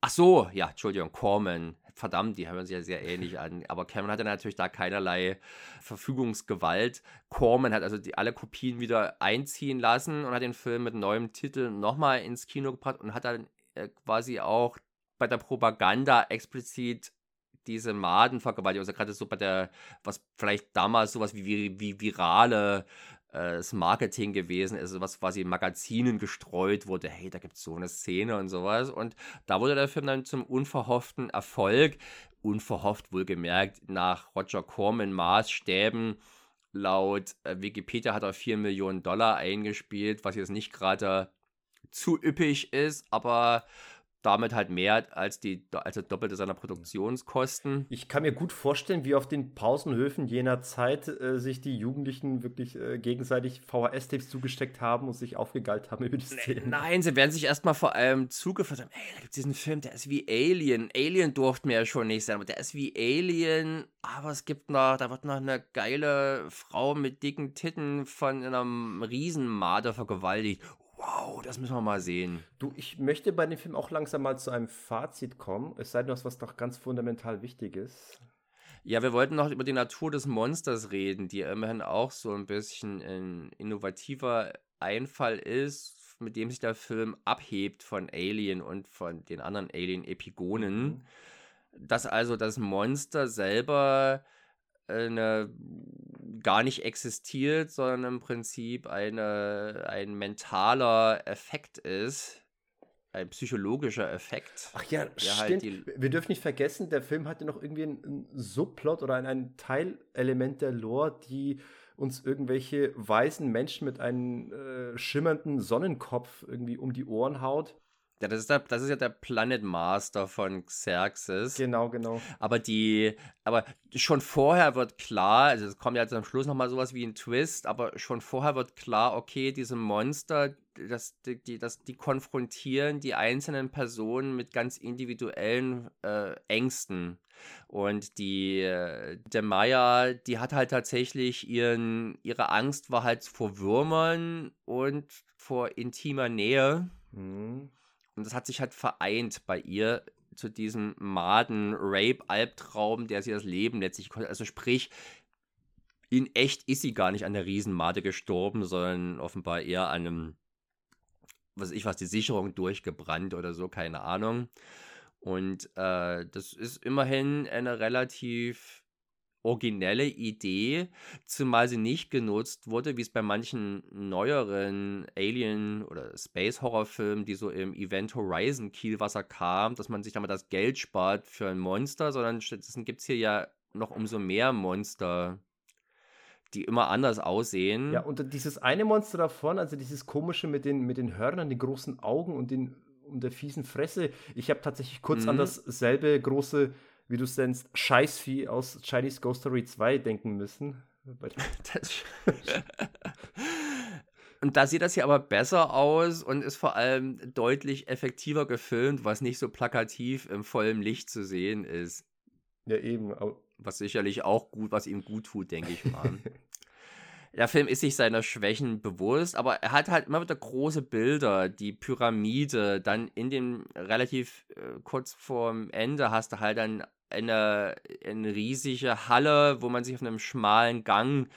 Ach so, ja, Entschuldigung, Corman verdammt, die hören sich ja sehr ähnlich an. Aber Cameron hatte natürlich da keinerlei Verfügungsgewalt. Corman hat also die, alle Kopien wieder einziehen lassen und hat den Film mit neuem Titel nochmal ins Kino gebracht und hat dann äh, quasi auch bei der Propaganda explizit diese Madenvergewaltigung, also gerade so bei der, was vielleicht damals sowas wie, wie, wie virale äh, das Marketing gewesen ist, was quasi in Magazinen gestreut wurde, hey, da gibt es so eine Szene und sowas. Und da wurde der Film dann zum unverhofften Erfolg, unverhofft wohlgemerkt, nach Roger Corman Maßstäben. Laut äh, Wikipedia hat er 4 Millionen Dollar eingespielt, was jetzt nicht gerade zu üppig ist, aber damit halt mehr als die als das Doppelte seiner Produktionskosten. Ich kann mir gut vorstellen, wie auf den Pausenhöfen jener Zeit äh, sich die Jugendlichen wirklich äh, gegenseitig VHS-Tapes zugesteckt haben und sich aufgegeilt haben über die Szene. Nein, sie werden sich erstmal vor allem zugefasst haben, ey, da gibt es diesen Film, der ist wie Alien. Alien durften wir ja schon nicht sein, aber der ist wie Alien, aber es gibt noch, da wird noch eine geile Frau mit dicken Titten von einem Riesenmarder vergewaltigt wow, das müssen wir mal sehen. Du, ich möchte bei dem Film auch langsam mal zu einem Fazit kommen, es sei denn, was noch ganz fundamental wichtig ist. Ja, wir wollten noch über die Natur des Monsters reden, die immerhin auch so ein bisschen ein innovativer Einfall ist, mit dem sich der Film abhebt von Alien und von den anderen Alien-Epigonen. Mhm. Dass also das Monster selber eine, gar nicht existiert, sondern im Prinzip eine, ein mentaler Effekt ist, ein psychologischer Effekt. Ach ja, halt stimmt. Halt Wir dürfen nicht vergessen, der Film hatte noch irgendwie einen Subplot oder ein, ein Teilelement der Lore, die uns irgendwelche weißen Menschen mit einem äh, schimmernden Sonnenkopf irgendwie um die Ohren haut. Ja, das ist, der, das ist ja der Planet Master von Xerxes. Genau, genau. Aber die, aber schon vorher wird klar, also es kommt ja am Schluss nochmal sowas wie ein Twist, aber schon vorher wird klar, okay, diese Monster, das, die, die, das, die konfrontieren die einzelnen Personen mit ganz individuellen äh, Ängsten. Und die, äh, der Maya, die hat halt tatsächlich ihren, ihre Angst war halt vor Würmern und vor intimer Nähe. Mhm. Und das hat sich halt vereint bei ihr zu diesem Maden-Rape-Albtraum, der sie das Leben letztlich konnte. Also sprich, in echt ist sie gar nicht an der Riesenmade gestorben, sondern offenbar eher an einem, was ich was, die Sicherung durchgebrannt oder so, keine Ahnung. Und äh, das ist immerhin eine relativ originelle Idee, zumal sie nicht genutzt wurde, wie es bei manchen neueren Alien- oder Space-Horror-Filmen, die so im Event Horizon Kielwasser kam, dass man sich damit das Geld spart für ein Monster, sondern stattdessen gibt es hier ja noch umso mehr Monster, die immer anders aussehen. Ja, und dieses eine Monster davon, also dieses komische mit den, mit den Hörnern, den großen Augen und den und der fiesen Fresse, ich habe tatsächlich kurz mhm. an dasselbe große wie du es nennst, Scheißvieh aus Chinese Ghost Story 2 denken müssen. und da sieht das hier aber besser aus und ist vor allem deutlich effektiver gefilmt, was nicht so plakativ im vollen Licht zu sehen ist. Ja, eben. Was sicherlich auch gut, was ihm gut tut, denke ich mal. der Film ist sich seiner Schwächen bewusst, aber er hat halt immer wieder große Bilder, die Pyramide, dann in dem relativ äh, kurz vorm Ende hast du halt dann eine, eine riesige Halle, wo man sich auf einem schmalen Gang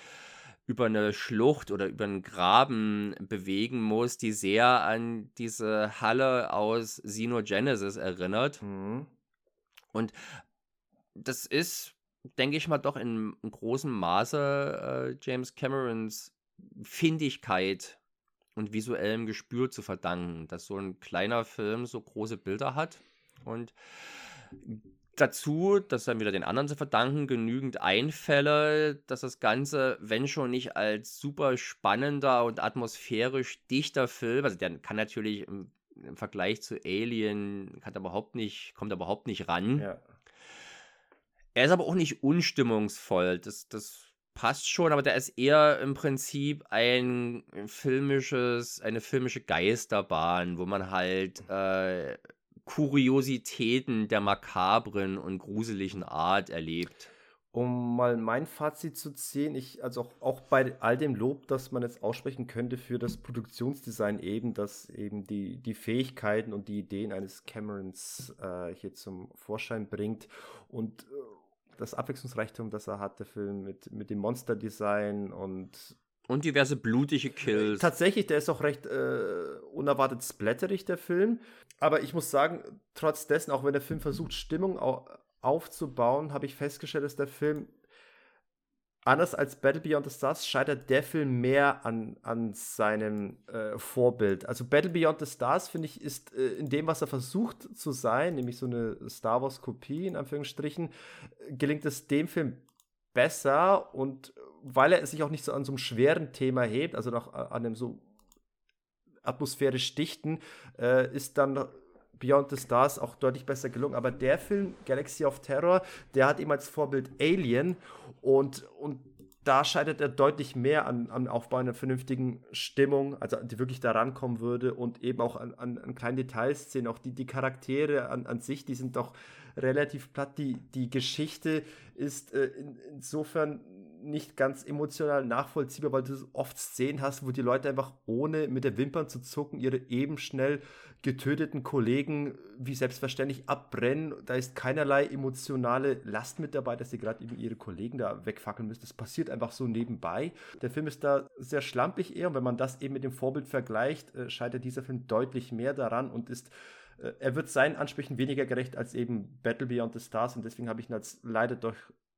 über eine Schlucht oder über einen Graben bewegen muss, die sehr an diese Halle aus Xenogenesis erinnert. Mhm. Und das ist, denke ich mal, doch in, in großem Maße äh, James Camerons Findigkeit und visuellem Gespür zu verdanken, dass so ein kleiner Film so große Bilder hat. Und dazu, das dann wieder den anderen zu verdanken, genügend Einfälle, dass das Ganze, wenn schon nicht als super spannender und atmosphärisch dichter Film, also der kann natürlich im, im Vergleich zu Alien, kann überhaupt nicht, kommt überhaupt nicht ran. Ja. Er ist aber auch nicht unstimmungsvoll. Das, das passt schon, aber der ist eher im Prinzip ein filmisches, eine filmische Geisterbahn, wo man halt äh, Kuriositäten der makabren und gruseligen Art erlebt. Um mal mein Fazit zu ziehen, ich, also auch, auch bei all dem Lob, das man jetzt aussprechen könnte für das Produktionsdesign eben, dass eben die, die Fähigkeiten und die Ideen eines Camerons äh, hier zum Vorschein bringt und äh, das Abwechslungsreichtum, das er hat, der Film mit, mit dem Monsterdesign und und diverse blutige Kills. Tatsächlich, der ist auch recht äh, unerwartet splatterig, der Film. Aber ich muss sagen, trotz dessen, auch wenn der Film versucht, Stimmung au aufzubauen, habe ich festgestellt, dass der Film anders als Battle Beyond the Stars scheitert der Film mehr an, an seinem äh, Vorbild. Also Battle Beyond the Stars, finde ich, ist äh, in dem, was er versucht zu sein, nämlich so eine Star Wars-Kopie, in Anführungsstrichen, gelingt es dem Film besser und weil er sich auch nicht so an so einem schweren Thema hebt, also noch an einem so atmosphärisch dichten, äh, ist dann Beyond the Stars auch deutlich besser gelungen. Aber der Film, Galaxy of Terror, der hat ihm als Vorbild Alien und, und da scheitert er deutlich mehr an, an Aufbau einer vernünftigen Stimmung, also die wirklich da rankommen würde und eben auch an, an, an kleinen Details sehen. Auch die, die Charaktere an, an sich, die sind doch relativ platt. Die, die Geschichte ist äh, in, insofern nicht ganz emotional nachvollziehbar, weil du oft Szenen hast, wo die Leute einfach ohne mit der Wimpern zu zucken ihre eben schnell getöteten Kollegen wie selbstverständlich abbrennen. Da ist keinerlei emotionale Last mit dabei, dass sie gerade eben ihre Kollegen da wegfackeln müssen. Das passiert einfach so nebenbei. Der Film ist da sehr schlampig eher und wenn man das eben mit dem Vorbild vergleicht, äh, scheitert dieser Film deutlich mehr daran und ist äh, er wird seinen Ansprüchen weniger gerecht als eben Battle Beyond the Stars und deswegen habe ich ihn als leider doch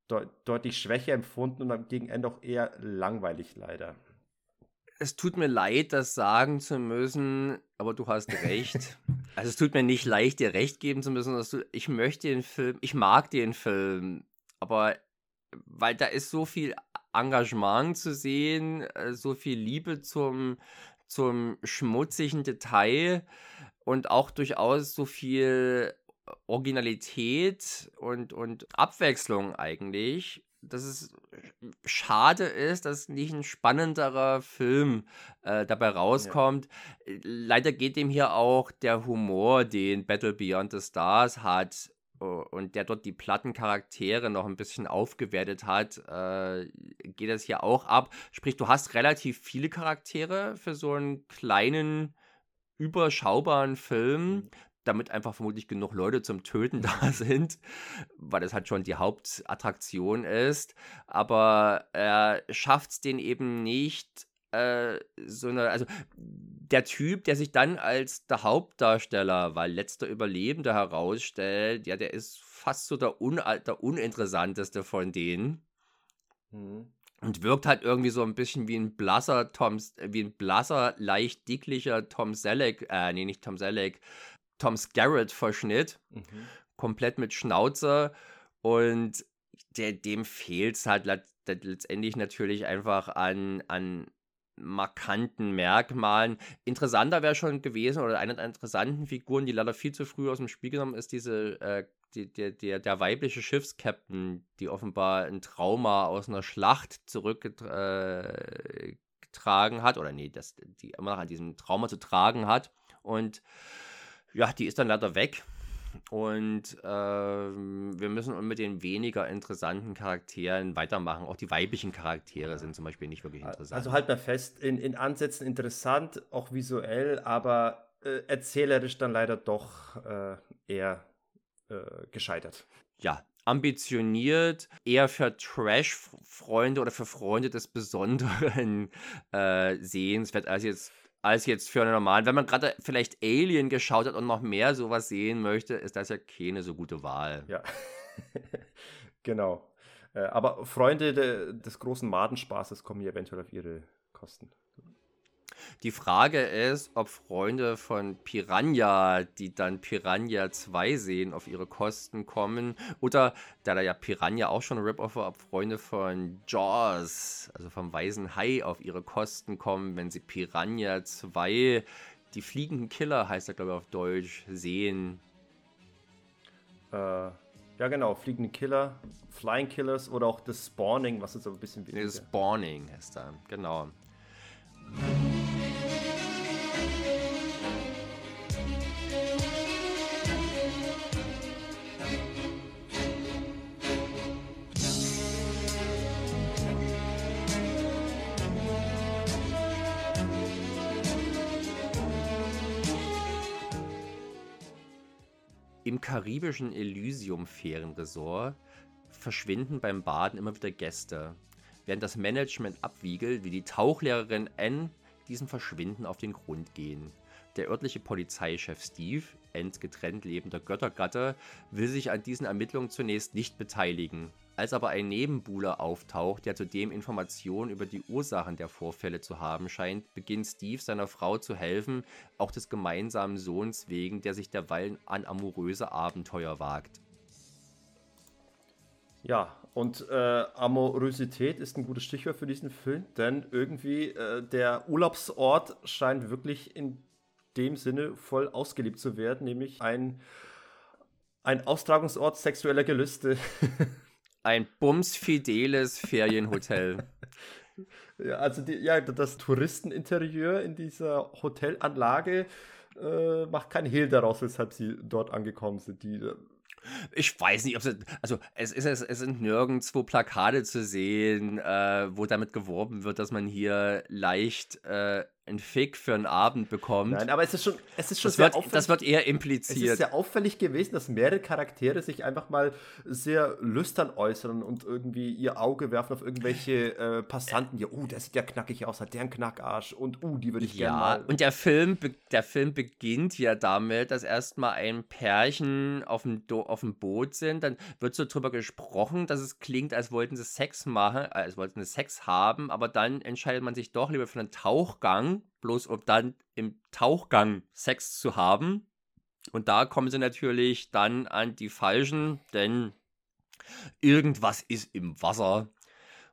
de deutlich schwächer empfunden und am Gegenende auch eher langweilig leider. Es tut mir leid, das sagen zu müssen, aber du hast recht. also es tut mir nicht leicht, dir recht geben zu müssen, dass du, ich möchte den Film, ich mag den Film, aber weil da ist so viel Engagement zu sehen, äh, so viel Liebe zum, zum schmutzigen Detail und auch durchaus so viel Originalität und, und Abwechslung eigentlich, dass es schade ist, dass nicht ein spannenderer Film äh, dabei rauskommt. Ja. Leider geht dem hier auch der Humor, den Battle Beyond the Stars hat, und der dort die Plattencharaktere noch ein bisschen aufgewertet hat, äh, geht das hier auch ab. Sprich, du hast relativ viele Charaktere für so einen kleinen, überschaubaren Film. Damit einfach vermutlich genug Leute zum Töten da sind, weil das halt schon die Hauptattraktion ist. Aber er schafft es den eben nicht, äh, so eine, also der Typ, der sich dann als der Hauptdarsteller, weil letzter Überlebender herausstellt, ja, der ist fast so der, un der uninteressanteste von denen. Mhm. Und wirkt halt irgendwie so ein bisschen wie ein blasser Tom, wie ein blasser, leicht dicklicher Tom Selleck, äh, nee, nicht Tom Selleck, Tom Skerritt-Verschnitt, mhm. komplett mit Schnauze und der, dem fehlt es halt letztendlich natürlich einfach an, an markanten Merkmalen. Interessanter wäre schon gewesen, oder eine der interessanten Figuren, die leider viel zu früh aus dem Spiel genommen ist, diese, äh, die, der, der, der weibliche Schiffskapitän, die offenbar ein Trauma aus einer Schlacht zurückgetragen äh, hat, oder nee, das, die immer noch an diesem Trauma zu tragen hat. Und ja, die ist dann leider weg. Und äh, wir müssen mit den weniger interessanten Charakteren weitermachen. Auch die weiblichen Charaktere sind zum Beispiel nicht wirklich interessant. Also halt mal fest, in, in Ansätzen interessant, auch visuell, aber äh, erzählerisch dann leider doch äh, eher äh, gescheitert. Ja, ambitioniert, eher für Trash-Freunde oder für Freunde des Besonderen äh, sehenswert als jetzt als jetzt für einen normalen. Wenn man gerade vielleicht Alien geschaut hat und noch mehr sowas sehen möchte, ist das ja keine so gute Wahl. Ja, genau. Äh, aber Freunde de, des großen Madenspaßes kommen hier eventuell auf ihre Kosten. Die Frage ist, ob Freunde von Piranha, die dann Piranha 2 sehen, auf ihre Kosten kommen. Oder, da da ja Piranha auch schon ein Rip-Off war, ob Freunde von Jaws, also vom Weißen Hai, auf ihre Kosten kommen, wenn sie Piranha 2, die fliegenden Killer heißt er, glaube ich, auf Deutsch, sehen. Äh, ja, genau, fliegende Killer, Flying Killers oder auch das Spawning, was ist aber ein bisschen weniger. Das Spawning heißt da, genau. Im karibischen Elysium-Ferienresort verschwinden beim Baden immer wieder Gäste während das Management abwiegelt, wie die Tauchlehrerin Anne diesem Verschwinden auf den Grund gehen. Der örtliche Polizeichef Steve, Ends getrennt lebender Göttergatte, will sich an diesen Ermittlungen zunächst nicht beteiligen. Als aber ein Nebenbuhler auftaucht, der zudem Informationen über die Ursachen der Vorfälle zu haben scheint, beginnt Steve seiner Frau zu helfen, auch des gemeinsamen Sohns wegen, der sich derweilen an amoröse Abenteuer wagt. Ja, und äh, Amorosität ist ein gutes Stichwort für diesen Film, denn irgendwie äh, der Urlaubsort scheint wirklich in dem Sinne voll ausgeliebt zu werden, nämlich ein, ein Austragungsort sexueller Gelüste. ein bumsfideles Ferienhotel. ja, also die, ja, das Touristeninterieur in dieser Hotelanlage äh, macht keinen Hehl daraus, weshalb sie dort angekommen sind. Die Ich weiß nicht, ob es. Also, es, ist, es sind nirgendwo Plakate zu sehen, äh, wo damit geworben wird, dass man hier leicht äh, einen Fick für einen Abend bekommt. Nein, aber es ist schon, es ist schon das, wird, das wird eher impliziert. Es ist sehr auffällig gewesen, dass mehrere Charaktere sich einfach mal sehr lüstern äußern und irgendwie ihr Auge werfen auf irgendwelche äh, Passanten. Ja, uh, der sieht ja knackig aus, hat der einen Knackarsch und uh, die würde ich ja, gerne mal. Und der Film, der Film beginnt ja damit, dass erstmal ein Pärchen auf dem, auf dem Boot sind. Dann wird so drüber gesprochen, dass es klingt, als wollten sie Sex machen, als wollten sie Sex haben, aber dann entscheidet man sich doch lieber für einen Tauchgang bloß um dann im Tauchgang Sex zu haben. Und da kommen sie natürlich dann an die Falschen, denn irgendwas ist im Wasser.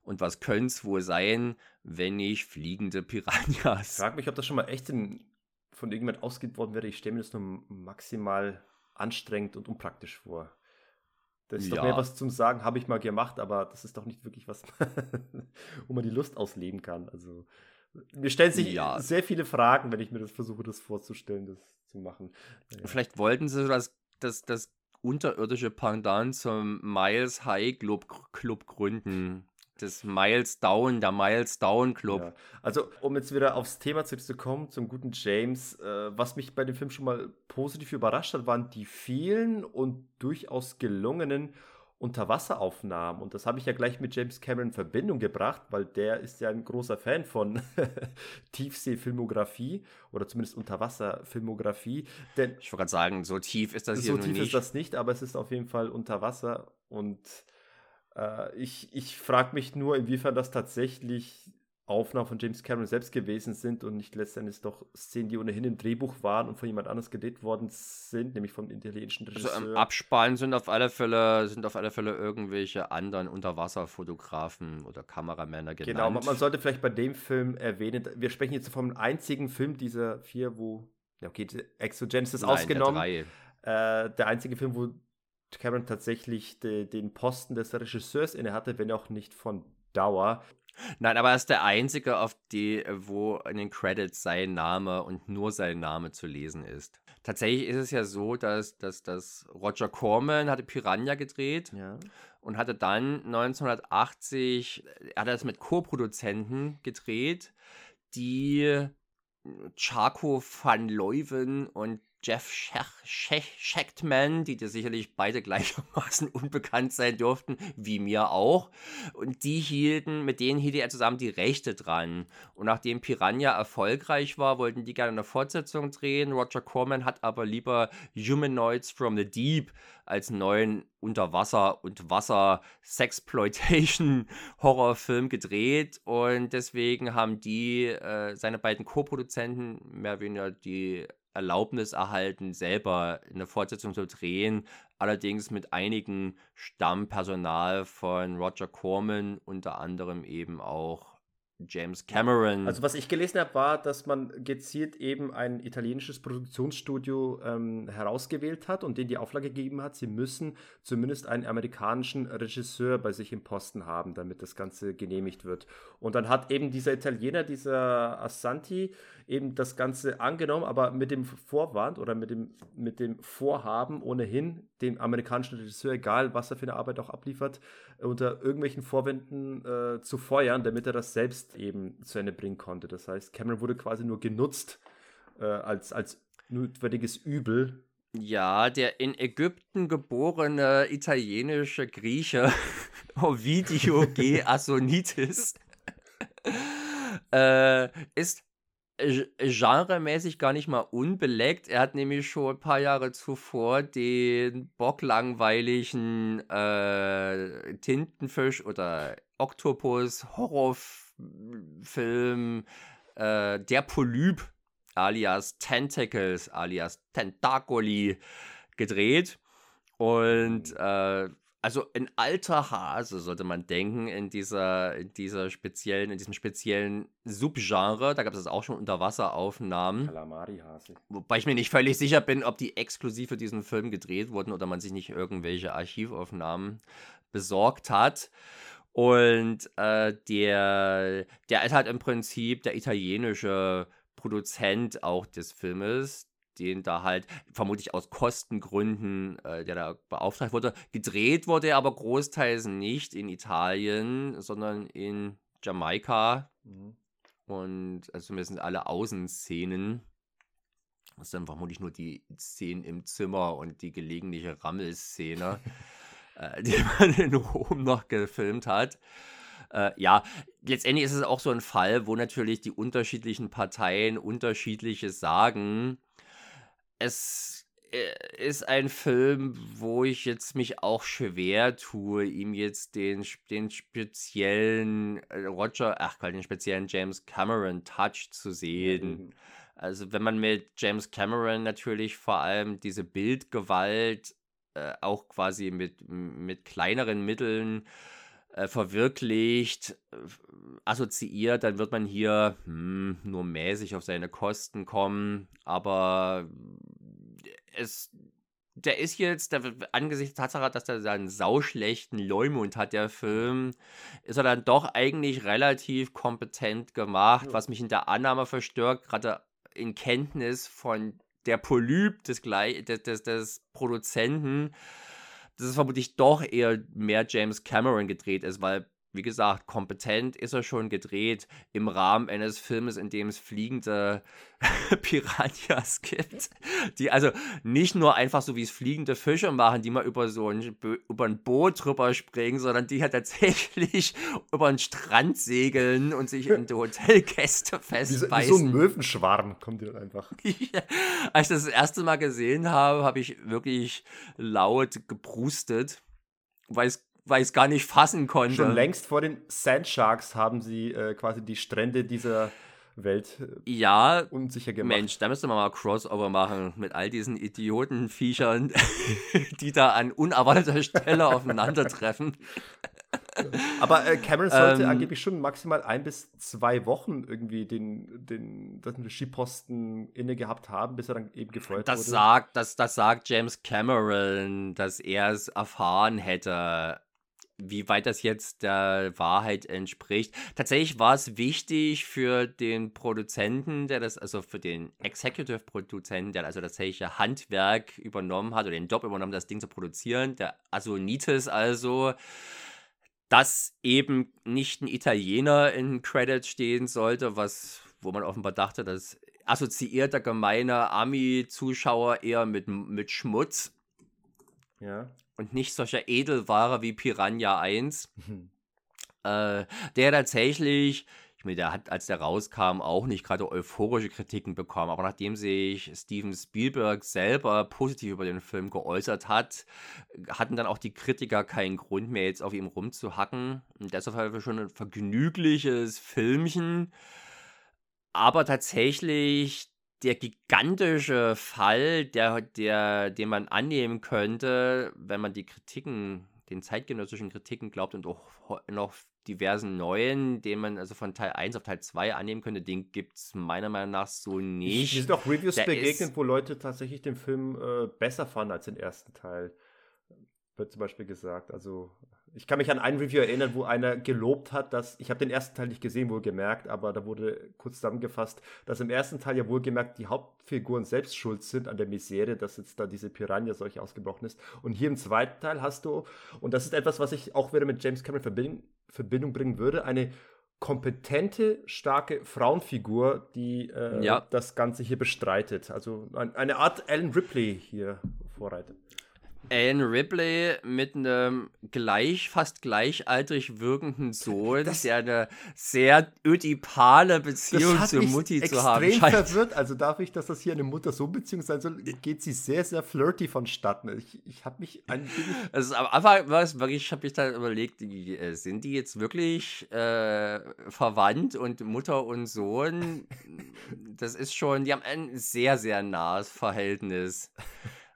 Und was könnte es wohl sein, wenn nicht fliegende Piranhas? Ich frage mich, ob das schon mal echt in, von irgendjemand ausgeht worden wäre. Ich stelle mir das nur maximal anstrengend und unpraktisch vor. Das ist ja. doch mehr was zum Sagen, habe ich mal gemacht, aber das ist doch nicht wirklich was, wo man die Lust ausleben kann. Also mir stellen sich ja. sehr viele Fragen, wenn ich mir das versuche, das vorzustellen, das zu machen. Ja. Vielleicht wollten sie das, das, das unterirdische Pendant zum Miles High Club, Club gründen. Das Miles Down, der Miles Down Club. Ja. Also, um jetzt wieder aufs Thema zurückzukommen, zum guten James, äh, was mich bei dem Film schon mal positiv überrascht hat, waren die vielen und durchaus gelungenen Unterwasseraufnahmen. Und das habe ich ja gleich mit James Cameron in Verbindung gebracht, weil der ist ja ein großer Fan von Tiefseefilmografie oder zumindest Unterwasserfilmografie. Denn ich wollte gerade sagen, so tief ist das so hier So tief nicht. ist das nicht, aber es ist auf jeden Fall unter Wasser. Und äh, ich, ich frage mich nur, inwiefern das tatsächlich Aufnahmen von James Cameron selbst gewesen sind und nicht letztendlich doch Szenen, die ohnehin im Drehbuch waren und von jemand anders gedreht worden sind, nämlich vom italienischen Regisseur. Also im Abspann sind auf alle Fälle sind auf alle Fälle irgendwelche anderen Unterwasserfotografen oder Kameramänner genannt. Genau, man, man sollte vielleicht bei dem Film erwähnen, wir sprechen jetzt vom einzigen Film dieser vier, wo ja okay, Exogenesis Nein, ausgenommen. Der, äh, der einzige Film, wo Cameron tatsächlich de, den Posten des Regisseurs innehatte, wenn auch nicht von Dauer. Nein, aber er ist der einzige, auf die, wo in den Credits sein Name und nur sein Name zu lesen ist. Tatsächlich ist es ja so, dass, dass, dass Roger Corman hatte Piranha gedreht ja. und hatte dann 1980, er hat das mit Co-Produzenten gedreht, die Charco van Leuven und Jeff Schechtman, die dir sicherlich beide gleichermaßen unbekannt sein durften, wie mir auch. Und die hielten, mit denen hielt er zusammen die Rechte dran. Und nachdem Piranha erfolgreich war, wollten die gerne eine Fortsetzung drehen. Roger Corman hat aber lieber Humanoids from the Deep als neuen Unterwasser- und Wasser-Sexploitation-Horrorfilm gedreht. Und deswegen haben die, äh, seine beiden Co-Produzenten, mehr oder weniger die Erlaubnis erhalten, selber eine Fortsetzung zu drehen, allerdings mit einigen Stammpersonal von Roger Corman, unter anderem eben auch James Cameron. Also was ich gelesen habe, war, dass man gezielt eben ein italienisches Produktionsstudio ähm, herausgewählt hat und denen die Auflage gegeben hat, sie müssen zumindest einen amerikanischen Regisseur bei sich im Posten haben, damit das Ganze genehmigt wird. Und dann hat eben dieser Italiener, dieser Assanti, eben das Ganze angenommen, aber mit dem Vorwand oder mit dem, mit dem Vorhaben ohnehin, dem amerikanischen Regisseur, egal was er für eine Arbeit auch abliefert, unter irgendwelchen Vorwänden äh, zu feuern, damit er das selbst eben zu Ende bringen konnte. Das heißt, Cameron wurde quasi nur genutzt äh, als, als notwendiges Übel. Ja, der in Ägypten geborene italienische Grieche Ovidio G. Assonitis äh, ist genremäßig gar nicht mal unbeleckt. Er hat nämlich schon ein paar Jahre zuvor den bocklangweiligen äh, Tintenfisch oder Oktopus Horrorfilm äh, Der Polyp alias Tentacles alias Tentacoli gedreht. Und äh, also ein alter Hase, sollte man denken, in dieser, in dieser speziellen, in diesem speziellen Subgenre. Da gab es auch schon Unterwasseraufnahmen. Kalamari-Hase. Wobei ich mir nicht völlig sicher bin, ob die exklusiv für diesen Film gedreht wurden oder man sich nicht irgendwelche Archivaufnahmen besorgt hat. Und äh, der, der ist halt im Prinzip der italienische Produzent auch des Filmes, den da halt vermutlich aus Kostengründen, äh, der da beauftragt wurde. Gedreht wurde er aber großteils nicht in Italien, sondern in Jamaika. Mhm. Und also zumindest alle Außenszenen. Das ist dann vermutlich nur die Szenen im Zimmer und die gelegentliche Rammelszene, äh, die man in Rom noch gefilmt hat. Äh, ja, letztendlich ist es auch so ein Fall, wo natürlich die unterschiedlichen Parteien unterschiedliches sagen. Es äh, ist ein Film, wo ich jetzt mich auch schwer tue, ihm jetzt den, den speziellen äh, Roger, ach den speziellen James Cameron Touch zu sehen. Also wenn man mit James Cameron natürlich vor allem diese Bildgewalt äh, auch quasi mit, mit kleineren Mitteln äh, verwirklicht, äh, assoziiert, dann wird man hier hm, nur mäßig auf seine Kosten kommen. Aber es, der ist jetzt, der, angesichts der Tatsache, dass er einen sauschlechten Leumund hat, der Film, ist er dann doch eigentlich relativ kompetent gemacht, ja. was mich in der Annahme verstört, gerade in Kenntnis von der Polyp des, des, des, des Produzenten, dass es vermutlich doch eher mehr James Cameron gedreht ist, weil wie gesagt, kompetent ist er schon gedreht im Rahmen eines Filmes, in dem es fliegende Piranhas gibt, die also nicht nur einfach so wie es fliegende Fische machen, die mal über so ein, über ein Boot drüber springen, sondern die ja tatsächlich über den Strand segeln und sich in die Hotelgäste festbeißen. Wie, wie so ein Möwenschwarm kommt die dann einfach. Als ich das, das erste Mal gesehen habe, habe ich wirklich laut geprustet, weil es weil ich es gar nicht fassen konnte. Schon längst vor den Sandsharks haben sie äh, quasi die Strände dieser Welt äh, ja, unsicher gemacht. Mensch, da müsste man mal Crossover machen mit all diesen Idiotenviechern, die da an unerwarteter Stelle aufeinandertreffen. Aber äh, Cameron sollte ähm, angeblich schon maximal ein bis zwei Wochen irgendwie den, den, den Regieposten inne gehabt haben, bis er dann eben gefeuert das wurde. Sagt, das, das sagt James Cameron, dass er es erfahren hätte wie weit das jetzt der Wahrheit entspricht. Tatsächlich war es wichtig für den Produzenten, der das, also für den Executive-Produzenten, der also tatsächlich Handwerk übernommen hat oder den Job übernommen, das Ding zu produzieren, der Asonitis also, dass eben nicht ein Italiener in Credits stehen sollte, was, wo man offenbar dachte, dass assoziiert der gemeine Ami-Zuschauer eher mit, mit Schmutz. Ja und nicht solcher Edelware wie Piranha 1. Mhm. Äh, der tatsächlich, ich meine, der hat, als der rauskam, auch nicht gerade euphorische Kritiken bekommen. Aber nachdem sich Steven Spielberg selber positiv über den Film geäußert hat, hatten dann auch die Kritiker keinen Grund mehr, jetzt auf ihm rumzuhacken. Und deshalb haben wir schon ein vergnügliches Filmchen. Aber tatsächlich der gigantische Fall, der, der, den man annehmen könnte, wenn man die Kritiken, den zeitgenössischen Kritiken glaubt und auch noch diversen neuen, den man also von Teil 1 auf Teil 2 annehmen könnte, den gibt es meiner Meinung nach so nicht. Mir sind auch Reviews der begegnet, wo Leute tatsächlich den Film äh, besser fanden als den ersten Teil. Wird zum Beispiel gesagt. Also ich kann mich an ein Review erinnern, wo einer gelobt hat, dass, ich habe den ersten Teil nicht gesehen, wohlgemerkt, aber da wurde kurz zusammengefasst, dass im ersten Teil ja wohlgemerkt die Hauptfiguren selbst schuld sind an der Misere, dass jetzt da diese Piranha-Seuche ausgebrochen ist. Und hier im zweiten Teil hast du, und das ist etwas, was ich auch wieder mit James Cameron Verbindung, Verbindung bringen würde, eine kompetente, starke Frauenfigur, die äh, ja. das Ganze hier bestreitet. Also ein, eine Art Alan Ripley hier vorreitet. Anne Ripley mit einem gleich, fast gleichaltrig wirkenden Sohn, das, der eine sehr ödipale Beziehung zur Mutti zu haben scheint. verwirrt. Also darf ich, dass das hier eine Mutter-Sohn-Beziehung sein soll, geht sie sehr, sehr flirty vonstatten. Ich, ich habe mich ein Also am Anfang wirklich, ich habe mich dann überlegt, äh, sind die jetzt wirklich äh, verwandt und Mutter und Sohn? Das ist schon, die haben ein sehr, sehr nahes Verhältnis.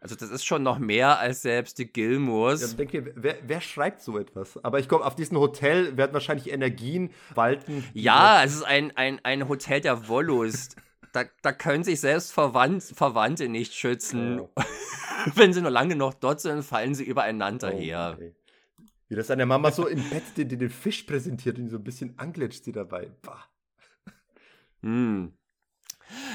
Also das ist schon noch mehr als selbst die Gilmores. Ja, denke, wer, wer schreibt so etwas? Aber ich glaube, auf diesem Hotel werden wahrscheinlich Energien walten. Ja, es ist ein, ein, ein Hotel der Wollust. da, da können sich selbst Verwandt, Verwandte nicht schützen. Oh. Wenn sie nur lange noch dort sind, fallen sie übereinander oh, her. Okay. Wie das deine Mama so im Bett den, den Fisch präsentiert und so ein bisschen anglitscht sie dabei. Bah. Hm.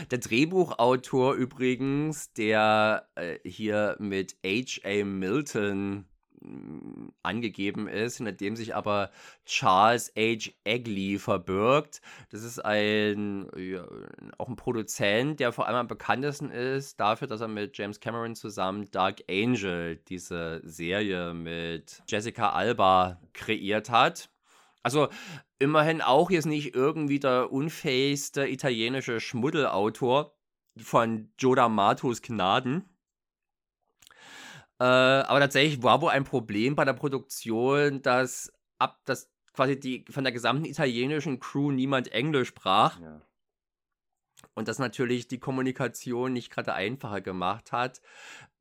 Der Drehbuchautor übrigens, der äh, hier mit H.A. Milton mm, angegeben ist, hinter dem sich aber Charles H. Egley verbirgt. Das ist ein, ja, auch ein Produzent, der vor allem am bekanntesten ist dafür, dass er mit James Cameron zusammen Dark Angel, diese Serie mit Jessica Alba, kreiert hat. Also immerhin auch jetzt nicht irgendwie der unfähigste italienische Schmuddelautor von Joda Matos Gnaden. Äh, aber tatsächlich war wohl ein Problem bei der Produktion, dass ab dass quasi die von der gesamten italienischen Crew niemand Englisch sprach. Ja. Und das natürlich die Kommunikation nicht gerade einfacher gemacht hat.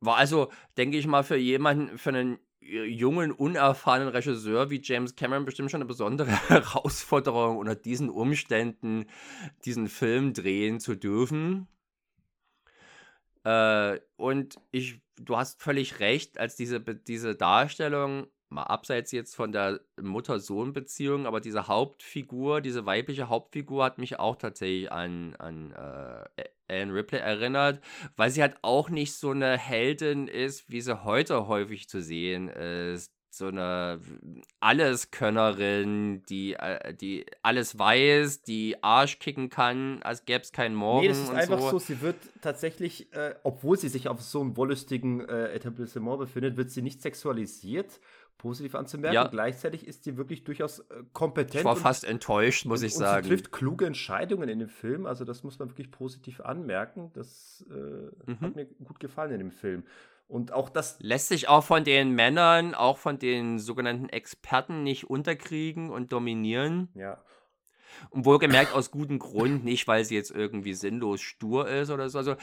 War also, denke ich mal, für jemanden, für einen jungen, unerfahrenen Regisseur wie James Cameron bestimmt schon eine besondere Herausforderung, unter diesen Umständen diesen Film drehen zu dürfen. Äh, und ich, du hast völlig recht, als diese, diese Darstellung, mal abseits jetzt von der Mutter-Sohn-Beziehung, aber diese Hauptfigur, diese weibliche Hauptfigur hat mich auch tatsächlich an, an äh, Anne Ripley erinnert, weil sie halt auch nicht so eine Heldin ist, wie sie heute häufig zu sehen ist. So eine Alleskönnerin, die, äh, die alles weiß, die Arsch kicken kann, als gäbe es keinen Morgen. Nee, das ist einfach so. so. sie wird tatsächlich, äh, obwohl sie sich auf so einem wollüstigen äh, Etablissement befindet, wird sie nicht sexualisiert positiv anzumerken. Ja. Gleichzeitig ist sie wirklich durchaus äh, kompetent. Ich war fast enttäuscht, muss ich und sagen. Sie trifft kluge Entscheidungen in dem Film. Also das muss man wirklich positiv anmerken. Das äh, mhm. hat mir gut gefallen in dem Film. Und auch das. Lässt sich auch von den Männern, auch von den sogenannten Experten nicht unterkriegen und dominieren. Ja. Und wohlgemerkt aus gutem Grund, nicht weil sie jetzt irgendwie sinnlos stur ist oder so. Also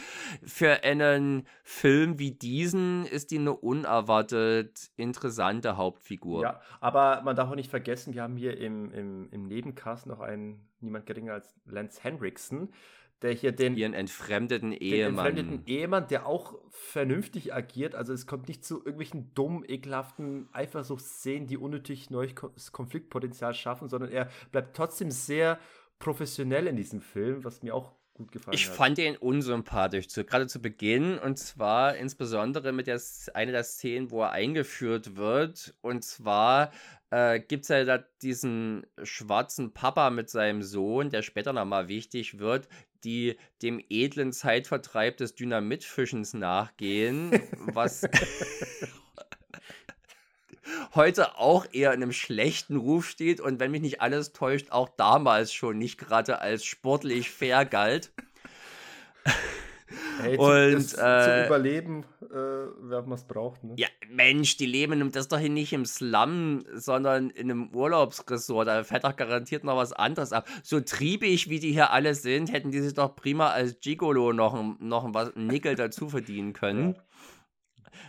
für einen Film wie diesen ist die eine unerwartet interessante Hauptfigur. Ja, aber man darf auch nicht vergessen, wir haben hier im, im, im Nebencast noch einen, niemand geringer als Lance Henriksen, der hier den ihren entfremdeten Ehemann, den entfremdeten Ehemann, der auch vernünftig agiert. Also es kommt nicht zu irgendwelchen dummen, ekelhaften Eifersuchtsszenen, die unnötig neues Konfliktpotenzial schaffen, sondern er bleibt trotzdem sehr professionell in diesem Film, was mir auch gut gefallen ich hat. Ich fand ihn unsympathisch, zu, gerade zu Beginn und zwar insbesondere mit der eine der Szenen, wo er eingeführt wird und zwar äh, gibt es ja da diesen schwarzen Papa mit seinem Sohn, der später nochmal wichtig wird, die dem edlen Zeitvertreib des Dynamitfischens nachgehen, was heute auch eher in einem schlechten Ruf steht und wenn mich nicht alles täuscht, auch damals schon nicht gerade als sportlich fair galt. Hey, und das, äh, zum Überleben, äh, wer man es braucht. Ne? Ja, Mensch, die leben das doch hier nicht im Slum, sondern in einem Urlaubsresort. Da fährt doch garantiert noch was anderes ab. So triebig, wie die hier alle sind, hätten die sich doch prima als Gigolo noch, noch was, einen Nickel dazu verdienen können. Ja.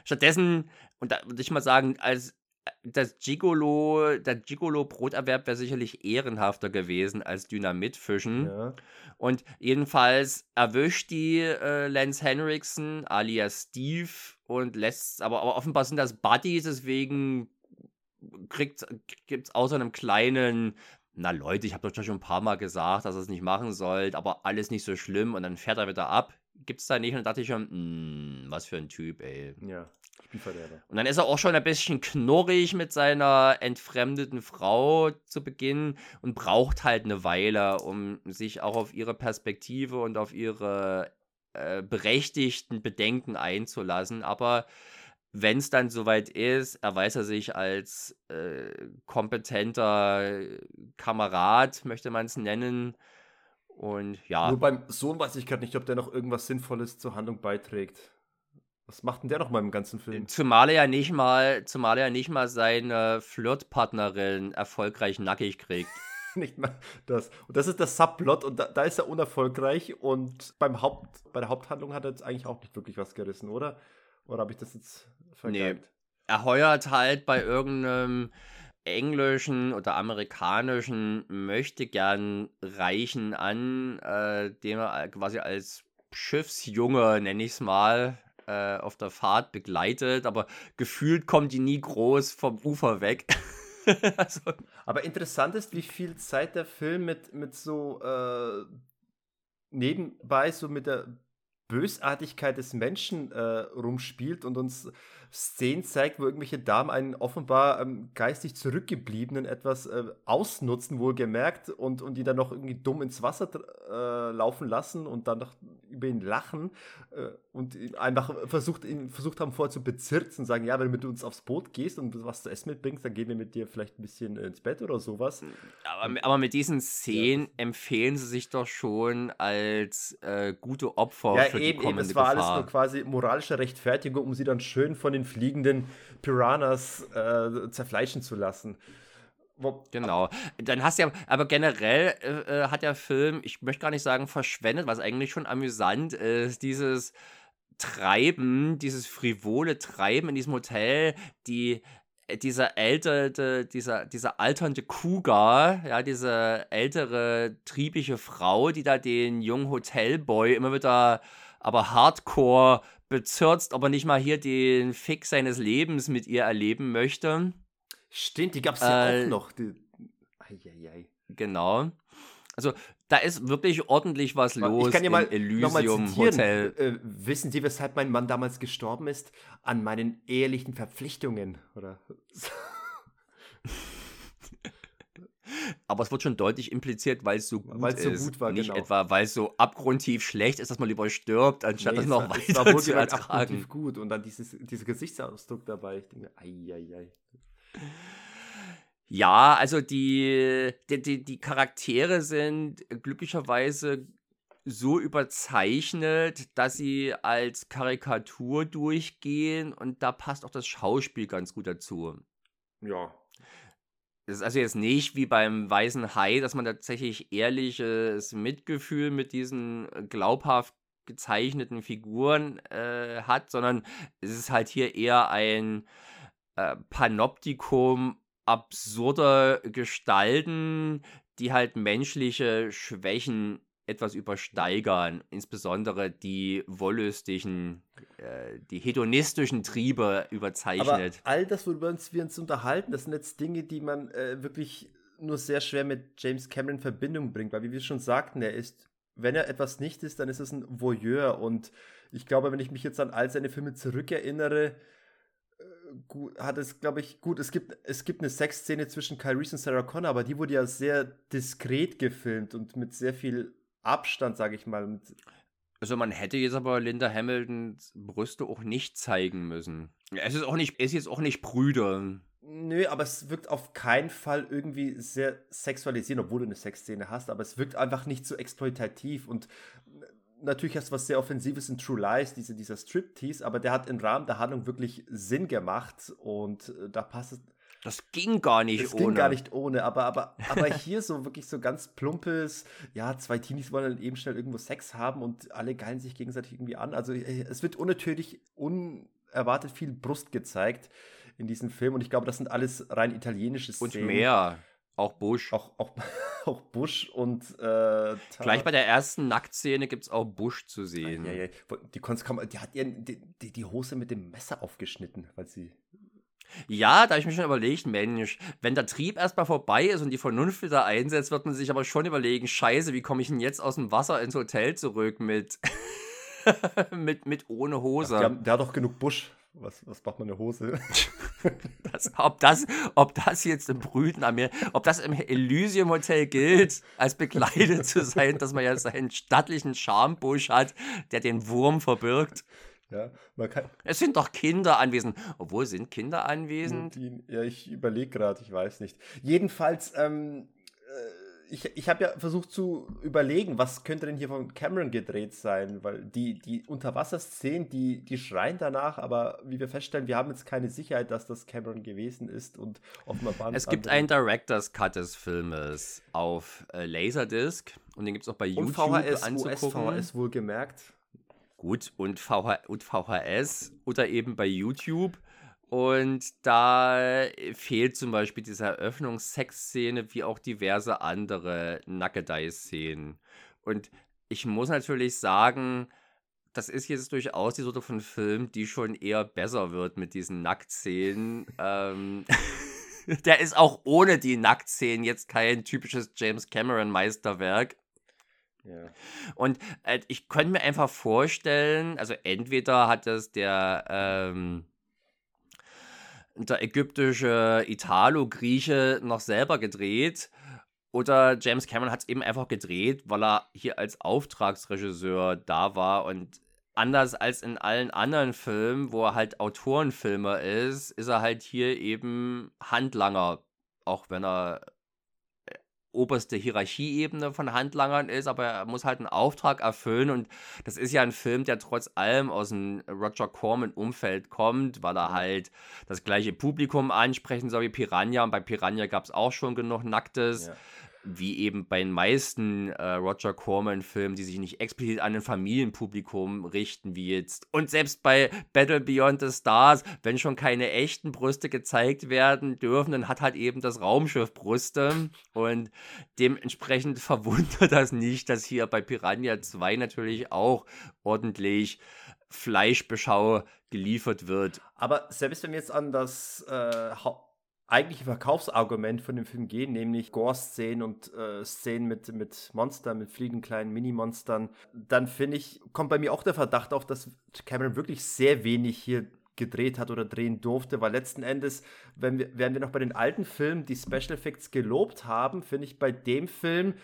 Stattdessen, und da würde ich mal sagen, als das Gigolo, der Gigolo-Broterwerb wäre sicherlich ehrenhafter gewesen als Dynamitfischen. Ja. Und jedenfalls erwischt die äh, Lance Henriksen alias Steve und lässt, aber, aber offenbar sind das Buddies, deswegen gibt es außer einem kleinen, na Leute, ich habe doch schon ein paar Mal gesagt, dass ihr es nicht machen sollt, aber alles nicht so schlimm und dann fährt er wieder ab. Gibt es da nicht und dann dachte ich schon, hm, was für ein Typ, ey. Ja. Spielverderber. Und dann ist er auch schon ein bisschen knurrig mit seiner entfremdeten Frau zu Beginn und braucht halt eine Weile, um sich auch auf ihre Perspektive und auf ihre äh, berechtigten Bedenken einzulassen. Aber wenn es dann soweit ist, erweist er sich als äh, kompetenter Kamerad, möchte man es nennen. Und ja. Nur beim Sohn weiß ich gerade nicht, ob der noch irgendwas Sinnvolles zur Handlung beiträgt. Was macht denn der noch mal im ganzen Film? Zumal er ja nicht mal, zumal er ja nicht mal seine Flirtpartnerin erfolgreich nackig kriegt. nicht mal das. Und das ist der Subplot und da, da, ist er unerfolgreich und beim Haupt, bei der Haupthandlung hat er jetzt eigentlich auch nicht wirklich was gerissen, oder? Oder habe ich das jetzt vergeigt? Nee. Er heuert halt bei irgendeinem englischen oder amerikanischen möchte gern Reichen an, äh, den er quasi als Schiffsjunge, nenne ich es mal, äh, auf der Fahrt begleitet, aber gefühlt kommt die nie groß vom Ufer weg. also. Aber interessant ist, wie viel Zeit der Film mit, mit so äh, nebenbei so mit der Bösartigkeit des Menschen äh, rumspielt und uns Szenen zeigt, wo irgendwelche Damen einen offenbar ähm, geistig zurückgebliebenen etwas äh, ausnutzen, wohlgemerkt, und, und die dann noch irgendwie dumm ins Wasser äh, laufen lassen und dann noch über ihn lachen äh, und einfach versucht, ihn versucht haben vorher zu bezirzen und sagen, ja, wenn du mit uns aufs Boot gehst und was zu essen mitbringst, dann gehen wir mit dir vielleicht ein bisschen ins Bett oder sowas. Aber, aber mit diesen Szenen ja. empfehlen sie sich doch schon als äh, gute Opfer ja, für eben, die kommende eben, es war Gefahr. alles nur quasi moralische Rechtfertigung, um sie dann schön von den fliegenden Piranhas äh, zerfleischen zu lassen. Genau. Dann hast ja, aber generell äh, äh, hat der Film, ich möchte gar nicht sagen verschwendet, was eigentlich schon amüsant ist, dieses Treiben, dieses frivole Treiben in diesem Hotel, die äh, dieser ältere, dieser, dieser alternde Cougar, ja, diese ältere, triebige Frau, die da den jungen Hotelboy immer wieder aber hardcore bezirzt, ob er nicht mal hier den Fix seines Lebens mit ihr erleben möchte. Stimmt, die gab es ja äh, auch noch. Die... Eieiei. Genau. Also da ist wirklich ordentlich was los ich kann ja mal, Elysium Hotel. Äh, wissen Sie, weshalb mein Mann damals gestorben ist? An meinen ehelichen Verpflichtungen, oder? Aber es wird schon deutlich impliziert, weil es so gut weil's ist. So gut war, nicht genau. etwa, weil es so abgrundtief schlecht ist, dass man lieber stirbt, anstatt nee, das noch weiter es war zu ertragen. Abgrundtief gut und dann dieses, dieser Gesichtsausdruck dabei. Ich denke, ei, ei, ei. Ja, also die, die, die, die Charaktere sind glücklicherweise so überzeichnet, dass sie als Karikatur durchgehen und da passt auch das Schauspiel ganz gut dazu. Ja, es ist also jetzt nicht wie beim Weißen Hai, dass man tatsächlich ehrliches Mitgefühl mit diesen äh, glaubhaft gezeichneten Figuren äh, hat, sondern es ist halt hier eher ein äh, Panoptikum absurder Gestalten, die halt menschliche Schwächen etwas übersteigern, insbesondere die wollüstigen, äh, die hedonistischen Triebe überzeichnet. Aber all das, worüber wir uns unterhalten, das sind jetzt Dinge, die man äh, wirklich nur sehr schwer mit James Cameron in Verbindung bringt, weil wie wir schon sagten, er ist, wenn er etwas nicht ist, dann ist es ein Voyeur und ich glaube, wenn ich mich jetzt an all seine Filme zurückerinnere, äh, gut, hat es, glaube ich, gut, es gibt, es gibt eine Sexszene zwischen Kyle Reese und Sarah Connor, aber die wurde ja sehr diskret gefilmt und mit sehr viel Abstand, sage ich mal. Also man hätte jetzt aber Linda Hamiltons Brüste auch nicht zeigen müssen. Es ist auch nicht, es ist jetzt auch nicht prüde. Nö, aber es wirkt auf keinen Fall irgendwie sehr sexualisierend, obwohl du eine Sexszene hast, aber es wirkt einfach nicht so exploitativ und natürlich hast du was sehr Offensives in True Lies, diese, dieser Striptease, aber der hat im Rahmen der Handlung wirklich Sinn gemacht und äh, da passt es das ging gar nicht das ohne. Das ging gar nicht ohne, aber, aber, aber hier so wirklich so ganz plumpes, ja, zwei Teenies wollen dann eben schnell irgendwo Sex haben und alle geilen sich gegenseitig irgendwie an. Also äh, es wird unnatürlich, unerwartet viel Brust gezeigt in diesem Film und ich glaube, das sind alles rein italienische Szenen. Und mehr. Auch Bush. Auch, auch, auch Bush und äh, Gleich bei der ersten Nacktszene gibt es auch Bush zu sehen. Ja, ja, ja. Die, die hat ihren, die, die Hose mit dem Messer aufgeschnitten, weil sie ja, da habe ich mir schon überlegt, Mensch, wenn der Trieb erstmal vorbei ist und die Vernunft wieder einsetzt, wird man sich aber schon überlegen, scheiße, wie komme ich denn jetzt aus dem Wasser ins Hotel zurück mit, mit, mit ohne Hose? Ach, haben, der hat doch genug Busch. Was, was macht man eine Hose? das, ob, das, ob das jetzt im Brüten an mir, ob das im Elysium Hotel gilt, als bekleidet zu sein, dass man ja seinen stattlichen Schambusch hat, der den Wurm verbirgt. Ja, man kann, es sind doch Kinder anwesend. Obwohl, sind Kinder anwesend? Die, ja, ich überlege gerade, ich weiß nicht. Jedenfalls, ähm, äh, ich, ich habe ja versucht zu überlegen, was könnte denn hier von Cameron gedreht sein, weil die, die Unterwasserszenen, die, die schreien danach, aber wie wir feststellen, wir haben jetzt keine Sicherheit, dass das Cameron gewesen ist und offenbar waren es gibt einen Director's Cut des Filmes auf äh, Laserdisc und den gibt es auch bei YouTube und VHS, anzugucken. US, VHS wohlgemerkt. Gut, und, VH und VHS oder eben bei YouTube. Und da fehlt zum Beispiel diese Eröffnungssexszene wie auch diverse andere Nackedei-Szenen. Und ich muss natürlich sagen, das ist jetzt durchaus die Sorte von Film, die schon eher besser wird mit diesen Nacktszenen. ähm, der ist auch ohne die Nacktszenen jetzt kein typisches James Cameron Meisterwerk. Und äh, ich könnte mir einfach vorstellen, also entweder hat das der, ähm, der ägyptische Italo-Grieche noch selber gedreht oder James Cameron hat es eben einfach gedreht, weil er hier als Auftragsregisseur da war und anders als in allen anderen Filmen, wo er halt Autorenfilmer ist, ist er halt hier eben Handlanger, auch wenn er oberste Hierarchieebene von Handlangern ist, aber er muss halt einen Auftrag erfüllen und das ist ja ein Film, der trotz allem aus dem Roger Corman-Umfeld kommt, weil er halt das gleiche Publikum ansprechen soll wie Piranha und bei Piranha gab es auch schon genug Nacktes. Ja wie eben bei den meisten äh, Roger Corman-Filmen, die sich nicht explizit an ein Familienpublikum richten, wie jetzt. Und selbst bei Battle Beyond the Stars, wenn schon keine echten Brüste gezeigt werden dürfen, dann hat halt eben das Raumschiff Brüste. Und dementsprechend verwundert das nicht, dass hier bei Piranha 2 natürlich auch ordentlich Fleischbeschau geliefert wird. Aber selbst wenn wir jetzt an das äh, eigentliche Verkaufsargument von dem Film gehen, nämlich Gore-Szenen und äh, Szenen mit, mit Monstern, mit fliegenden kleinen Mini-Monstern, dann finde ich, kommt bei mir auch der Verdacht auf, dass Cameron wirklich sehr wenig hier gedreht hat oder drehen durfte, weil letzten Endes, wenn wir, während wir noch bei den alten Filmen die Special Effects gelobt haben, finde ich bei dem Film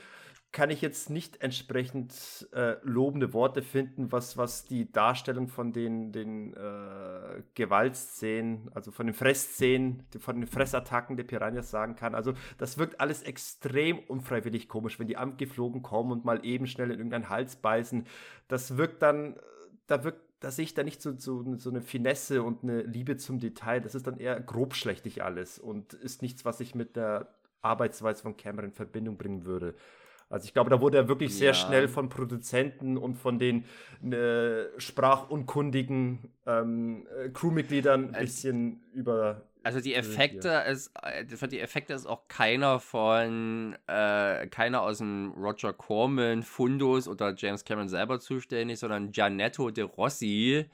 kann ich jetzt nicht entsprechend äh, lobende Worte finden, was, was die Darstellung von den, den äh, Gewaltszenen, also von den Fressszenen, von den Fressattacken der Piranhas sagen kann. Also das wirkt alles extrem unfreiwillig komisch, wenn die angeflogen kommen und mal eben schnell in irgendeinen Hals beißen. Das wirkt dann, da wirkt da sehe ich da nicht so, so, so eine Finesse und eine Liebe zum Detail. Das ist dann eher grobschlächtig alles und ist nichts, was ich mit der Arbeitsweise von Cameron in Verbindung bringen würde. Also ich glaube, da wurde er wirklich sehr ja. schnell von Produzenten und von den äh, sprachunkundigen ähm, äh, Crewmitgliedern ein bisschen über. Also die Effekte ist, äh, für die Effekte ist auch keiner von, äh, keiner aus dem Roger Corman Fundus oder James Cameron selber zuständig, sondern Gianetto de Rossi,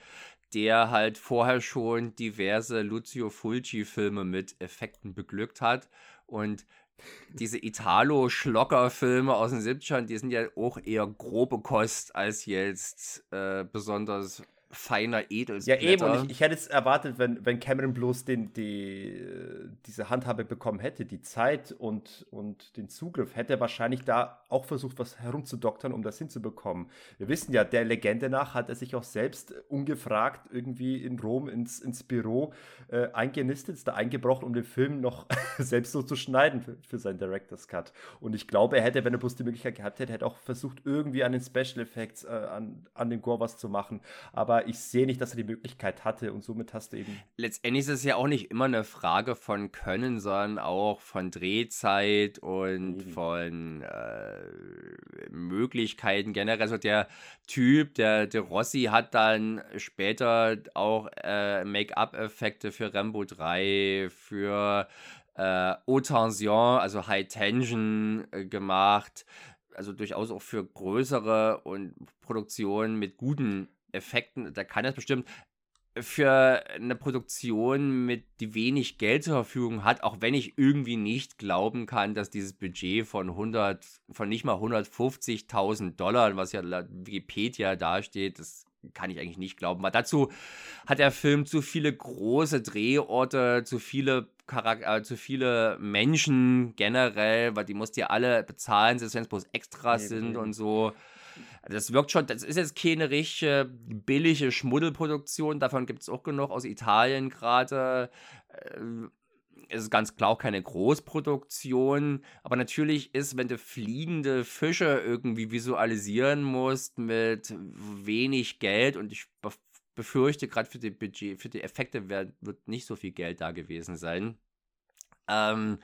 der halt vorher schon diverse Lucio Fulci-Filme mit Effekten beglückt hat. Und diese Italo-Schlocker-Filme aus den 70ern, die sind ja auch eher grobe Kost als jetzt äh, besonders feiner Edelsblätter. Ja, eben, und ich, ich, hätte es erwartet, wenn, wenn Cameron bloß den, die, diese Handhabe bekommen hätte, die Zeit und, und den Zugriff, hätte er wahrscheinlich da auch versucht, was herumzudoktern, um das hinzubekommen. Wir wissen ja, der Legende nach hat er sich auch selbst ungefragt irgendwie in Rom ins, ins Büro äh, eingenistet, ist da eingebrochen, um den Film noch selbst so zu schneiden für, für seinen Director's Cut. Und ich glaube, er hätte, wenn er bloß die Möglichkeit gehabt hätte, hätte auch versucht, irgendwie an den Special Effects, äh, an, an dem Gore was zu machen. Aber ich sehe nicht, dass er die Möglichkeit hatte und somit hast du eben. Letztendlich ist es ja auch nicht immer eine Frage von Können, sondern auch von Drehzeit und eben. von äh, Möglichkeiten generell. Also der Typ, der, der Rossi hat dann später auch äh, Make-up-Effekte für Rambo 3, für äh, Haute Tension, also High Tension äh, gemacht also durchaus auch für größere und Produktionen mit guten Effekten, da kann das bestimmt für eine Produktion mit die wenig Geld zur Verfügung hat, auch wenn ich irgendwie nicht glauben kann, dass dieses Budget von 100, von nicht mal 150.000 Dollar, was ja Wikipedia dasteht, das kann ich eigentlich nicht glauben. Weil dazu hat der Film zu viele große Drehorte, zu viele Charakter, äh, zu viele Menschen generell, weil die musst ihr alle bezahlen, selbst wenn es bloß Extras nee, sind nee. und so. Das wirkt schon, das ist jetzt keine richtige billige Schmuddelproduktion, davon gibt es auch genug aus Italien gerade. Äh, es ist ganz klar auch keine Großproduktion, aber natürlich ist, wenn du fliegende Fische irgendwie visualisieren musst mit wenig Geld und ich befürchte, gerade für die Budget, für die Effekte wird, wird nicht so viel Geld da gewesen sein. Ähm,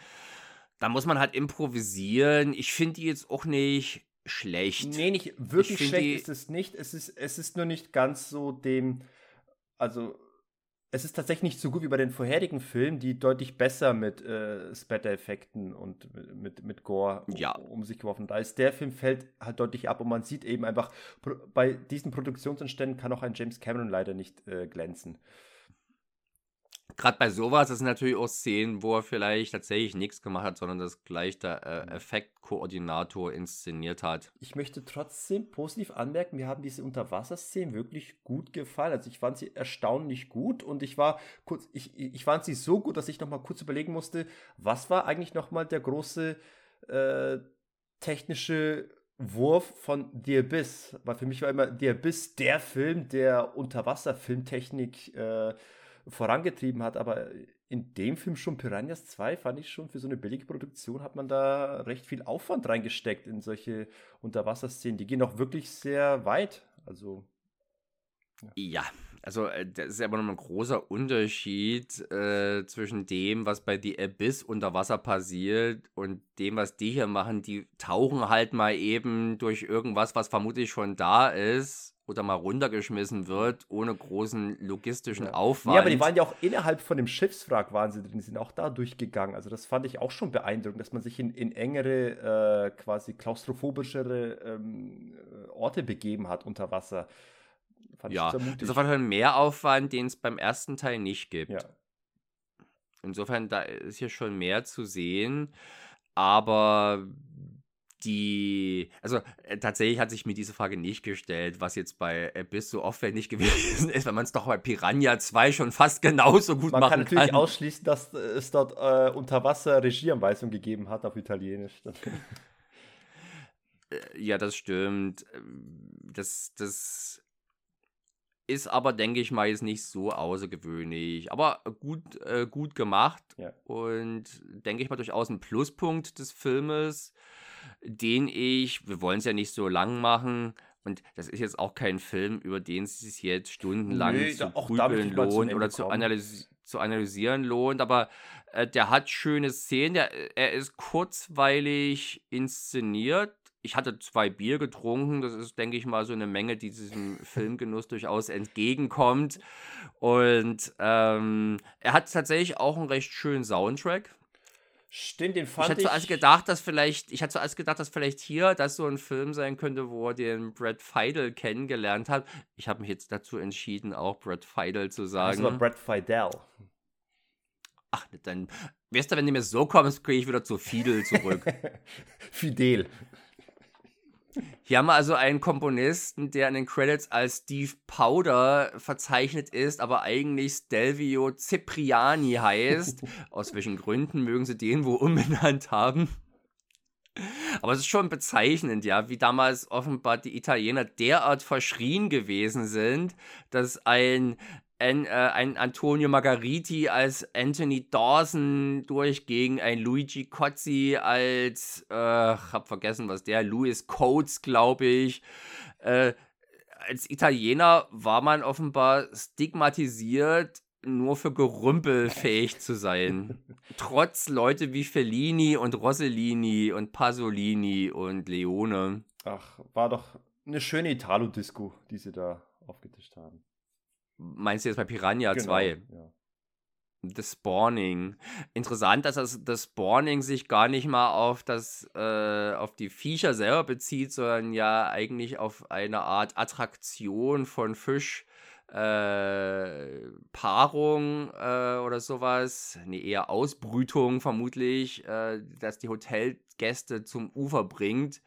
da muss man halt improvisieren. Ich finde die jetzt auch nicht schlecht. Nee, nicht wirklich schlecht ist es nicht. Es ist, es ist nur nicht ganz so dem, also es ist tatsächlich nicht so gut wie bei den vorherigen Filmen, die deutlich besser mit äh, Spatter-Effekten und mit, mit Gore ja. um, um, sich geworfen. Da ist der Film fällt halt deutlich ab und man sieht eben einfach, bei diesen Produktionsentständen kann auch ein James Cameron leider nicht äh, glänzen. Gerade bei sowas, sind natürlich auch Szenen, wo er vielleicht tatsächlich nichts gemacht hat, sondern das gleich der äh, Effektkoordinator inszeniert hat. Ich möchte trotzdem positiv anmerken, mir haben diese Unterwasserszenen wirklich gut gefallen. Also ich fand sie erstaunlich gut und ich war kurz, ich, ich fand sie so gut, dass ich nochmal kurz überlegen musste, was war eigentlich nochmal der große äh, technische Wurf von The Abyss. Weil für mich war immer The Abyss der Film, der Unterwasserfilmtechnik äh, vorangetrieben hat, aber in dem Film schon Piranhas 2 fand ich schon für so eine billige Produktion hat man da recht viel Aufwand reingesteckt in solche Unterwasserszenen. Die gehen auch wirklich sehr weit. Also. Ja, ja also äh, das ist aber noch ein großer Unterschied äh, zwischen dem, was bei The Abyss unter Wasser passiert und dem, was die hier machen. Die tauchen halt mal eben durch irgendwas, was vermutlich schon da ist oder mal runtergeschmissen wird, ohne großen logistischen ja. Aufwand. Ja, aber die waren ja auch innerhalb von dem Schiffswrack waren sie drin, die sind auch da durchgegangen. Also das fand ich auch schon beeindruckend, dass man sich in, in engere, äh, quasi klaustrophobischere ähm, äh, Orte begeben hat unter Wasser. Fand ja, das ist auf jeden Fall ein Mehraufwand, den es beim ersten Teil nicht gibt. Ja. Insofern, da ist hier schon mehr zu sehen. Aber die, also äh, tatsächlich hat sich mir diese Frage nicht gestellt, was jetzt bei Abyss so aufwendig gewesen ist, wenn man es doch bei Piranha 2 schon fast genauso gut man machen kann. Man kann natürlich ausschließen, dass es dort äh, unter Wasser Regieanweisungen gegeben hat auf Italienisch. Äh, ja, das stimmt. Das, das ist aber, denke ich mal, jetzt nicht so außergewöhnlich. Aber gut, äh, gut gemacht ja. und denke ich mal durchaus ein Pluspunkt des Filmes den ich, wir wollen es ja nicht so lang machen, und das ist jetzt auch kein Film, über den es sich jetzt stundenlang nee, zu grübeln lohnt oder zu, analysi zu, analysieren lohnt, aber äh, der hat schöne Szenen, der, er ist kurzweilig inszeniert. Ich hatte zwei Bier getrunken, das ist, denke ich mal, so eine Menge, die diesem Filmgenuss durchaus entgegenkommt. Und ähm, er hat tatsächlich auch einen recht schönen Soundtrack. Stimmt, den fand ich. Hatte ich hatte zuerst gedacht, dass vielleicht, ich hatte zuerst gedacht, dass vielleicht hier das so ein Film sein könnte, wo er den Brad Feidel kennengelernt hat. Ich habe mich jetzt dazu entschieden, auch Brad Feidel zu sagen. Das war Brad Feidel. Ach, dann, weißt du, wenn du mir so kommst, kriege ich wieder zu Fidel zurück. Fidel. Hier haben wir also einen Komponisten, der in den Credits als Steve Powder verzeichnet ist, aber eigentlich Stelvio Cipriani heißt. Aus welchen Gründen mögen sie den wohl umbenannt haben? Aber es ist schon bezeichnend, ja, wie damals offenbar die Italiener derart verschrien gewesen sind, dass ein ein, äh, ein Antonio Margariti als Anthony Dawson durch gegen ein Luigi Cozzi als, äh, hab vergessen, was der, Louis Coates, glaube ich. Äh, als Italiener war man offenbar stigmatisiert, nur für Gerümpel fähig zu sein. Trotz Leute wie Fellini und Rossellini und Pasolini und Leone. Ach, war doch eine schöne Italo-Disco, die sie da aufgetischt haben. Meinst du jetzt bei Piranha genau, 2? Ja. Das Spawning. Interessant, dass das, das Spawning sich gar nicht mal auf das, äh, auf die Viecher selber bezieht, sondern ja eigentlich auf eine Art Attraktion von Fisch. Äh, Paarung äh, oder sowas, nee, eher Ausbrütung vermutlich, äh, dass die Hotelgäste zum Ufer bringt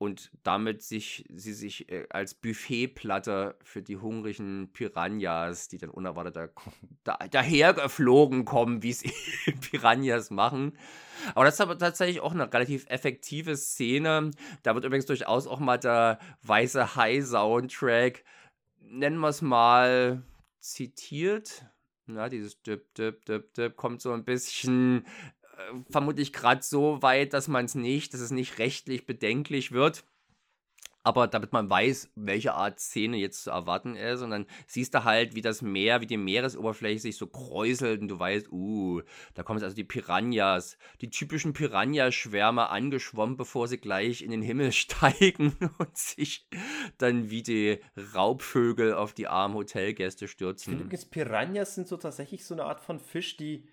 und damit sich, sie sich äh, als Buffetplatte für die hungrigen Piranhas, die dann unerwartet da, da, dahergeflogen kommen, wie es Piranhas machen. Aber das ist aber tatsächlich auch eine relativ effektive Szene. Da wird übrigens durchaus auch mal der weiße High-Soundtrack, nennen wir es mal, zitiert. Na, dieses Dip, Dip, Dip, Dip kommt so ein bisschen vermutlich gerade so weit, dass man es nicht, dass es nicht rechtlich bedenklich wird. Aber damit man weiß, welche Art Szene jetzt zu erwarten ist, und dann siehst du halt, wie das Meer, wie die Meeresoberfläche sich so kräuselt und du weißt, uh, da kommen jetzt also die Piranhas, die typischen Piranha-Schwärme angeschwommen, bevor sie gleich in den Himmel steigen und sich dann wie die Raubvögel auf die armen Hotelgäste stürzen. Finde, Piranhas sind so tatsächlich so eine Art von Fisch, die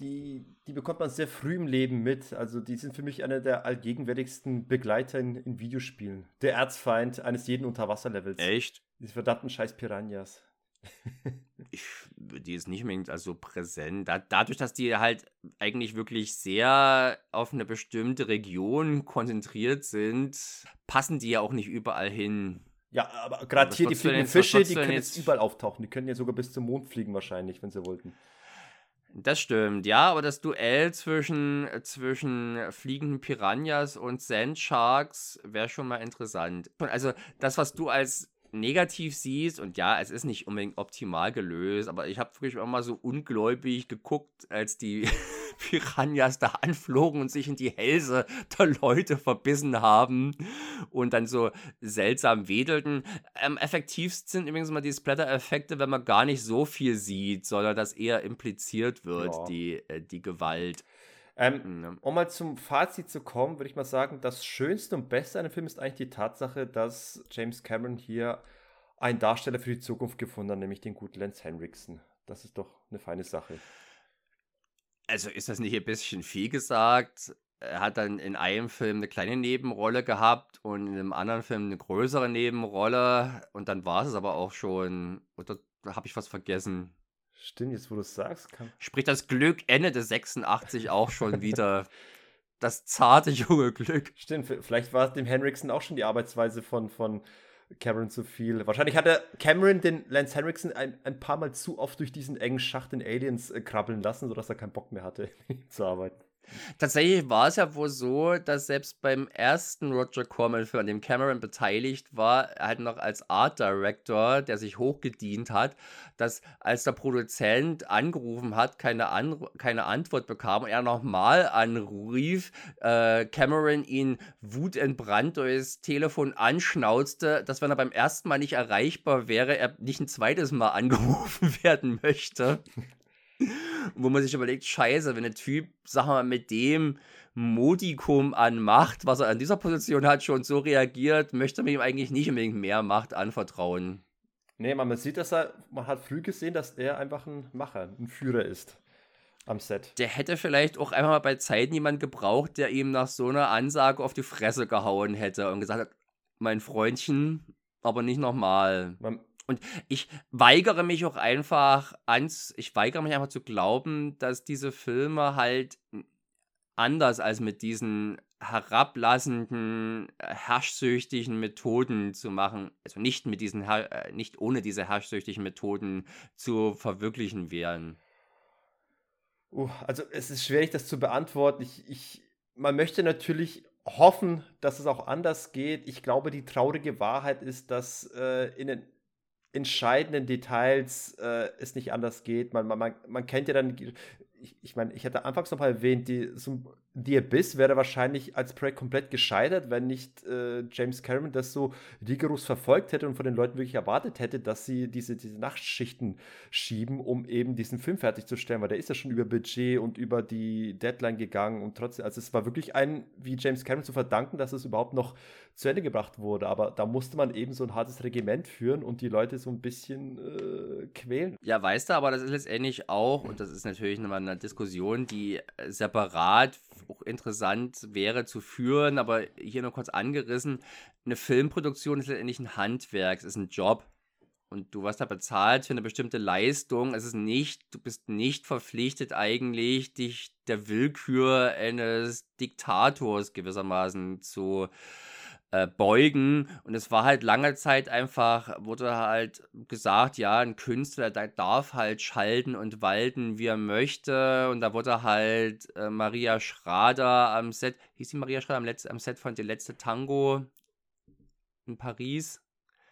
die, die bekommt man sehr früh im Leben mit. Also die sind für mich einer der allgegenwärtigsten Begleiter in, in Videospielen. Der Erzfeind eines jeden Unterwasserlevels. Echt? Diese verdammten scheiß Piranhas. Ich, die ist nicht unbedingt also präsent. Da, dadurch, dass die halt eigentlich wirklich sehr auf eine bestimmte Region konzentriert sind, passen die ja auch nicht überall hin. Ja, aber gerade hier die fliegenden Fische, die können jetzt überall auftauchen. Die können ja sogar bis zum Mond fliegen wahrscheinlich, wenn sie wollten. Das stimmt, ja, aber das Duell zwischen, zwischen fliegenden Piranhas und Sandsharks wäre schon mal interessant. Also das, was du als negativ siehst, und ja, es ist nicht unbedingt optimal gelöst, aber ich habe wirklich immer mal so ungläubig geguckt, als die Piranhas da anflogen und sich in die Hälse der Leute verbissen haben und dann so seltsam wedelten. Am effektivsten sind übrigens mal die Splatter-Effekte, wenn man gar nicht so viel sieht, sondern dass eher impliziert wird, ja. die, äh, die Gewalt. Ähm, um mal zum Fazit zu kommen, würde ich mal sagen, das Schönste und Beste an dem Film ist eigentlich die Tatsache, dass James Cameron hier einen Darsteller für die Zukunft gefunden hat, nämlich den guten Lance Henriksen. Das ist doch eine feine Sache. Also ist das nicht ein bisschen viel gesagt? Er hat dann in einem Film eine kleine Nebenrolle gehabt und in einem anderen Film eine größere Nebenrolle und dann war es aber auch schon. Oder habe ich was vergessen? Stimmt, jetzt wo du es sagst. Kann... Sprich, das Glück endete 86 auch schon wieder. das zarte junge Glück. Stimmt, vielleicht war dem Henriksen auch schon die Arbeitsweise von, von Cameron zu viel. Wahrscheinlich hat er Cameron den Lance Henriksen ein, ein paar Mal zu oft durch diesen engen Schacht in Aliens äh, krabbeln lassen, sodass er keinen Bock mehr hatte, zu arbeiten. Tatsächlich war es ja wohl so, dass selbst beim ersten Roger Corman-Film, an dem Cameron beteiligt war, halt noch als Art Director, der sich hochgedient hat, dass als der Produzent angerufen hat, keine, An keine Antwort bekam und er nochmal anrief, äh, Cameron ihn wutentbrannt durchs Telefon anschnauzte, dass wenn er beim ersten Mal nicht erreichbar wäre, er nicht ein zweites Mal angerufen werden möchte. Wo man sich überlegt, scheiße, wenn der Typ, sag mal, mit dem Modikum an Macht, was er an dieser Position hat, schon so reagiert, möchte man ihm eigentlich nicht unbedingt mehr Macht anvertrauen. Nee, man sieht, dass er, man hat früh gesehen, dass er einfach ein Macher, ein Führer ist am Set. Der hätte vielleicht auch einfach mal bei Zeiten jemand gebraucht, der ihm nach so einer Ansage auf die Fresse gehauen hätte und gesagt hat, mein Freundchen, aber nicht nochmal. Man, und ich weigere mich auch einfach ans, ich weigere mich einfach zu glauben, dass diese Filme halt anders als mit diesen herablassenden, herrschsüchtigen Methoden zu machen, also nicht mit diesen, äh, nicht ohne diese herrschsüchtigen Methoden zu verwirklichen wären. Uh, also es ist schwierig, das zu beantworten. Ich, ich, man möchte natürlich hoffen, dass es auch anders geht. Ich glaube, die traurige Wahrheit ist, dass äh, in den entscheidenden Details äh, es nicht anders geht. Man, man, man kennt ja dann, ich, ich meine, ich hatte anfangs noch mal erwähnt, die, so, The Abyss wäre wahrscheinlich als Projekt komplett gescheitert, wenn nicht äh, James Cameron das so rigoros verfolgt hätte und von den Leuten wirklich erwartet hätte, dass sie diese, diese Nachtschichten schieben, um eben diesen Film fertigzustellen, weil der ist ja schon über Budget und über die Deadline gegangen und trotzdem, also es war wirklich ein, wie James Cameron zu verdanken, dass es überhaupt noch zu Ende gebracht wurde, aber da musste man eben so ein hartes Regiment führen und die Leute so ein bisschen äh, quälen. Ja, weißt du, aber das ist letztendlich auch, und das ist natürlich nochmal eine Diskussion, die separat auch interessant wäre zu führen, aber hier nur kurz angerissen. Eine Filmproduktion ist letztendlich ein Handwerk, es ist ein Job. Und du wirst da bezahlt für eine bestimmte Leistung. Es ist nicht, du bist nicht verpflichtet eigentlich, dich der Willkür eines Diktators gewissermaßen zu äh, beugen. Und es war halt lange Zeit einfach, wurde halt gesagt, ja, ein Künstler, der darf halt schalten und walten, wie er möchte. Und da wurde halt äh, Maria Schrader am Set, hieß die Maria Schrader am, Letz-, am Set von Der letzte Tango in Paris?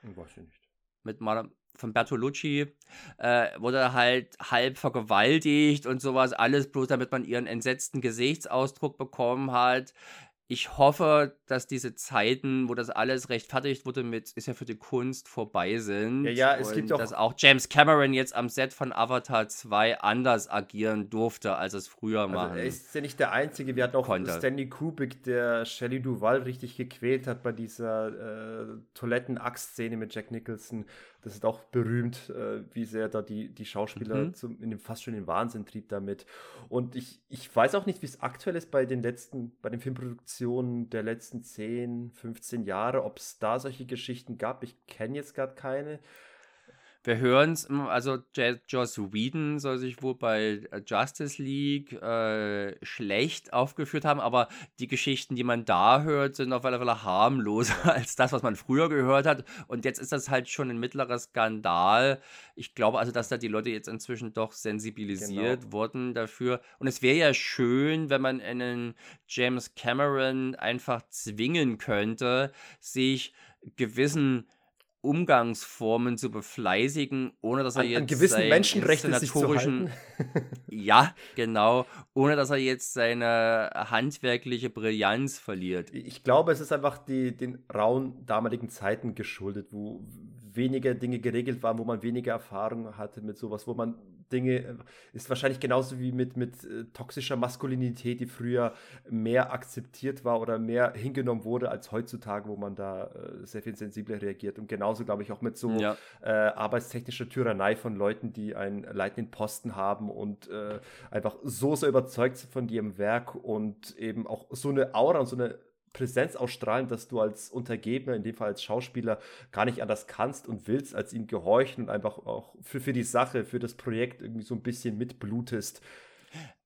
Weiß ich nicht. Mit Madame von Bertolucci äh, wurde halt halb vergewaltigt und sowas, alles bloß damit man ihren entsetzten Gesichtsausdruck bekommen hat ich hoffe, dass diese Zeiten, wo das alles rechtfertigt wurde mit, ist ja für die Kunst vorbei sind. Ja, ja, es gibt auch. Dass auch James Cameron jetzt am Set von Avatar 2 anders agieren durfte, als es früher also machen. Er ist ja nicht der Einzige. Wir hatten auch konnte. Stanley Kubrick, der Shelley Duval richtig gequält hat bei dieser äh, Toiletten-Axt-Szene mit Jack Nicholson. Das ist auch berühmt, äh, wie sehr da die, die Schauspieler mhm. zum, in dem fast schon den Wahnsinn trieb damit. Und ich, ich weiß auch nicht, wie es aktuell ist bei den letzten, bei den Filmproduktionen der letzten 10, 15 Jahre, ob es da solche Geschichten gab. Ich kenne jetzt gerade keine. Wir hören es, also Joss Whedon soll sich wohl bei äh, Justice League äh, schlecht aufgeführt haben, aber die Geschichten, die man da hört, sind auf alle Fälle harmloser als das, was man früher gehört hat. Und jetzt ist das halt schon ein mittlerer Skandal. Ich glaube also, dass da die Leute jetzt inzwischen doch sensibilisiert genau. wurden dafür. Und es wäre ja schön, wenn man einen James Cameron einfach zwingen könnte, sich gewissen Umgangsformen zu befleißigen, ohne dass er an, jetzt an gewissen Menschenrechten sich zu halten. ja, genau, ohne dass er jetzt seine handwerkliche Brillanz verliert. Ich glaube, es ist einfach die, den rauen damaligen Zeiten geschuldet, wo weniger Dinge geregelt waren, wo man weniger Erfahrung hatte mit sowas, wo man Dinge, äh, ist wahrscheinlich genauso wie mit, mit äh, toxischer Maskulinität, die früher mehr akzeptiert war oder mehr hingenommen wurde als heutzutage, wo man da äh, sehr viel sensibler reagiert. Und genauso, glaube ich, auch mit so ja. äh, arbeitstechnischer Tyrannei von Leuten, die einen leitenden Posten haben und äh, einfach so sehr überzeugt sind von ihrem Werk und eben auch so eine Aura und so eine Präsenz ausstrahlen, dass du als Untergebener, in dem Fall als Schauspieler, gar nicht anders kannst und willst, als ihm gehorchen und einfach auch für, für die Sache, für das Projekt irgendwie so ein bisschen mitblutest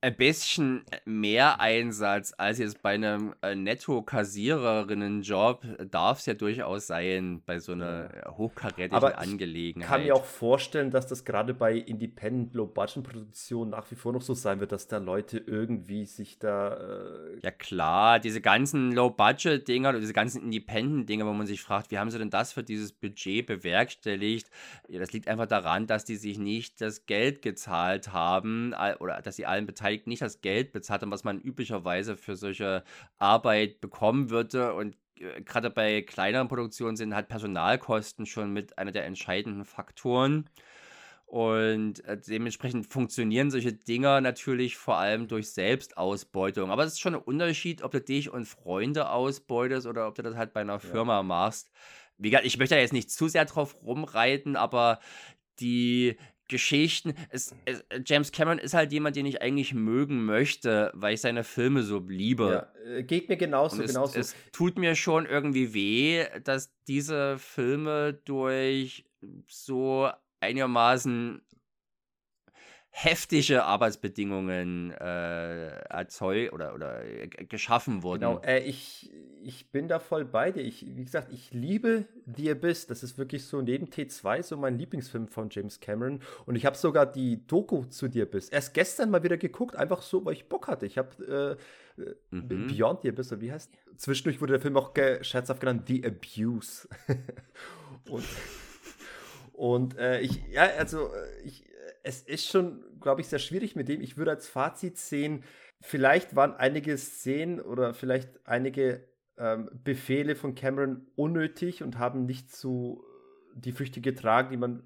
ein bisschen mehr Einsatz als jetzt bei einem äh, Netto-Kassiererinnen-Job darf es ja durchaus sein bei so einer hochkarätigen Aber Angelegenheit. Ich kann mir auch vorstellen, dass das gerade bei Independent Low-Budget-Produktionen nach wie vor noch so sein wird, dass da Leute irgendwie sich da. Äh ja, klar, diese ganzen Low-Budget-Dinger oder diese ganzen Independent-Dinger, wo man sich fragt, wie haben sie denn das für dieses Budget bewerkstelligt? Ja, das liegt einfach daran, dass die sich nicht das Geld gezahlt haben oder dass sie allen Beteiligten Beteiligten nicht das Geld bezahlt haben, was man üblicherweise für solche Arbeit bekommen würde. Und äh, gerade bei kleineren Produktionen sind halt Personalkosten schon mit einer der entscheidenden Faktoren. Und äh, dementsprechend funktionieren solche Dinger natürlich vor allem durch Selbstausbeutung. Aber es ist schon ein Unterschied, ob du dich und Freunde ausbeutest oder ob du das halt bei einer Firma ja. machst. Wie gesagt, ich möchte da jetzt nicht zu sehr drauf rumreiten, aber die Geschichten. Es, es, James Cameron ist halt jemand, den ich eigentlich mögen möchte, weil ich seine Filme so liebe. Ja, äh, geht mir genauso, es, genauso. Es tut mir schon irgendwie weh, dass diese Filme durch so einigermaßen heftige Arbeitsbedingungen äh, erzeugt oder, oder äh, geschaffen wurden. Genau, äh, ich, ich bin da voll bei dir. Ich, wie gesagt, ich liebe The Abyss. Das ist wirklich so neben T2 so mein Lieblingsfilm von James Cameron. Und ich habe sogar die Doku zu The Abyss erst gestern mal wieder geguckt, einfach so, weil ich Bock hatte. Ich habe äh, äh, mhm. Beyond The Abyss, oder wie heißt Zwischendurch wurde der Film auch scherzhaft genannt The Abuse. und und äh, ich, ja, also ich, es ist schon, glaube ich, sehr schwierig mit dem. Ich würde als Fazit sehen, vielleicht waren einige Szenen oder vielleicht einige ähm, Befehle von Cameron unnötig und haben nicht so die Früchte getragen, die man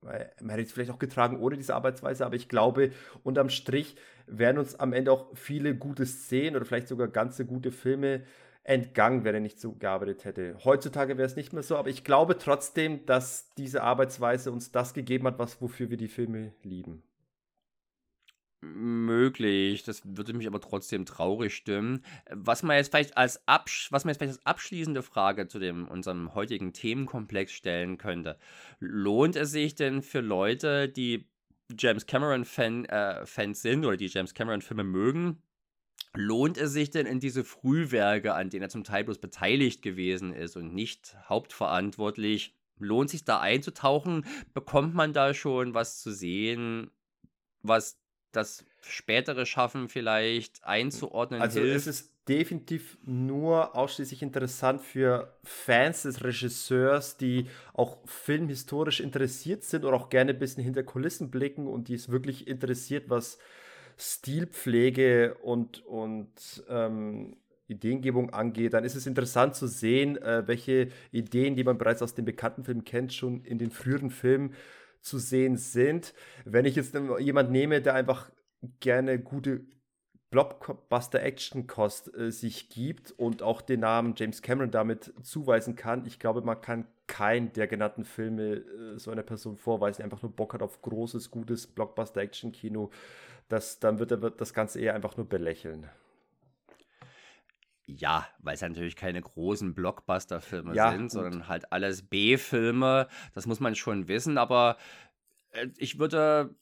man hätte es vielleicht auch getragen ohne diese Arbeitsweise, aber ich glaube, unterm Strich werden uns am Ende auch viele gute Szenen oder vielleicht sogar ganze gute Filme entgangen, wenn er nicht so gearbeitet hätte. Heutzutage wäre es nicht mehr so, aber ich glaube trotzdem, dass diese Arbeitsweise uns das gegeben hat, was, wofür wir die Filme lieben. Möglich, das würde mich aber trotzdem traurig stimmen. Was man jetzt vielleicht als, Absch was man jetzt vielleicht als abschließende Frage zu dem, unserem heutigen Themenkomplex stellen könnte. Lohnt es sich denn für Leute, die James Cameron-Fans äh, sind oder die James Cameron-Filme mögen, lohnt es sich denn in diese Frühwerke, an denen er zum Teil bloß beteiligt gewesen ist und nicht hauptverantwortlich, lohnt sich da einzutauchen? Bekommt man da schon was zu sehen, was das spätere Schaffen vielleicht einzuordnen also hilft? Also es ist definitiv nur ausschließlich interessant für Fans des Regisseurs, die auch filmhistorisch interessiert sind oder auch gerne ein bisschen hinter Kulissen blicken und die es wirklich interessiert, was Stilpflege und, und ähm, Ideengebung angeht, dann ist es interessant zu sehen, äh, welche Ideen, die man bereits aus den bekannten Filmen kennt, schon in den früheren Filmen zu sehen sind. Wenn ich jetzt jemand nehme, der einfach gerne gute Blockbuster-Action-Kost äh, sich gibt und auch den Namen James Cameron damit zuweisen kann, ich glaube, man kann keinen der genannten Filme äh, so einer Person vorweisen, die einfach nur Bock hat auf großes, gutes Blockbuster-Action-Kino das, dann wird er das Ganze eher einfach nur belächeln. Ja, weil es natürlich keine großen Blockbuster-Filme ja, sind, gut. sondern halt alles B-Filme. Das muss man schon wissen, aber äh, ich würde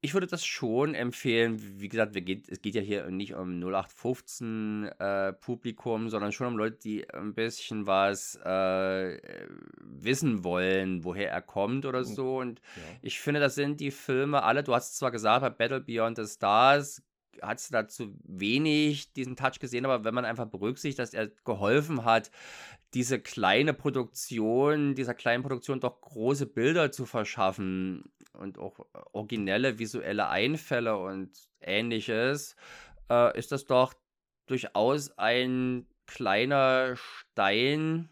ich würde das schon empfehlen. Wie gesagt, geht, es geht ja hier nicht um 0815 äh, Publikum, sondern schon um Leute, die ein bisschen was äh, wissen wollen, woher er kommt oder hm, so. Und ja. ich finde, das sind die Filme alle. Du hast zwar gesagt, bei Battle Beyond the Stars hat es dazu wenig diesen Touch gesehen, aber wenn man einfach berücksichtigt, dass er geholfen hat, diese kleine Produktion, dieser kleinen Produktion doch große Bilder zu verschaffen, und auch originelle visuelle Einfälle und ähnliches, äh, ist das doch durchaus ein kleiner Stein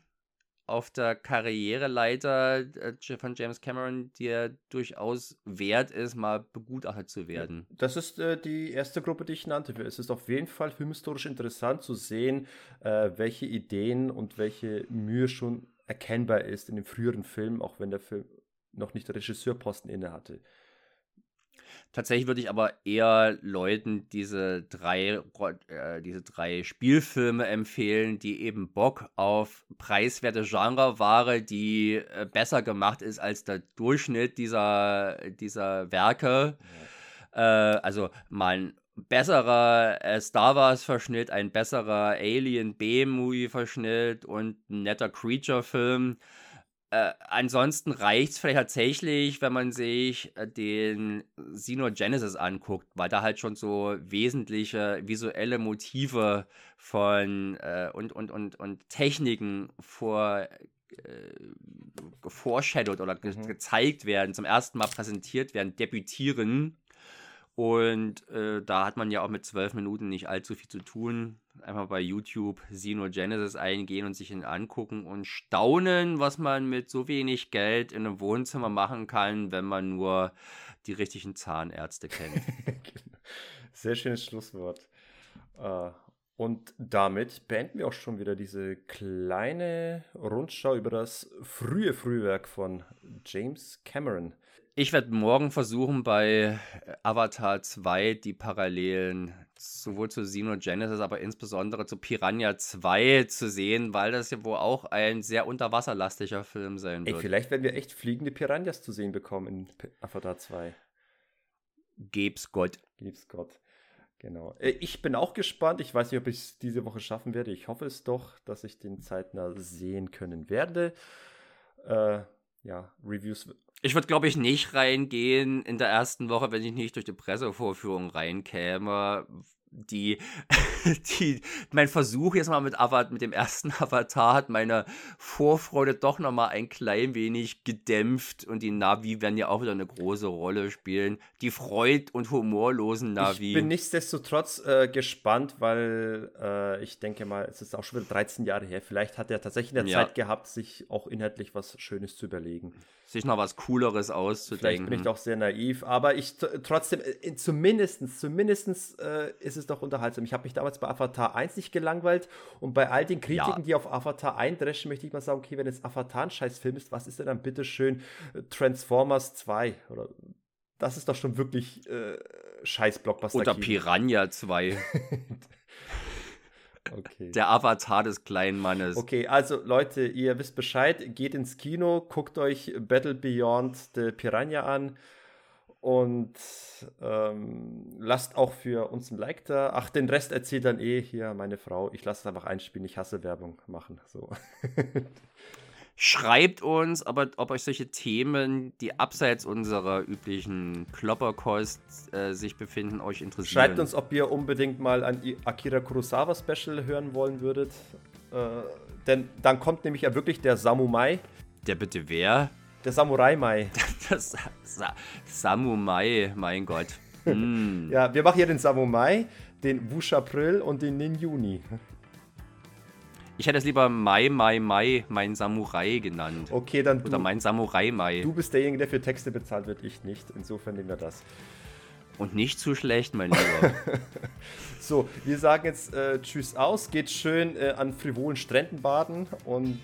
auf der Karriereleiter äh, von James Cameron, der durchaus wert ist, mal begutachtet zu werden. Das ist äh, die erste Gruppe, die ich nannte. Es ist auf jeden Fall filmhistorisch interessant zu sehen, äh, welche Ideen und welche Mühe schon erkennbar ist in den früheren Filmen, auch wenn der Film noch nicht Regisseurposten inne hatte. Tatsächlich würde ich aber eher Leuten diese drei, äh, diese drei Spielfilme empfehlen, die eben Bock auf preiswerte Genreware, die äh, besser gemacht ist als der Durchschnitt dieser, dieser Werke. Ja. Äh, also mal ein besserer äh, Star Wars-Verschnitt, ein besserer Alien B-Movie-Verschnitt und ein netter Creature-Film. Äh, ansonsten reicht es vielleicht tatsächlich, wenn man sich äh, den Xenogenesis anguckt, weil da halt schon so wesentliche visuelle Motive von äh, und, und, und, und Techniken vor äh, foreshadowed oder ge mhm. gezeigt werden, zum ersten Mal präsentiert werden, debütieren. Und äh, da hat man ja auch mit zwölf Minuten nicht allzu viel zu tun. Einfach bei YouTube Xenogenesis eingehen und sich ihn angucken und staunen, was man mit so wenig Geld in einem Wohnzimmer machen kann, wenn man nur die richtigen Zahnärzte kennt. Genau. Sehr schönes Schlusswort. Uh, und damit beenden wir auch schon wieder diese kleine Rundschau über das frühe Frühwerk von James Cameron. Ich werde morgen versuchen, bei Avatar 2 die Parallelen sowohl zu Xenogenesis, aber insbesondere zu Piranha 2 zu sehen, weil das ja wohl auch ein sehr unterwasserlastiger Film sein wird. Ey, vielleicht werden wir echt fliegende Piranhas zu sehen bekommen in Avatar 2. Geb's Gott. Geb's Gott. Genau. Äh, ich bin auch gespannt. Ich weiß nicht, ob ich es diese Woche schaffen werde. Ich hoffe es doch, dass ich den zeitnah sehen können werde. Äh, ja, Reviews ich würde, glaube ich, nicht reingehen in der ersten Woche, wenn ich nicht durch die Pressevorführung reinkäme, die, die, mein Versuch jetzt mal mit, Avatar, mit dem ersten Avatar hat meine Vorfreude doch nochmal ein klein wenig gedämpft und die Navi werden ja auch wieder eine große Rolle spielen. Die freud- und humorlosen Navi. Ich bin nichtsdestotrotz äh, gespannt, weil äh, ich denke mal, es ist auch schon wieder 13 Jahre her. Vielleicht hat er tatsächlich in der ja. Zeit gehabt, sich auch inhaltlich was Schönes zu überlegen sich noch was Cooleres auszudenken. Vielleicht bin ich doch sehr naiv, aber ich trotzdem, äh, zumindestens, zumindestens äh, ist es doch unterhaltsam. Ich habe mich damals bei Avatar 1 nicht gelangweilt und bei all den Kritiken, ja. die auf Avatar eindreschen, möchte ich mal sagen, okay, wenn jetzt Avatar ein Scheißfilm ist, was ist denn dann bitte schön äh, Transformers 2 oder das ist doch schon wirklich äh, scheiß Blockbuster. Oder Piranha 2. Okay. Der Avatar des kleinen Mannes. Okay, also Leute, ihr wisst Bescheid, geht ins Kino, guckt euch Battle Beyond the Piranha an und ähm, lasst auch für uns ein Like da. Ach, den Rest erzählt dann eh hier meine Frau. Ich lasse es einfach einspielen, ich hasse Werbung machen. So. Schreibt uns, aber ob euch solche Themen, die abseits unserer üblichen Klopperkost äh, sich befinden, euch interessieren. Schreibt uns, ob ihr unbedingt mal ein Akira Kurosawa Special hören wollen würdet. Äh, denn dann kommt nämlich ja wirklich der Samurai. Der bitte wer? Der Samurai Mai. das Sa Samurai, mein Gott. Mm. ja, wir machen hier den Samurai, den Wush April und den Nin Juni. Ich hätte es lieber Mai, Mai, Mai, mein Samurai genannt. Okay, dann du. Oder mein Samurai Mai. Du bist derjenige, der für Texte bezahlt wird, ich nicht. Insofern nehmen wir das. Und nicht zu schlecht, mein Lieber. so, wir sagen jetzt äh, Tschüss aus. Geht schön äh, an frivolen Stränden baden und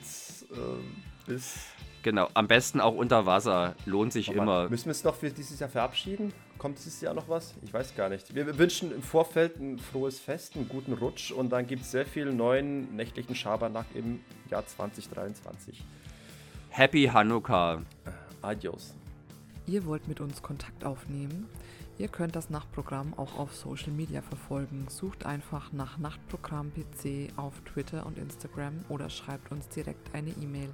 äh, bis. Genau, am besten auch unter Wasser. Lohnt sich Aber immer. Müssen wir es noch für dieses Jahr verabschieden? Kommt dieses Jahr noch was? Ich weiß gar nicht. Wir wünschen im Vorfeld ein frohes Fest, einen guten Rutsch und dann gibt es sehr viel neuen nächtlichen Schabernack im Jahr 2023. Happy Hanukkah. Adios. Ihr wollt mit uns Kontakt aufnehmen? Ihr könnt das Nachtprogramm auch auf Social Media verfolgen. Sucht einfach nach Nachtprogramm PC auf Twitter und Instagram oder schreibt uns direkt eine E-Mail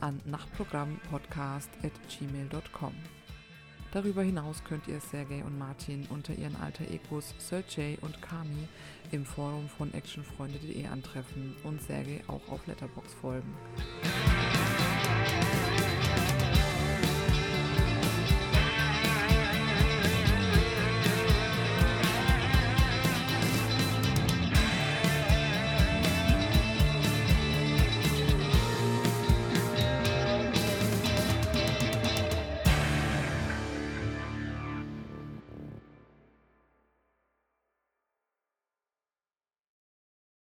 an nachtprogrammpodcast.gmail.com. Darüber hinaus könnt ihr Sergej und Martin unter ihren alter Egos Sergej und Kami im Forum von actionfreunde.de antreffen und Sergej auch auf Letterbox folgen.